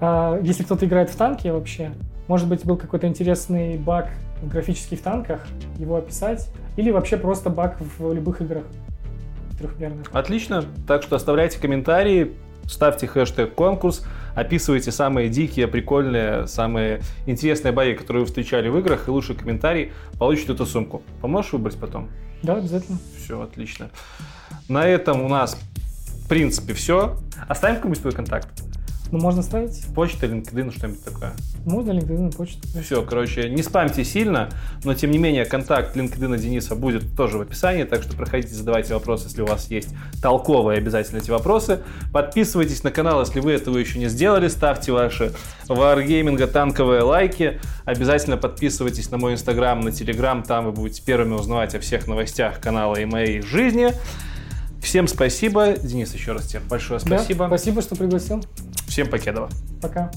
э, если кто-то играет в танки вообще, может быть, был какой-то интересный баг графических танках, его описать, или вообще просто баг в любых играх трехмерных. Отлично, так что оставляйте комментарии, ставьте хэштег конкурс, описывайте самые дикие, прикольные, самые интересные баги, которые вы встречали в играх, и лучший комментарий получит эту сумку. Поможешь выбрать потом? Да, обязательно. Все, отлично. На этом у нас, в принципе, все. Оставим какой-нибудь твой контакт. Ну, можно ставить. Почта, LinkedIn, что-нибудь такое. Можно LinkedIn, почту. Все, короче, не спамьте сильно, но тем не менее контакт LinkedIn Дениса будет тоже в описании, так что проходите, задавайте вопросы, если у вас есть толковые обязательно эти вопросы. Подписывайтесь на канал, если вы этого еще не сделали, ставьте ваши Wargaming танковые лайки. Обязательно подписывайтесь на мой инстаграм, на телеграм, там вы будете первыми узнавать о всех новостях канала и моей жизни. Всем спасибо. Денис, еще раз тебе большое спасибо. Да, спасибо, что пригласил. Всем покедова. Пока.